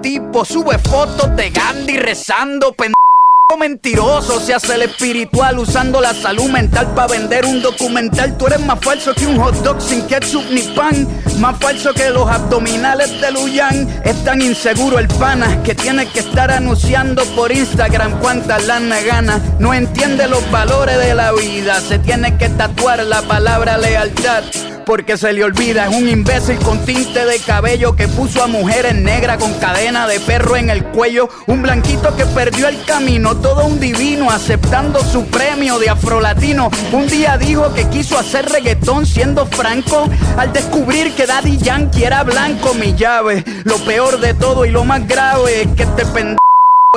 tipo sube fotos de Gandhi rezando, pendejo mentiroso, se hace el espiritual usando la salud mental para vender un documental. Tú eres más falso que un hot dog sin ketchup ni pan, más falso que los abdominales de Luyan. Es tan inseguro el pana que tiene que estar anunciando por Instagram cuántas lana gana. No entiende los valores de la vida, se tiene que tatuar la palabra lealtad porque se le olvida. Es un imbécil con tinte de cabello que puso a mujeres negras con cadena de perro en el cuello. Un blanquito que perdió el camino, todo un divino aceptando su premio de afrolatino. Un día dijo que quiso hacer reggaetón siendo franco al descubrir que Daddy Yankee era blanco. Mi llave, lo peor de todo y lo más grave es que este pendejo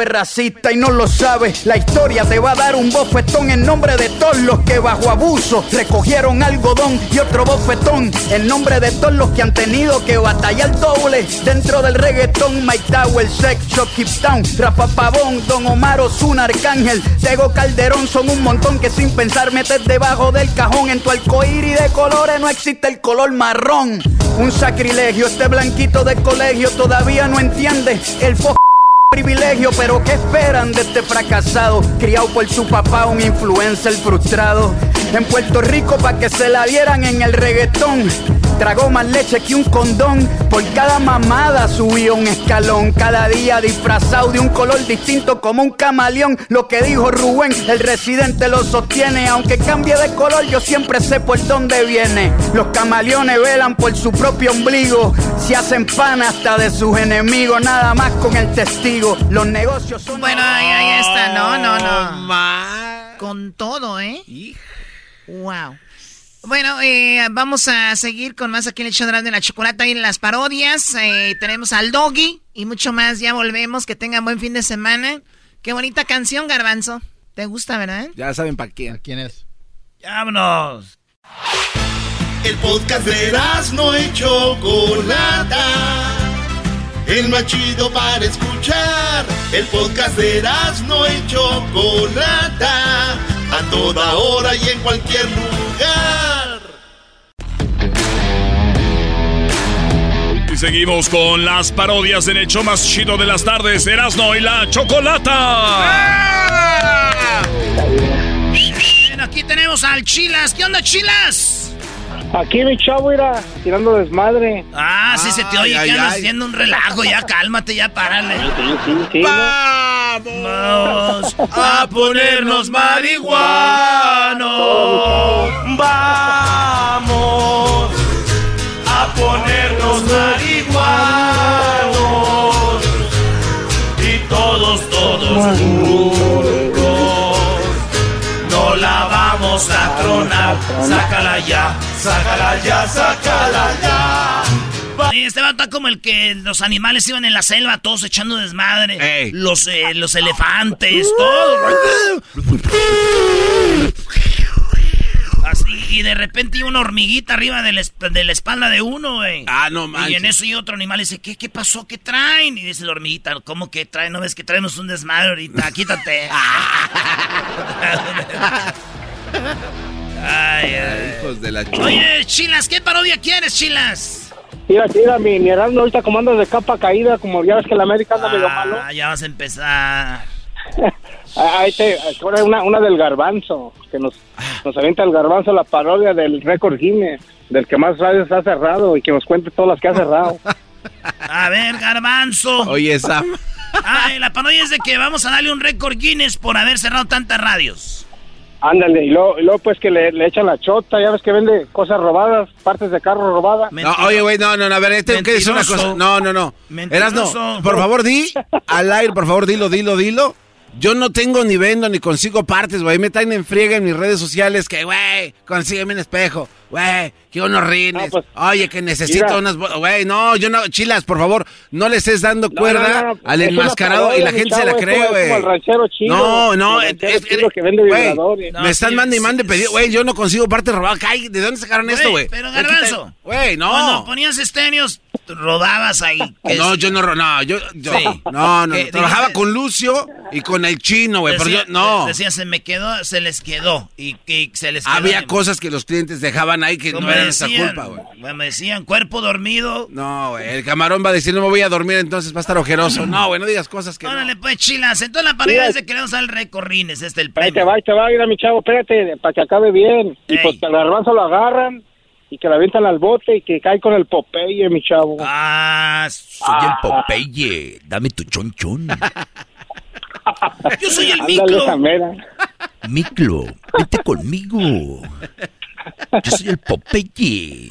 es racista y no lo sabes. La historia te va a dar un bofetón en nombre de todos los que bajo abuso recogieron algodón y otro bofetón en nombre de todos los que han tenido que batallar doble dentro del reggaetón. Mike Tower, Sex Shop, Keep Town, Rafa Pavón, Don Omar Ozuna, Arcángel, Tego Calderón son un montón que sin pensar metes debajo del cajón. En tu y de colores no existe el color marrón. Un sacrilegio, este blanquito de colegio todavía no entiende el fo privilegio, pero ¿qué esperan de este fracasado? Criado por su papá, un influencer frustrado. En Puerto Rico para que se la dieran en el reggaetón. Tragó más leche que un condón. Por cada mamada subió un escalón. Cada día disfrazado de un color distinto como un camaleón. Lo que dijo Rubén, el residente lo sostiene. Aunque cambie de color, yo siempre sé por dónde viene. Los camaleones velan por su propio ombligo. Se hacen pan hasta de sus enemigos. Nada más con el testigo. Los negocios son. Bueno, ahí, está. No, no, no. Con todo, ¿eh? Wow. Bueno, eh, vamos a seguir con más aquí en el show de la chocolate y en las parodias. Eh, tenemos al Doggy y mucho más. Ya volvemos. Que tengan buen fin de semana. Qué bonita canción, Garbanzo. ¿Te gusta, verdad? Ya saben para quién. ¿Quién es? ¡Vámonos! El podcast de no y Chocolata. El más chido para escuchar. El podcast de no y Chocolata. A toda hora y en cualquier lugar. Y seguimos con las parodias en el show más chido de las tardes, Erasno y la Chocolata. Aquí tenemos al Chilas. ¿Qué onda, Chilas? Aquí mi chavo irá tirando desmadre. Ah, sí se te oye Ay, que andas haciendo un relajo. Ya cálmate, ya párale. sí, Vamos a ponernos marihuanos. Vamos vamos a tronar. Sácala ya, sácala ya, sácala ya. Este vato está como el que los animales iban en la selva, todos echando desmadre. Los, eh, los elefantes, todo. Así, y de repente iba una hormiguita arriba de la, de la espalda de uno, güey. Ah, no Y manches. en eso y otro animal dice, ¿qué, ¿qué pasó? ¿Qué traen? Y dice la hormiguita, ¿cómo que traen? ¿No ves que traemos un desmadre ahorita? Quítate. ay, ay. Hijos de la Oye, Chilas, ¿qué parodia quieres, Chilas? Mira, mira, mi, mi Erasmo ahorita como anda de capa caída, como ya ves que la América anda medio malo. Ah, ya vas a empezar. Ah, Ahí te, ahora una, una del garbanzo, que nos, nos avienta el garbanzo la parodia del récord Guinness, del que más radios ha cerrado y que nos cuente todas las que ha cerrado. A ver, garbanzo. Oye, Sam. Ay, la parodia es de que vamos a darle un récord Guinness por haber cerrado tantas radios. Ándale, y luego, y luego pues que le, le echan la chota, ya ves que vende cosas robadas, partes de carro robadas. No, oye, güey, no, no, no, a ver, tengo que decir una cosa. No, no, no. Eras no. Por favor, di al aire, por favor, dilo, dilo, dilo. Yo no tengo ni vendo ni consigo partes, güey. Me traen en friega en mis redes sociales que, güey, consígueme un espejo, güey, que unos rines. Oye, que necesito mira. unas... Güey, no, yo no... Chilas, por favor, no le estés dando No, cuerda no, no, al enmascarado parodia, y la gente se la cree, güey. No, no, el es, es- que vende vibradores. me están mande y mande pedido. Güey, yo no consigo partes robadas. Ay, ¿de dónde sacaron esto, güey? Pero garbanzo. Güey, no. Cuando ponías estéreos, rodabas ahí. No, yo no, no, yo, yo- Sí. no, no, trabajaba Dijiste- con Lucio y con el chino, güey, pero yo, no. Decía, se me quedó, se les quedó. Y, y se les quedó. Había cosas que los clientes dejaban ahí que no nuestra decían, culpa, güey. bueno, Me decían, cuerpo dormido. No, güey, el camarón va a decir, no me voy a dormir, entonces va a estar ojeroso. No, güey, no digas cosas que no. Órale, pues, chilas. Entonces la parodia Mira. es de que le vamos a dar el récord Guinness, este es el Ahí premio. te va, ahí te va, mira mi chavo, espérate, para que acabe bien. Y pues que al garbanzo lo agarran y que la avientan al bote y que cae con el Popeye, mi chavo. Ah, Soy el Popeye. Dame tu chonchón. Yo soy el esa mera. Miclo, vete conmigo. Yo soy el Popeye.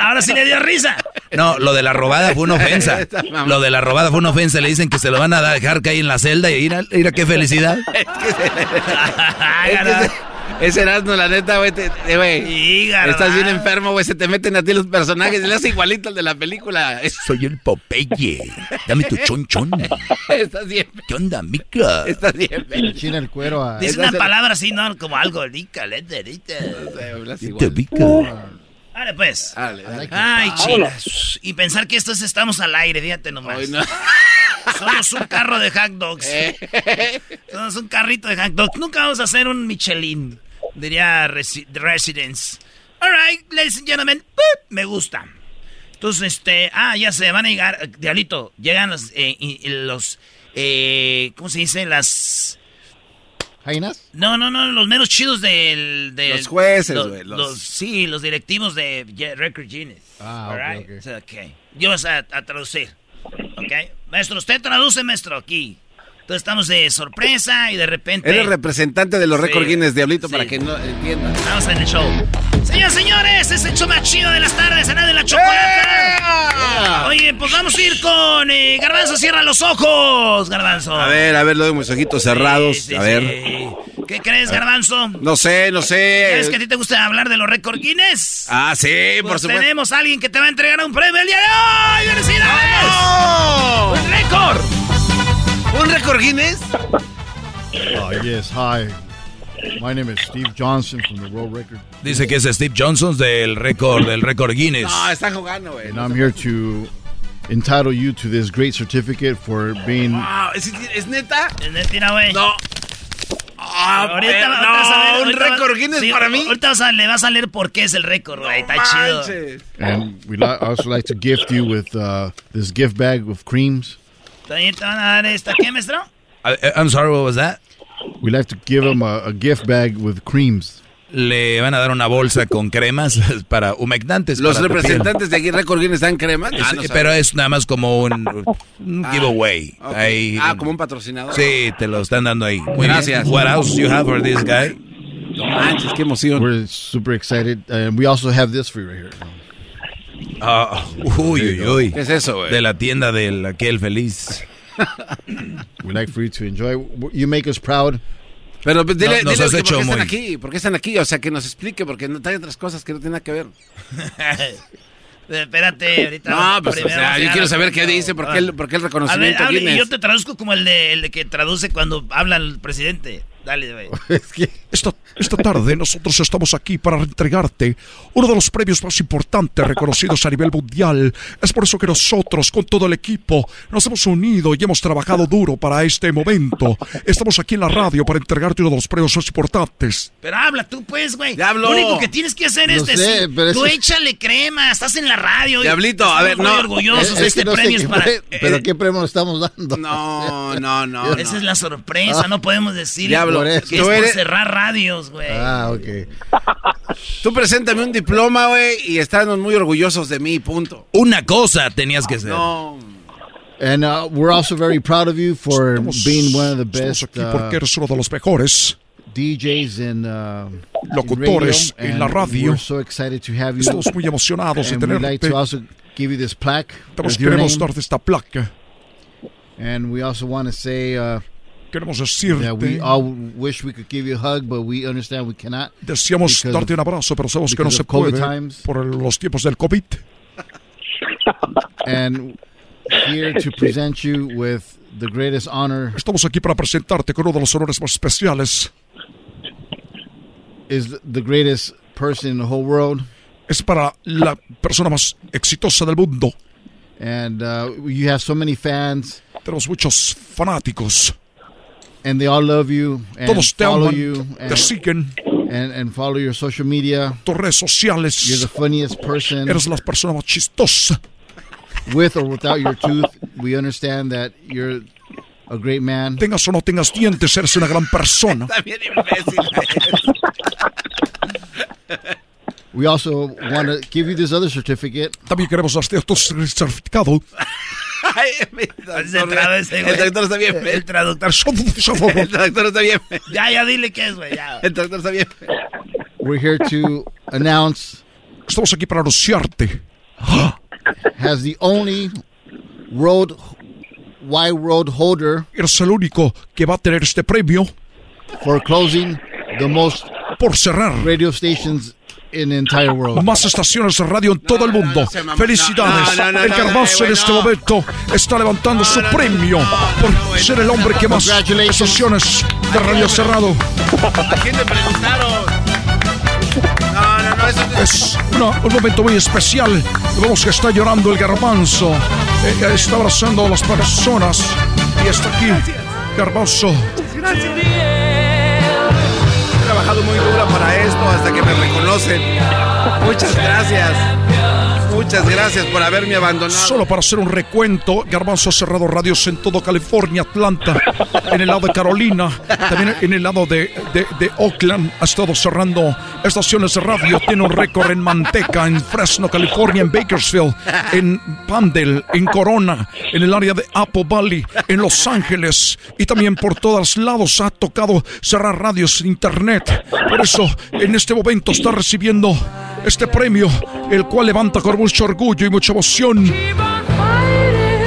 Ahora sí le dio risa. No, lo de la robada fue una ofensa. Lo de la robada fue una ofensa. Le dicen que se lo van a dejar caer en la celda y ir a, ir a qué felicidad. Es que ese- ese Erasmo, la neta, güey. Estás bien enfermo, güey, se te meten a ti los personajes y le hace igualito al de la película. Soy el Popeye. Dame tu chonchón. Estás bien. ¿Qué onda, mica? Estás bien. China el cuero a... Dice una palabra así, ¿no? Como algo rica, lete, lete. Te pica. Dale, pues. Dale, Ay, Vámonos. chilas. Y pensar que esto es estamos al aire, fíjate nomás. Somos un carro de hot dogs. Eh. Somos un carrito de hot dogs. Nunca vamos a hacer un Michelin, diría Resi- Residence. All right, ladies and gentlemen. Me gusta. Entonces, este, ah, ya se van a llegar, Diablito, llegan los, eh, los, eh, ¿cómo se dice? Las... ¿Jainas? No, no, no, los menos chidos del... del- Los jueces, los- güey, los- los- Sí, los directivos de Record Guinness. Ah, All ok, right? ok. So, ok. Yo vas a, a traducir. ¿Ok? Maestro, usted traduce, maestro, aquí. Entonces estamos de sorpresa y de repente... Eres representante de los Sí, récord Guinness, Diablito, sí. para que no entiendan. Estamos en el show. Señoras, señores, es el show más chido de las tardes, en de la chocolata. Oye, pues vamos a ir con eh, Garbanzo, cierra los ojos, Garbanzo. A ver, a ver, lo de mis ojitos cerrados. a ver. ¿Qué crees, Garbanzo? No sé, no sé. ¿Quieres que a ti te gusta hablar de los récord Guinness? Ah, sí, por Pues supuesto. tenemos a alguien que te va a entregar un premio el día de hoy. ¡Felicidades! ¡Un récord! ¿Un récord Guinness? Oh, yes, hi. My name is Steve Johnson from the World Record. Dice que es Steve Johnson del récord del récord Guinness. No, están jugando, güey. And I'm here to entitle you to this great certificate for being Wow, ¿es, es neta? Es neta, güey. No. Ah, Ahorita, pero no, vas a ver, un récord Guinness sí, para mí. Ahorita vas a- le vas a leer por qué es el récord, güey. Está chido. and we'd also like to gift you with uh, this gift bag of creams. También te van a dar esta, ¿qué, maestro? I- I'm sorry, what was that? We'd like to give them a, a gift bag with creams. le van a dar una bolsa con cremas para humectantes. Los para representantes de aquí Record Guinness dan cremas. Ah, no pero es nada más como un, un Ah, giveaway. Ahí- Ah, como un patrocinador. Sí, te lo están dando ahí. Muy Gracias. bien. What else you have for this guy? No manches, qué emoción. We're super excited. And we also have this for you right here. Ah, uy, uy, uy. ¿Qué es eso, güey? De la tienda del aquel feliz. We'd like for you to enjoy. You make us proud. Pero pues, dile, No, nos dile has que hecho por qué están muy- aquí, por qué están aquí, o sea, que nos explique, porque no hay otras cosas que no tienen nada que ver. Espérate, ahorita. No, pues, o sea, a yo quiero saber qué dice, por qué el, por qué el A ver, reconocimiento hable, y Guinness. yo te traduzco como el de, el de que traduce cuando habla el presidente. Dale, güey. Esta, esta tarde nosotros estamos aquí para entregarte uno de los premios más importantes reconocidos a nivel mundial. Es por eso que nosotros, con todo el equipo, nos hemos unido y hemos trabajado duro para este momento. Estamos aquí en la radio para entregarte uno de los premios más importantes. Pero habla tú, pues, güey. hablo. Lo único que tienes que hacer No es sé, decir, pero tú eso- échale crema, estás en la radio. Diablito, a ver, muy no. orgullosos Es- de es que este no sé premio. es para... pre- pero qué premio estamos dando. No, no, no. Esa no. es la sorpresa, Ah. no podemos decir Diablo, Por eso. que es por cerrar radios, güey. Ah, ok. Tú preséntame un diploma, güey, y están muy orgullosos de mí, punto. Una cosa tenías que hacer. No. And uh, we're also very proud of you for Estamos- being one of the estamos best aquí uh, porque eres uno de los mejores DJs in, uh, locutores in radio, en la radio. We're so excited to have you. Estamos muy emocionados de we'd like tenerte. to also give you this plaque Entonces with your queremos darte esta placa. And we also want to say uh, Queremos decirte, we all wish we could give you a hug, but we understand we cannot. deseamos darte un abrazo, pero sabemos que no se puede times. por los tiempos del COVID. And here to present you with the greatest honor Estamos aquí para presentarte con uno de los honores más especiales. is the greatest person in the whole world. Es para la persona más exitosa del mundo. And uh, you have so many fans, Tenemos muchos fanáticos. And they all love you and Todos te follow aman, you te and, siguen, and, and follow your social media. tus redes You're the funniest person Eres la persona más chistosa. with or without your tooth. We understand that you're a great man. Tengas o no tengas dientes, eres una gran persona. Está bien imbécil. We also want to give you this other certificate. También queremos darte tu certificado. Se doctor, traba ese, güey. el doctor está bien. El traductor. El doctor está bien. Ya, ya, dile qué es, güey. ya. El doctor está bien. We're here to announce Estamos aquí para anunciarte. has the only road wide road holder Eres el único que va a tener este premio for closing the most por cerrar radio stations in the entire world. más estaciones de radio en todo el mundo. no. Felicidades. No, no, no, el no, garbanzo eh, en este momento está levantando su premio por ser el hombre que más estaciones de radio cerrado. ¿A quién le preguntaron? No, no, no, Es una- un momento muy especial. Vemos que está llorando el garbanzo. Eh, está abrazando a las personas. Y está aquí. Garbanzo. Trabajado muy duro para esto hasta que me reconocen. Muchas gracias. Muchas gracias por haberme abandonado. Solo para hacer un recuento, Garbanzo ha cerrado radios en todo California, Atlanta, en el lado de Carolina, también en el lado de, de- de Oakland. Ha estado cerrando estaciones de radio. Tiene un récord en Manteca, en Fresno, California, en Bakersfield, en Pandel, en Corona, en el área de Apple Valley, en Los Ángeles y también por todos lados ha tocado cerrar radios internet. Por eso, en este momento está recibiendo este premio, el cual levanta con mucho orgullo y mucha emoción.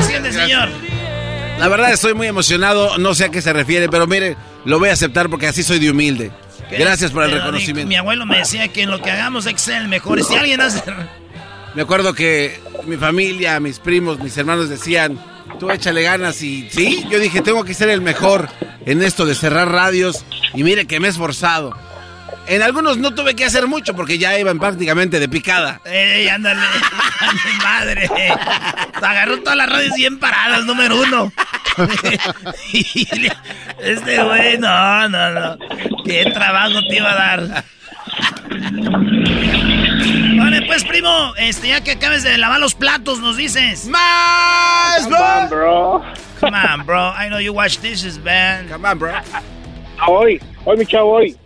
Siente, señor. La verdad estoy muy emocionado, no sé a qué se refiere, pero mire, lo voy a aceptar porque así soy de humilde. Gracias por el reconocimiento. Mi abuelo me decía que en lo que hagamos hay que ser el mejor. Si alguien hace... Me acuerdo que mi familia, mis primos, mis hermanos decían, tú échale ganas y sí, yo dije, tengo que ser el mejor en esto de cerrar radios y mire que me he esforzado. En algunos no tuve que hacer mucho porque ya iban prácticamente de picada. ¡Ey, ándale! ¡A mi madre! Te agarró todas las radios bien paradas, número uno. Este güey, no, no, no. ¿Qué trabajo te iba a dar? Vale, pues, primo, este, ya que acabes de lavar los platos, nos dices. ¡Más, Come on, bro. Come on, bro. I know you wash dishes, man. Come on, bro. Hoy, hoy, mi chavo, hoy.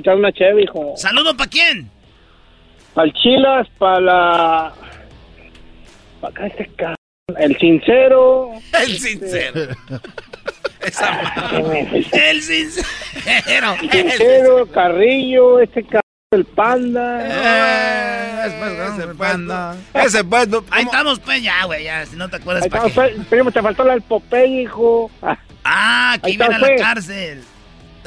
Echar una cheve, hijo. ¿Saludo para quién? Para el Chilas, para la... Para acá este c... El sincero. El sincero. el sincero. El sincero, Carrillo, este c... El panda. Eh, ese panda. Ese pues. Ahí estamos, pues, ya, güey, ya. Si no te acuerdas, Ahí estamos, pues, primo, te faltó la del Popeye, hijo. Ah, aquí Ahí viene a la pues. cárcel.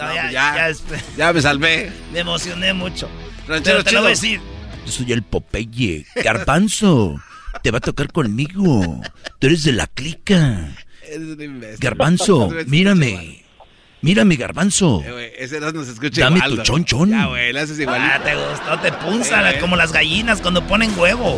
No, ya, pues ya. ya, es- Ya me salvé. me emocioné mucho. Ranchero Pero te lo voy a chido. decir. Yo soy el Popeye. Garbanzo, te va a tocar conmigo. Tú eres de la clica. Es un imbécil. Garbanzo, mírame. Mírame, Garbanzo. Eh, ese no se escucha Dame igual, tu chonchón. Ya, güey, le haces igualito. Ah, te gustó, te punza, Eh, como las gallinas cuando ponen huevo.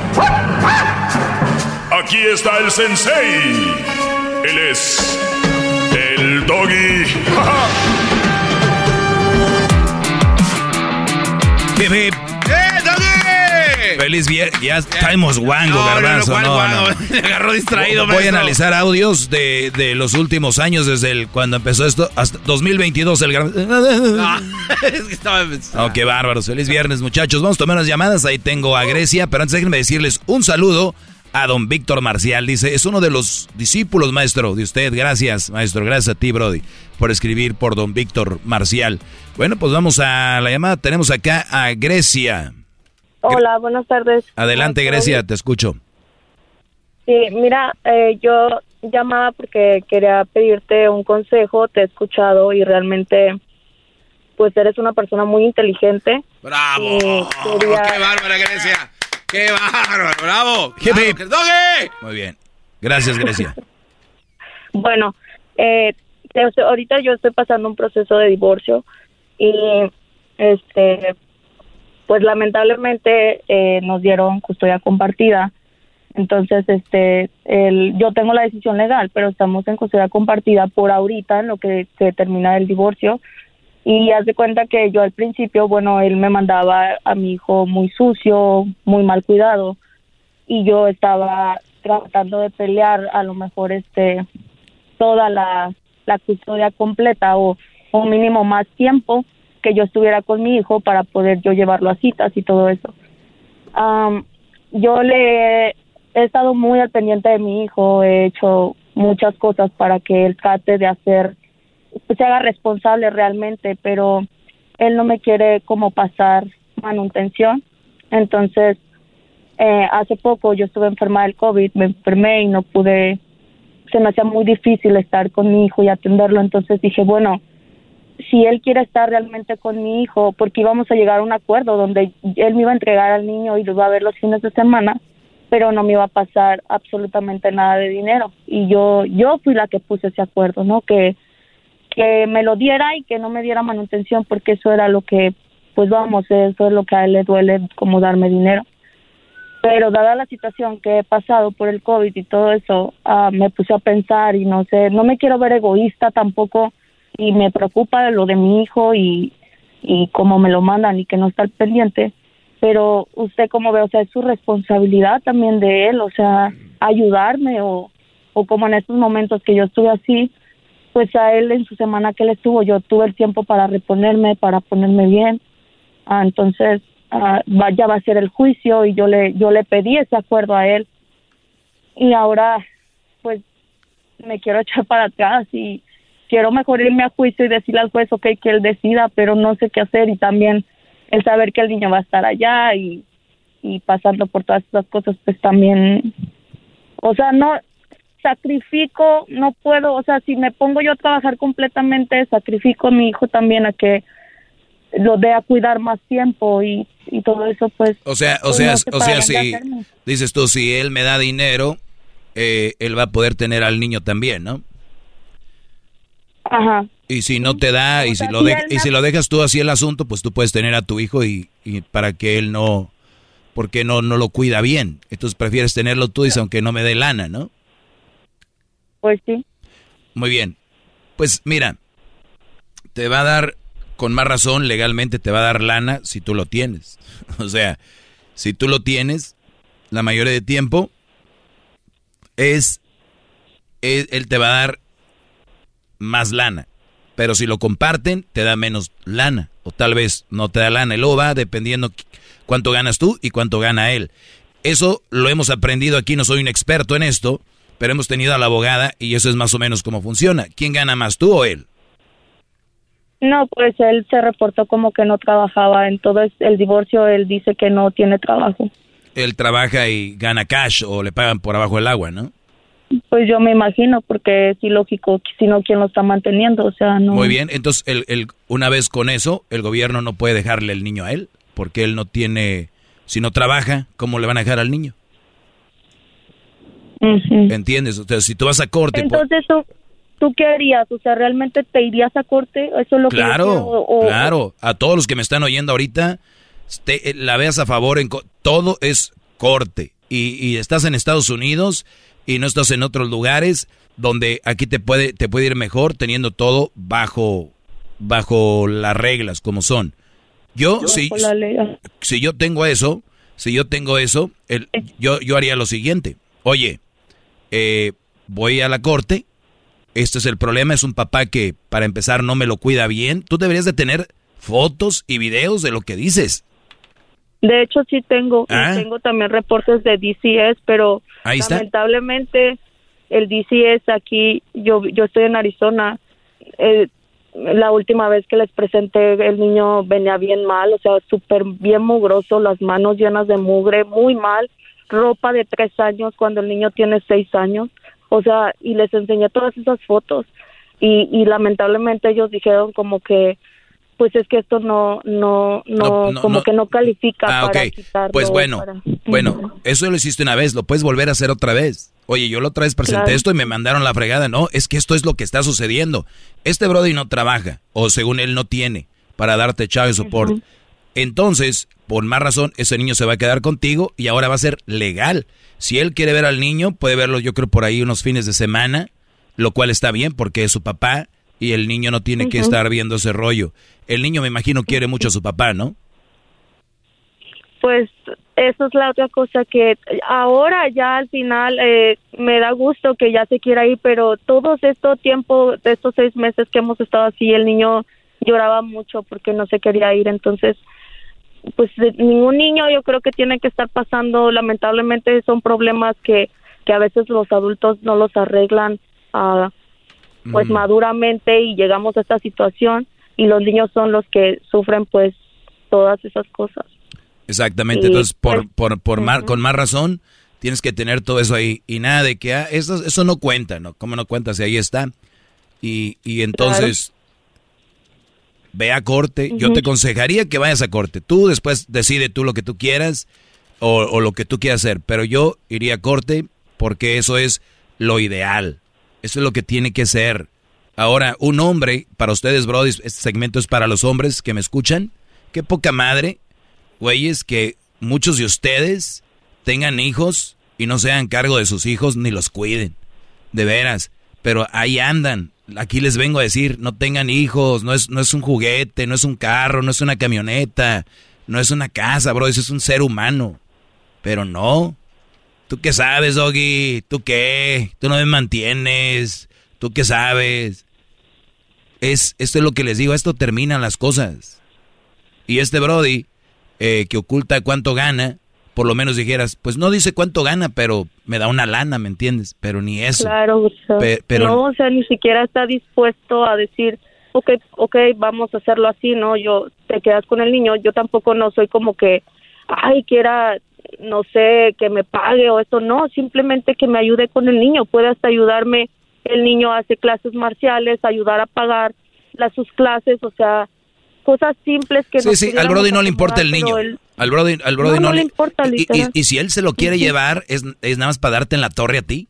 Aquí está el sensei. Él es el doggy. Hip. ¡Eh, Doggy! Feliz viernes. Ya estamos guango, No, no, no, garbanzo. ¿cuál No, guango? no. Me agarró distraído, Voy a analizar audios de, de los últimos años, desde el, cuando empezó esto, hasta 2022. El es que estaba Oh, qué bárbaros. Feliz viernes, muchachos. Vamos a tomar unas llamadas. Ahí tengo a Grecia, pero antes déjenme decirles un saludo a don Víctor Marcial. Dice, es uno de los discípulos, maestro, de usted. Gracias, maestro. Gracias a ti, Brody, por escribir por don Víctor Marcial. Bueno, pues vamos a la llamada. Tenemos acá a Grecia. Hola, buenas tardes. Adelante, Grecia, te escucho. Sí, mira, eh, yo llamaba porque quería pedirte un consejo, te he escuchado y realmente, pues eres una persona muy inteligente. ¡Bravo! Quería- ¡Qué bárbara, Grecia! ¡Qué bárbaro! ¡Bravo! Hip, hip. ¡Bravo, ¡Doggy! Muy bien. Gracias, Grecia. Bueno, eh, ahorita yo estoy pasando un proceso de divorcio y, este, pues lamentablemente eh, nos dieron custodia compartida. Entonces, este, el, yo tengo la decisión legal, pero estamos en custodia compartida por ahorita, en lo que se termina el divorcio. Y haz de cuenta que yo al principio, bueno, él me mandaba a mi hijo muy sucio, muy mal cuidado, y yo estaba tratando de pelear a lo mejor este toda la, la custodia completa o un mínimo más tiempo que yo estuviera con mi hijo para poder yo llevarlo a citas y todo eso. Am, yo le he estado muy al pendiente de mi hijo, he hecho muchas cosas para que él trate de hacer, se haga responsable realmente, pero él no me quiere como pasar manutención. Entonces, eh, hace poco yo estuve enferma del COVID, me enfermé y no pude, se me hacía muy difícil estar con mi hijo y atenderlo, entonces dije, bueno, si él quiere estar realmente con mi hijo, porque íbamos a llegar a un acuerdo donde él me iba a entregar al niño y lo iba a ver los fines de semana, pero no me iba a pasar absolutamente nada de dinero. Y yo, yo fui la que puse ese acuerdo, ¿no? Que, que me lo diera y que no me diera manutención, porque eso era lo que, pues vamos, eso es lo que a él le duele, como darme dinero. Pero dada la situación que he pasado por el COVID y todo eso, ah, me puse a pensar y no sé, no me quiero ver egoísta tampoco y me preocupa lo de mi hijo y, y cómo me lo mandan y que no está al pendiente. Pero usted como ve, o sea, es su responsabilidad también de él, o sea, ayudarme o, o como en estos momentos que yo estuve así, pues a él en su semana que él estuvo, yo tuve el tiempo para reponerme, para ponerme bien. Ah, entonces, ah, va- ya va a ser el juicio y yo le, yo le pedí ese acuerdo a él. Y ahora, pues, me quiero echar para atrás y quiero mejor irme a juicio y decirle al juez, que él decida, pero no sé qué hacer y también el saber que el niño va a estar allá y, y pasando por todas estas cosas, pues también, o sea, no sacrifico, no puedo, o sea, si me pongo yo a trabajar completamente, sacrifico a mi hijo también a que lo dé a cuidar más tiempo y, y todo eso, pues. O sea, o pues, sea, no o sea, si dices tú, si él me da dinero, eh, él va a poder tener al niño también, ¿no? Ajá. Y si no te da, y si, lo y si lo dejas tú así el asunto, pues tú puedes tener a tu hijo y, y para que él no, porque no, no lo cuida bien. Entonces prefieres tenerlo tú, dice, aunque no me dé lana, ¿no? Pues sí. Muy bien. Pues mira, te va a dar, con más razón, legalmente te va a dar lana si tú lo tienes. O sea, si tú lo tienes, la mayoría de tiempo, es, él te va a dar más lana. Pero si lo comparten, te da menos lana. O tal vez no te da lana. Y luego va dependiendo cuánto ganas tú y cuánto gana él. Eso lo hemos aprendido aquí, no soy un experto en esto, pero hemos tenido a la abogada y eso es más o menos cómo funciona. ¿Quién gana más, tú o él? No, pues él se reportó como que no trabajaba en todo el divorcio, él dice que no tiene trabajo. Él trabaja y gana cash o le pagan por abajo del agua, ¿no? Pues yo me imagino, porque es ilógico, si no, ¿quién lo está manteniendo? O sea, no. Muy bien, entonces, el, el, una vez con eso, el gobierno no puede dejarle el niño a él, porque él no tiene, si no trabaja, ¿cómo le van a dejar al niño? ¿Entiendes? O sea, si tú vas a corte... Entonces, ¿tú, ¿tú qué harías? O sea, ¿realmente te irías a corte? Eso es lo claro, que claro. A todos los que me están oyendo ahorita, te, la veas a favor, en todo es corte. Y, y estás en Estados Unidos y no estás en otros lugares donde aquí te puede, te puede ir mejor teniendo todo bajo, bajo las reglas como son. Yo, si, si yo tengo eso, si yo tengo eso, el, yo, yo haría lo siguiente. Oye, eh, voy a la corte, este es el problema, es un papá que para empezar no me lo cuida bien. Tú deberías de tener fotos y videos de lo que dices. De hecho, sí tengo. Ah. Tengo también reportes de DCS, pero lamentablemente el DCS aquí, yo, yo estoy en Arizona. Eh, la última vez que les presenté, el niño venía bien mal, o sea, súper bien mugroso, las manos llenas de mugre, muy mal, ropa de tres años cuando el niño tiene seis años, o sea, y les enseñé todas esas fotos. Y, y lamentablemente ellos dijeron como que pues es que esto no, no, no, como que no califica ah, para quitarlo. Pues bueno, bueno, eso lo hiciste una vez, lo puedes volver a hacer otra vez. Oye, yo la otra vez presenté esto y me mandaron la fregada. No, es que esto es lo que está sucediendo. Este Brody no trabaja, o según él no tiene, para darte chavo y soporte. Entonces, por más razón, ese niño se va a quedar contigo y ahora va a ser legal. Si él quiere ver al niño, puede verlo yo creo por ahí unos fines de semana, lo cual está bien porque es su papá y el niño no tiene que estar viendo ese rollo. El niño me imagino quiere mucho a su papá, ¿no? Pues eso es la otra cosa que ahora ya al final eh, me da gusto que ya se quiera ir, pero todo este tiempo, de estos seis meses que hemos estado así, el niño lloraba mucho porque no se quería ir, entonces pues ningún niño yo creo que tiene que estar pasando, lamentablemente son problemas que, que a veces los adultos no los arreglan a pues maduramente y llegamos a esta situación y los niños son los que sufren pues todas esas cosas. Exactamente, entonces por, por, por con más razón tienes que tener todo eso ahí y nada de que ah, eso, eso no cuenta, ¿no? ¿Cómo no cuenta si ahí está? Y, y entonces ve a corte, yo te aconsejaría que vayas a corte, tú después decide tú lo que tú quieras o, o lo que tú quieras hacer, pero yo iría a corte porque eso es lo ideal. Eso es lo que tiene que ser. Ahora, un hombre, para ustedes, Brody, este segmento es para los hombres que me escuchan. Qué poca madre, güeyes, que muchos de ustedes tengan hijos y no se hagan cargo de sus hijos ni los cuiden. De veras. Pero ahí andan. Aquí les vengo a decir, no tengan hijos, no es, no es un juguete, no es un carro, no es una camioneta, no es una casa, bro, eso es un ser humano. Pero no, ¿Tú qué sabes, Doggy? ¿Tú qué? ¿Tú no me mantienes? ¿Tú qué sabes? Es, esto es lo que les digo, esto termina las cosas. Y este Brody, eh, que oculta cuánto gana, por lo menos dijeras, pues no dice cuánto gana, pero me da una lana, ¿me entiendes? Pero ni eso. Claro, pero no, o sea, ni siquiera está dispuesto a decir, ok, ok, vamos a hacerlo así, ¿no? Yo, te quedas con el niño, yo tampoco no soy como que, ay, quiera no sé, que me pague o esto, no, simplemente que me ayude con el niño, puede hasta ayudarme, el niño hace clases marciales, ayudar a pagar las sus clases, o sea, cosas simples que Sí, sí, al Brody no le importa el niño. Al Brody, al Brody no, le importa. Y, y, si él se lo quiere llevar, es, es nada más para darte en la torre a ti.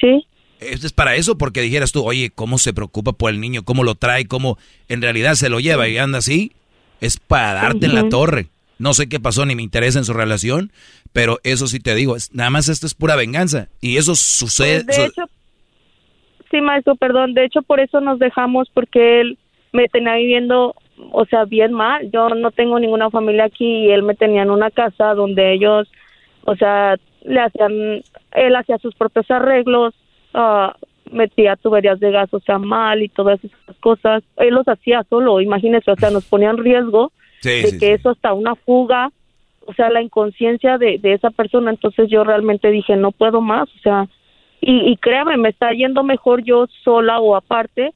Sí. Esto es para eso, porque dijeras tú, oye, ¿cómo se preocupa por el niño? ¿Cómo lo trae? ¿Cómo en realidad se lo lleva y anda así? Es para darte en la torre. No sé qué pasó ni me interesa en su relación, pero eso sí te digo, es, nada más esto es pura venganza. Y eso sucede. Pues, de hecho, sí, maestro, perdón. De hecho, por eso nos dejamos, porque él me tenía viviendo, o sea, bien mal. Yo no tengo ninguna familia aquí y él me tenía en una casa donde ellos, o sea, le hacían, él hacía sus propios arreglos, uh, metía tuberías de gas, o sea, mal y todas esas cosas. Él los hacía solo, imagínese, o sea, nos ponía en riesgo de que eso hasta una fuga, o sea, la inconsciencia de, de esa persona. Entonces yo realmente dije, no puedo más, o sea, y, y créame, me está yendo mejor yo sola o aparte,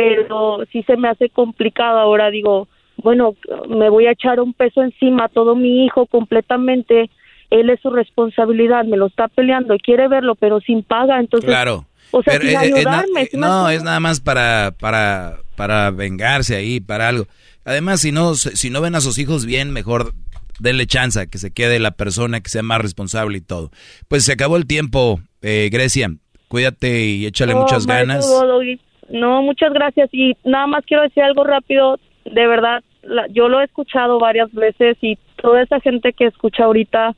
pero sí se me hace complicado ahora, digo, bueno, me voy a echar un peso encima a todo mi hijo completamente, él es su responsabilidad, me lo está peleando y quiere verlo, pero sin paga, entonces... Claro. O sea, sin Eh, eh, ayudarme. eh, ¿sí me no, entiendes? es nada más para, para, para vengarse ahí, para algo. Además, si no, si no ven a sus hijos bien, mejor denle chance a que se quede la persona que sea más responsable y todo. Pues se acabó el tiempo, eh, Grecia. Cuídate y échale No, muchas ganas. Doggy, No, muchas gracias. Y nada más quiero decir algo rápido. De verdad, la- yo lo he escuchado varias veces y toda esa gente que escucha ahorita,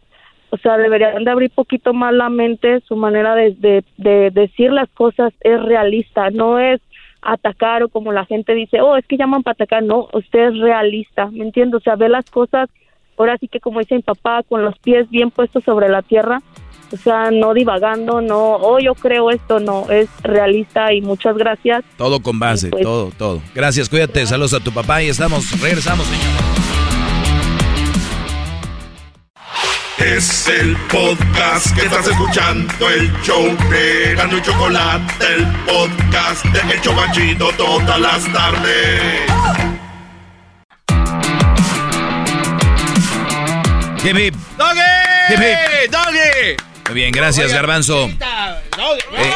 o sea, deberían de abrir poquito más la mente. Su manera de, de, de decir las cosas es realista, no es atacar o como la gente dice, oh, es que llaman para atacar. No, usted es realista, ¿me entiende? O sea, ve las cosas, ahora sí que como dice mi papá, con los pies bien puestos sobre la tierra o sea, no divagando, no, oh, yo creo esto, no, es realista y muchas gracias. Todo con base, pues- todo, todo. Gracias, cuídate, saludos a tu papá y estamos, regresamos, señor. Es el podcast que estás escuchando, el show de Gano y Chocolate, el podcast de El Chobachito todas las tardes. Hip, hip. Hip, hip. Muy bien, gracias, Garbanzo. Eh,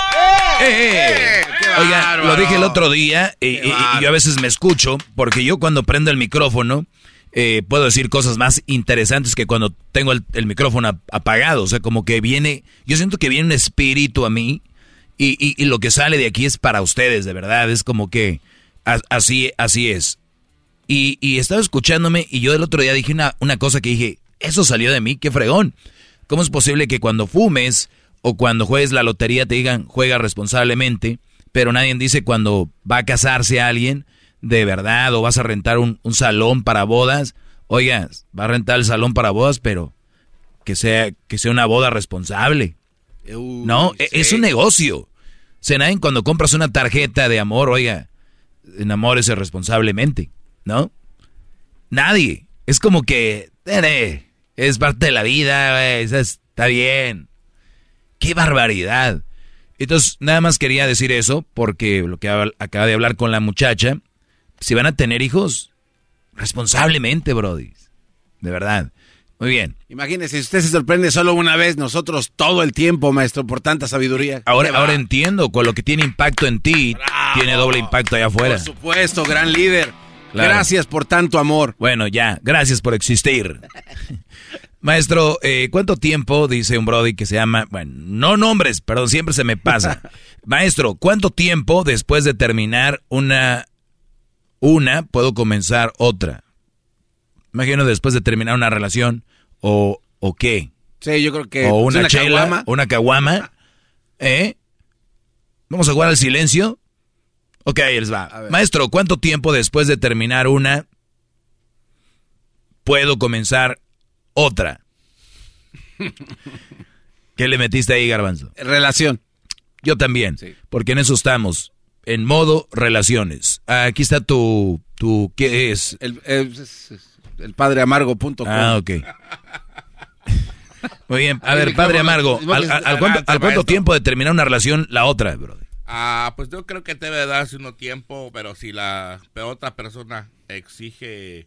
eh, eh. Oiga, lo dije el otro día y, yo a veces me escucho porque yo cuando prendo el micrófono eh, puedo decir cosas más interesantes que cuando tengo el, el micrófono ap- apagado. O sea, como que viene, yo siento que viene un espíritu a mí y, y- y lo que sale de aquí es para ustedes, de verdad. Es como que así, así es. Y, y estaba escuchándome y yo el otro día dije una, una cosa que dije, eso salió de mí, qué fregón. ¿Cómo es posible que cuando fumes o cuando juegues la lotería te digan juega responsablemente, pero nadie dice cuando va a casarse alguien de verdad o vas a rentar un, un salón para bodas? Oiga, va a rentar el salón para bodas, pero que sea, que sea una boda responsable. no, e- es un negocio. O sea, nadie cuando compras una tarjeta de amor, oiga, enamórese responsablemente, ¿no? Nadie. Es como que, "Tere, es parte de la vida, güey, está bien. ¡Qué barbaridad! Entonces, nada más quería decir eso, porque lo que acaba de hablar con la muchacha, si van a tener hijos, responsablemente, Brody. De verdad. Muy bien. Imagínese, si usted se sorprende solo una vez, nosotros todo el tiempo, maestro, por tanta sabiduría. Ahora, ahora entiendo, con lo que tiene impacto en ti, tiene doble impacto allá afuera. Por supuesto, gran líder. Claro. Gracias por tanto amor. Bueno, ya, gracias por existir. Maestro, eh, ¿cuánto tiempo, dice un Brody que se llama, bueno, no nombres, perdón, siempre se me pasa. Maestro, ¿cuánto tiempo después de terminar una, una, puedo comenzar otra? Imagino después de terminar una relación, o, o qué. Sí, yo creo que o pues, una, una chela, caguama. una caguama, ¿eh? ¿Vamos a jugar al silencio? Ok, ahí les va. Maestro, ¿cuánto tiempo después de terminar una puedo comenzar otra? ¿Qué le metiste ahí, Garbanzo? Relación. Yo también, porque en eso estamos, en modo relaciones. Aquí está tu, tu ¿qué es? El, el, el padreamargo.com. Ah, ok. Muy bien, a ver, padre ¿cómo- Amargo, ¿al, que- al- al cuánto, cuánto tiempo de terminar una relación la otra, bro? Ah, pues yo creo que debe darse uno tiempo, pero si la otra persona exige,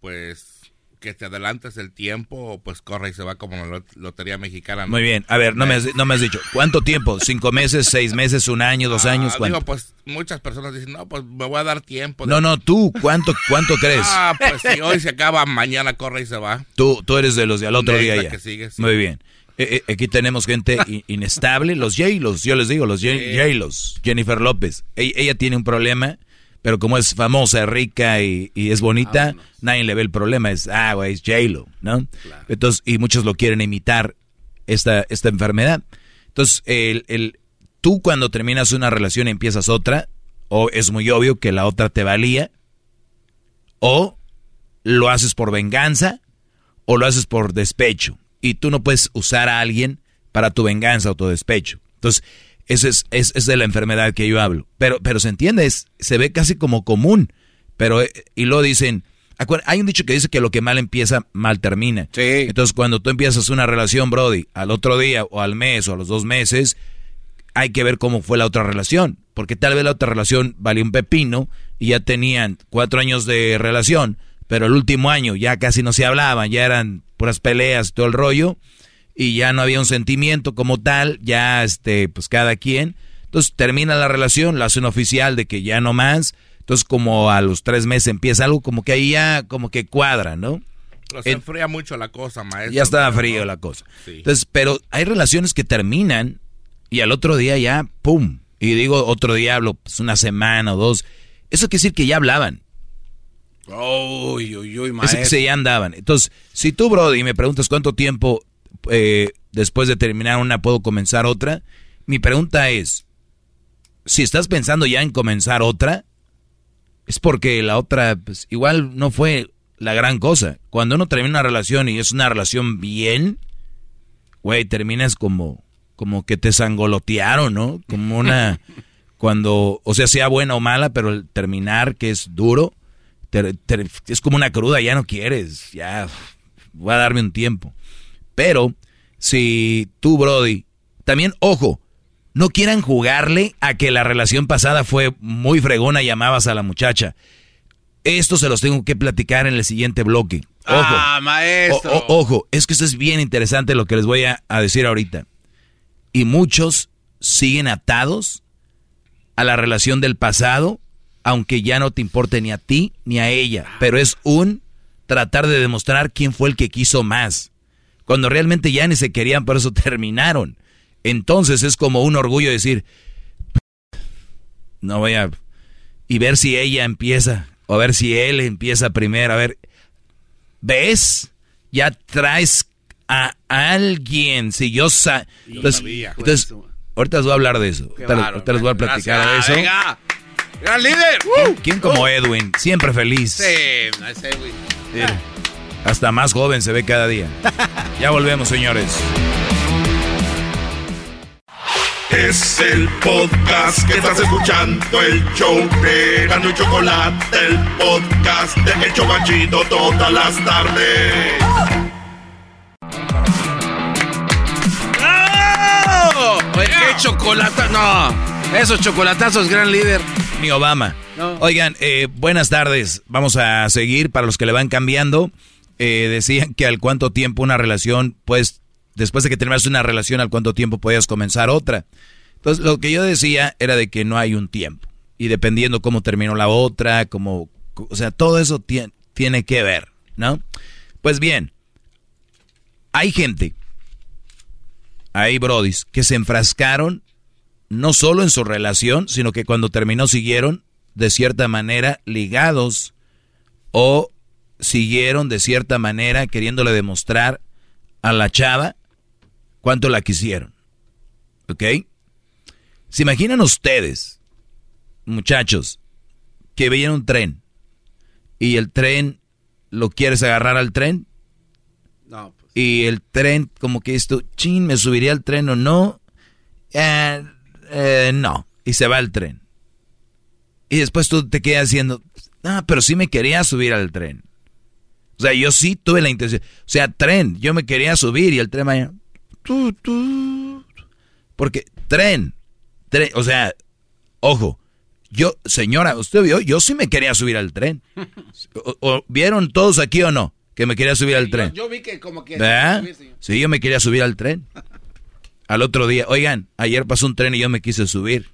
pues, que te adelantes el tiempo, pues corre y se va como la lot- lotería mexicana. ¿no? Muy bien, a ver, no me, has, no me has dicho, ¿cuánto tiempo? ¿Cinco meses, seis meses, un año, dos años? Ah, ¿Cuánto? digo, pues muchas personas dicen, no, pues me voy a dar tiempo. No, no, tú, ¿cuánto, cuánto crees? Ah, pues si hoy se acaba, mañana corre y se va. Tú, tú eres de los de al otro día ya. que sigue, sí. Muy bien. Eh, eh, aquí tenemos gente inestable, los J-Los, yo les digo, los J-Los, Jennifer López. Ella, tiene un problema, pero como es famosa, rica y, es bonita, nadie le ve el problema. Es, ah, güey, es J-Lo, ¿no? Entonces, y muchos lo quieren imitar, esta, esta enfermedad. Entonces, el, el, tú cuando terminas una relación y empiezas otra, o es muy obvio que la otra te valía, o lo haces por venganza, o lo haces por despecho y tú no puedes usar a alguien para tu venganza o tu despecho. Entonces, eso es, es, de la enfermedad que yo hablo. Pero, pero se entiende, se ve casi como común. Pero, eh, y lo dicen, hay un dicho que dice que lo que mal empieza, mal termina. Entonces, cuando tú empiezas una relación, Brody, al otro día o al mes o a los dos meses, hay que ver cómo fue la otra relación. Porque tal vez la otra relación valía un pepino y ya tenían cuatro años de relación, pero el último año ya casi no se hablaban, ya eran puras peleas, todo el rollo, y ya no había un sentimiento como tal, ya este, pues cada quien. Entonces termina la relación, la hacen oficial de que ya no más. Entonces como a los tres meses empieza algo como que ahí ya como que cuadra, ¿no? Pero se enfría mucho la cosa, maestro. Ya estaba frío la cosa. Entonces, pero hay relaciones que terminan y al otro día ya, ¡pum! Y digo otro diablo, pues una semana o dos. Eso quiere decir que ya hablaban. Uy, uy, uy, maestro. que se ya andaban. Entonces, si tú, Brody, me preguntas cuánto tiempo eh, después de terminar una puedo comenzar otra, mi pregunta es, si estás pensando ya en comenzar otra, es porque la otra, pues, igual no fue la gran cosa. Cuando uno termina una relación y es una relación bien, güey, terminas como, como que te sangolotearon, ¿no? Como una, cuando, o sea, sea buena o mala, pero el terminar que es duro, es como una cruda, ya no quieres, ya voy a darme un tiempo. Pero si tú, Brody, también, ojo, no quieran jugarle a que la relación pasada fue muy fregona y amabas a la muchacha. Esto se los tengo que platicar en el siguiente bloque. Ojo, ah, maestro. ojo, es que esto es bien interesante lo que les voy a decir ahorita. Y muchos siguen atados a la relación del pasado aunque ya no te importe ni a ti ni a ella, pero es un tratar de demostrar quién fue el que quiso más, cuando realmente ya ni se querían, por eso terminaron. Entonces es como un orgullo decir, no voy a... y ver si ella empieza, o a ver si él empieza primero, a ver, ¿ves? Ya traes a alguien, si yo sa entonces, entonces ahorita les voy a hablar de eso, ahorita, les voy a platicar de eso. ¡Gran líder! ¿Quién, como Edwin? Siempre feliz. Sí, es Edwin. hasta más joven se ve cada día. ya volvemos, señores. Es el podcast que estás escuchando, el show de Gano y Chocolate, el podcast de El Chocachito todas las tardes. ¡Oh! ¡Qué chocolate! No. Esos chocolatazos, gran líder. Ni Obama. Oigan, eh, buenas tardes. Vamos a seguir para los que le van cambiando. Eh, decían que al cuánto tiempo una relación, pues, después de que terminas una relación, al cuánto tiempo podías comenzar otra. Entonces, lo que yo decía era de que no hay un tiempo. Y dependiendo cómo terminó la otra, como, o sea, todo eso tiene, tiene que ver, ¿no? Pues bien, hay gente, hay brodis, que se enfrascaron no solo en su relación, sino que cuando terminó siguieron de cierta manera ligados o siguieron de cierta manera queriéndole demostrar a la chava cuánto la quisieron. ¿Ok? ¿Se imaginan ustedes, muchachos, que veían un tren y el tren lo quieres agarrar al tren? No. Pues. Y el tren, como que esto, chin, me subiría al tren o no. Eh, eh, no. Y se va el tren. Y después tú te quedas diciendo, ah, pero sí me quería subir al tren. O sea, yo sí tuve la intención. O sea, tren, yo me quería subir y el tren vaya. Porque tren, tren, o sea, ojo, yo, señora, usted vio, yo sí me quería subir al tren. O, ¿Vieron todos aquí o no? Que me quería subir al tren. Yo, vi que como que... Sí, yo me quería subir al tren. Al otro día, oigan, ayer pasó un tren y yo me quise subir.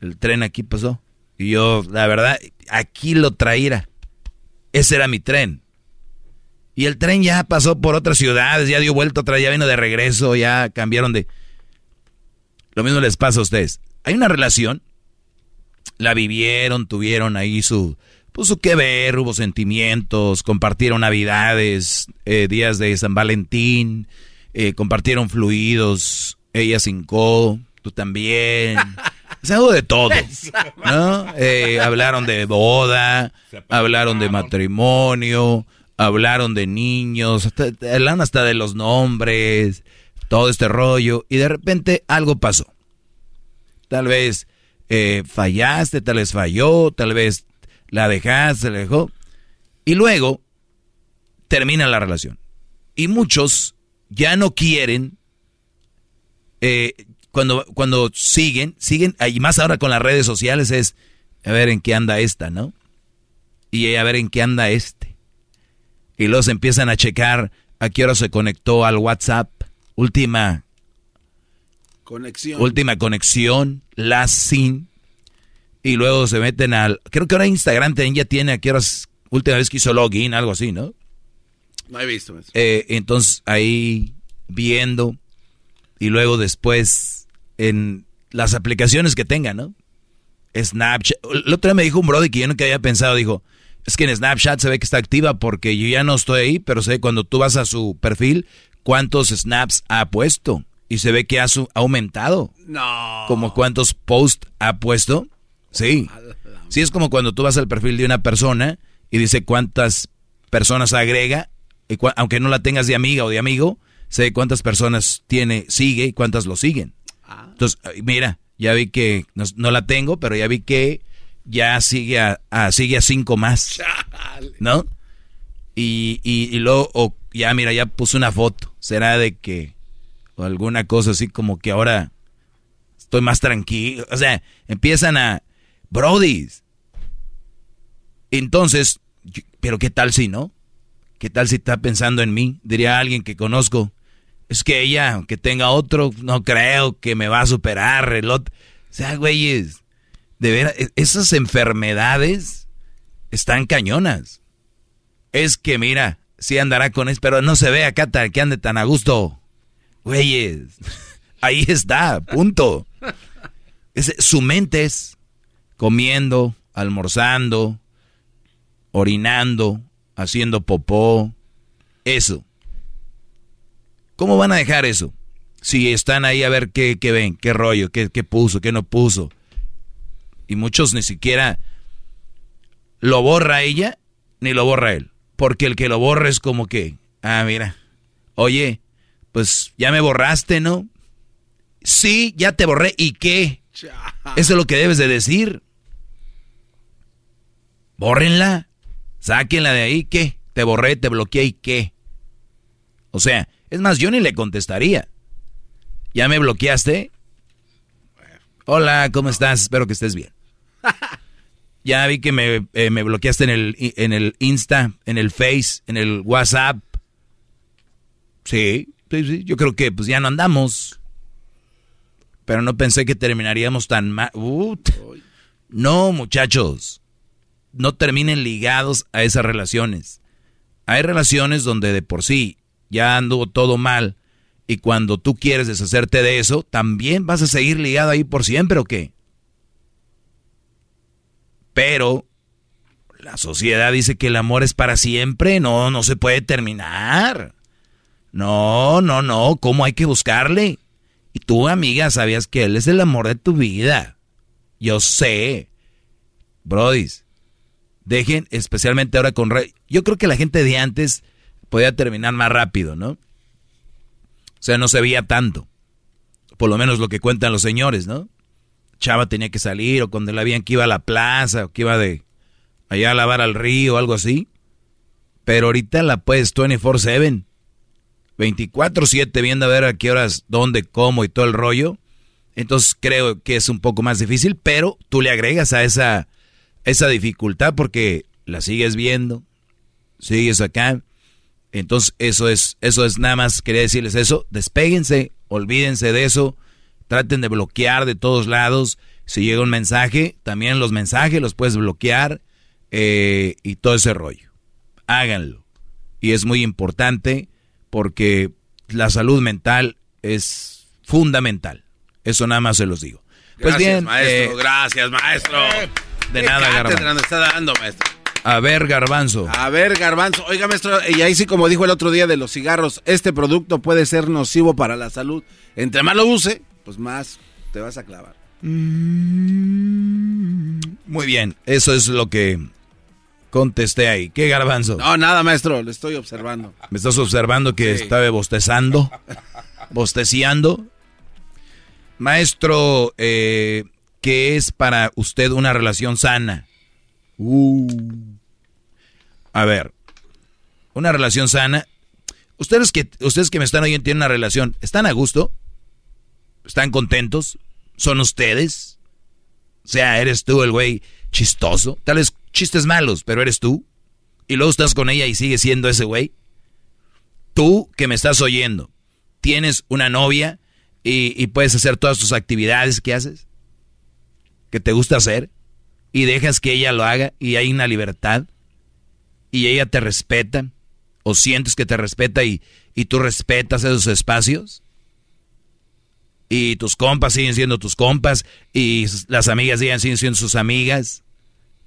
El tren aquí pasó. Y yo, la verdad, aquí lo traía. Ese era mi tren. Y el tren ya pasó por otras ciudades, ya dio vuelta otra, ya vino de regreso, ya cambiaron de... Lo mismo les pasa a ustedes. Hay una relación, la vivieron, tuvieron ahí su, su que ver, hubo sentimientos, compartieron navidades, eh, días de San Valentín, eh, compartieron fluidos, ella cincó, tú también. Se algo de todo, ¿no? Eh, hablaron de boda, hablaron de matrimonio, hablaron de niños, hablaron hasta de los nombres, todo este rollo, y de repente algo pasó. Tal vez eh, fallaste, tal vez falló, tal vez la dejaste, la dejó, y luego termina la relación. Y muchos ya no quieren eh, cuando, cuando siguen, siguen, y más ahora con las redes sociales es, a ver en qué anda esta, ¿no? Y a ver en qué anda este. Y luego se empiezan a checar a qué hora se conectó al WhatsApp. Última conexión. Última conexión, la sin. Y luego se meten al. Creo que ahora Instagram también ya tiene a qué horas. Última vez que hizo login, algo así, ¿no? No he visto eso. Eh, entonces ahí viendo. Y luego después en las aplicaciones que tenga, ¿no? Snapchat. El otro día me dijo un brody que yo nunca había pensado, dijo, es que en Snapchat se ve que está activa porque yo ya no estoy ahí, pero sé cuando tú vas a su perfil cuántos snaps ha puesto y se ve que ha, aumentado. No. Como cuántos posts ha puesto. Sí. Sí es como cuando tú vas al perfil de una persona y dice cuántas personas agrega, aunque no la tengas de amiga o de amigo, sé cuántas personas tiene, sigue y cuántas lo siguen. Entonces, mira, ya vi que no, la tengo, pero ya vi que ya sigue a, sigue a cinco más. ¿No? Y, y, luego, ya mira, ya puse una foto. ¿Será de que, o alguna cosa así como que ahora estoy más tranquilo? O sea, empiezan a, Brodies. Entonces, pero ¿qué tal si no? ¿Qué tal si está pensando en mí? Diría alguien que conozco es que ella, aunque tenga otro, no creo que me va a superar. El otro. O sea, güeyes, de veras, e-, esas enfermedades están cañonas. Es que, mira, sí andará con eso, pero no se ve acá que ande tan a gusto. Güeyes, ahí está, punto. su mente es comiendo, almorzando, orinando, haciendo popó, eso. ¿Cómo van a dejar eso? Si están ahí a ver qué, ven, qué rollo, qué, qué puso, qué no puso. Y muchos ni siquiera lo borra ella, ni lo borra él. Porque el que lo borra es como que, ah, mira, oye, pues ya me borraste, ¿no? Sí, ya te borré, ¿y qué? Eso es lo que debes de decir. Bórrenla, sáquenla de ahí, ¿qué? Te borré, te bloqueé, ¿y qué? O sea, es más, yo ni le contestaría. ¿Ya me bloqueaste? Hola, ¿cómo estás? Espero que estés bien. Ya vi que me, eh, bloqueaste en el, en el Insta, en el Face, en el WhatsApp. Sí, sí, sí, yo creo que pues ya no andamos. Pero no pensé que terminaríamos tan mal. No, muchachos. No terminen ligados a esas relaciones. Hay relaciones donde de por sí ya anduvo todo mal, y cuando tú quieres deshacerte de eso, ¿también vas a seguir ligado ahí por siempre o qué? Pero la sociedad dice que el amor es para siempre, no, no se puede terminar. No, no, no, ¿cómo hay que buscarle? Y tú, amiga, sabías que él es el amor de tu vida. Yo sé. Brodis, dejen, especialmente ahora con... Yo creo que la gente de antes podía terminar más rápido, ¿no? O sea, no se veía tanto. Por lo menos lo que cuentan los señores, ¿no? Chava tenía que salir, o cuando la veían que iba a la plaza, o que iba de allá a lavar al río, algo así. Pero ahorita la puedes 24-7. 24-7 viendo a ver a qué horas, dónde, cómo y todo el rollo. Entonces creo que es un poco más difícil, pero tú le agregas a esa, esa dificultad porque la sigues viendo, sigues acá. Entonces, eso es, eso es nada más, quería decirles eso, despéguense, olvídense de eso, traten de bloquear de todos lados. Si llega un mensaje, también los mensajes los puedes bloquear eh, y todo ese rollo. Háganlo. y es muy importante porque la salud mental es fundamental. Eso nada más se los digo. Pues gracias, bien, maestro. eh, gracias, maestro. De ¿Qué nada, Garbanzo. está dando, maestro? A ver, Garbanzo. A ver, Garbanzo. Oiga, maestro, y ahí sí, como dijo el otro día de los cigarros, este producto puede ser nocivo para la salud. Entre más lo use, pues más te vas a clavar. Muy bien, eso es lo que contesté ahí. ¿Qué, Garbanzo? No, nada, maestro, le estoy observando. ¿Me estás observando que Sí. estaba bostezando? ¿Bosteciando? Maestro, eh, ¿qué es para usted una relación sana? Uh. A ver, una relación sana. Ustedes que, ustedes que me están oyendo tienen una relación, ¿están a gusto? ¿Están contentos? ¿Son ustedes? O sea, eres tú el güey chistoso. Tal vez chistes malos, pero eres tú. Y luego estás con ella y sigues siendo ese güey. Tú que me estás oyendo, tienes una novia y, y puedes hacer todas tus actividades que haces, que te gusta hacer, y dejas que ella lo haga y hay una libertad, y ella te respeta, o sientes que te respeta y, y tú respetas esos espacios y tus compas siguen siendo tus compas y las amigas siguen siendo sus amigas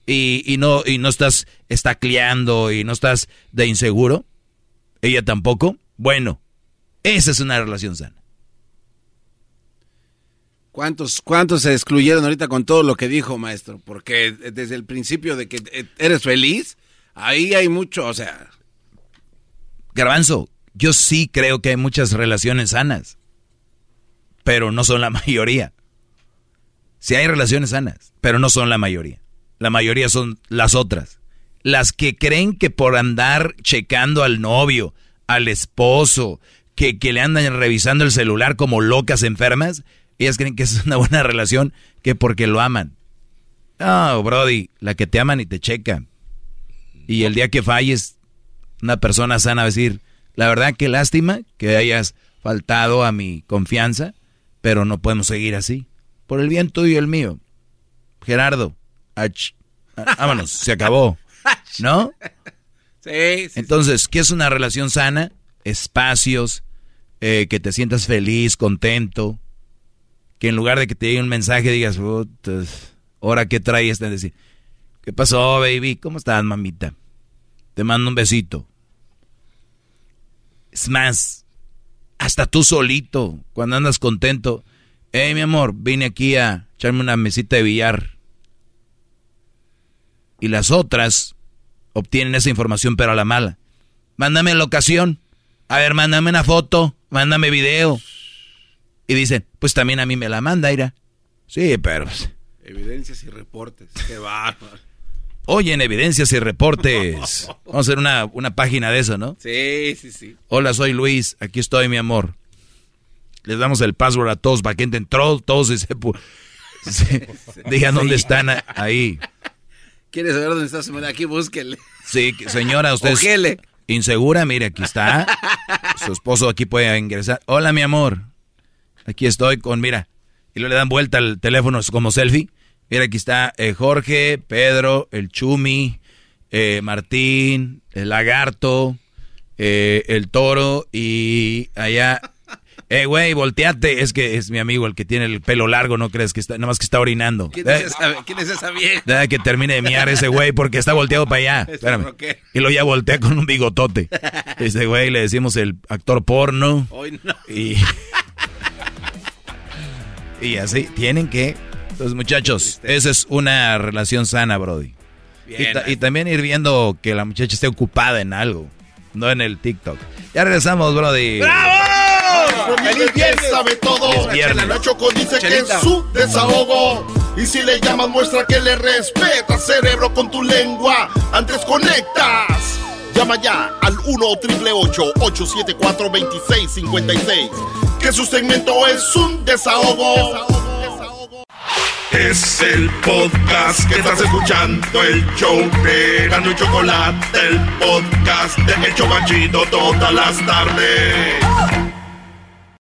y, y no y no estás estacleando y no estás de inseguro ella tampoco. Bueno esa es una relación sana ¿Cuántos, ¿Cuántos se excluyeron ahorita con todo lo que dijo, maestro? Porque desde el principio de que eh, eres feliz, ahí hay mucho, o sea... Garbanzo yo sí creo que hay muchas relaciones sanas pero no son la mayoría. Si hay relaciones sanas pero no son la mayoría. La mayoría son las otras. Las que creen que por andar checando al novio, al esposo, que, que le andan revisando el celular como locas enfermas, ellas creen que es una buena relación que porque lo aman. No, Brody, la que te aman y te checan. Y el día que falles, una persona sana va a decir, la verdad que lástima que hayas faltado a mi confianza, pero no podemos seguir así. Por el bien tuyo y el mío. Gerardo, ach, vámonos, se acabó. ¿No? Sí, sí, Entonces, ¿qué es una relación sana? Espacios, eh, que te sientas feliz, contento, que en lugar de que te llegue un mensaje digas, "Putas, ahora qué trae este decir, ¿qué pasó, baby? ¿Cómo estás, mamita? Te mando un besito. Es más, hasta tú solito, cuando andas contento, hey, mi amor, vine aquí a echarme una mesita de billar. Y las otras obtienen esa información, pero a la mala. Mándame la ocasión. A ver, mándame una foto, mándame video. Y dicen, pues también a mí me la manda, Ira. Sí, pero... pues, Evidencias y reportes. Qué bárbaro. Oye, en evidencias y reportes. Vamos a hacer una, una página de eso, ¿no? Sí, sí, sí. Hola, soy Luis. Aquí estoy, mi amor. Les damos el password a todos para que entren todos, todos y se... se- digan dónde están ahí. ¿Quieres saber dónde está su madre? Aquí búsquele. Sí, señora, usted es Ojele. insegura, mire, aquí está. Su esposo aquí puede ingresar. Hola, mi amor. Aquí estoy con, mira. Y luego le dan vuelta al teléfono como selfie. Mira, aquí está eh, Jorge, Pedro, el Chumi, eh, Martín, el Lagarto, eh, el Toro y allá... Eh, güey, volteate. Es que es mi amigo el que tiene el pelo largo, ¿no crees que está, nada más que está orinando? ¿Quién Eh, es esa, quién es esa vieja? Deja que termine de miar ese güey porque está volteado para allá. Espérame. Y luego ya voltea con un bigotote. Ese güey le decimos el actor porno. Hoy no. Y, y así, tienen que... Entonces, muchachos, esa es una relación sana, Brody. Bien, y, ta- y también ir viendo que la muchacha esté ocupada en algo, no en el TikTok. Ya regresamos, Brody. Feliz viernes, sabe todo. Es viernes. La Choco dice que Chelita. es su desahogo. Y si le llamas, muestra que le respeta, cerebro, con tu lengua. Antes conectas. Llama ya al 1-888-874-2656. Que su segmento es un desahogo. Es el podcast que estás escuchando, el show de Gano y Chocolate, el podcast de El Chobachito todas las tardes.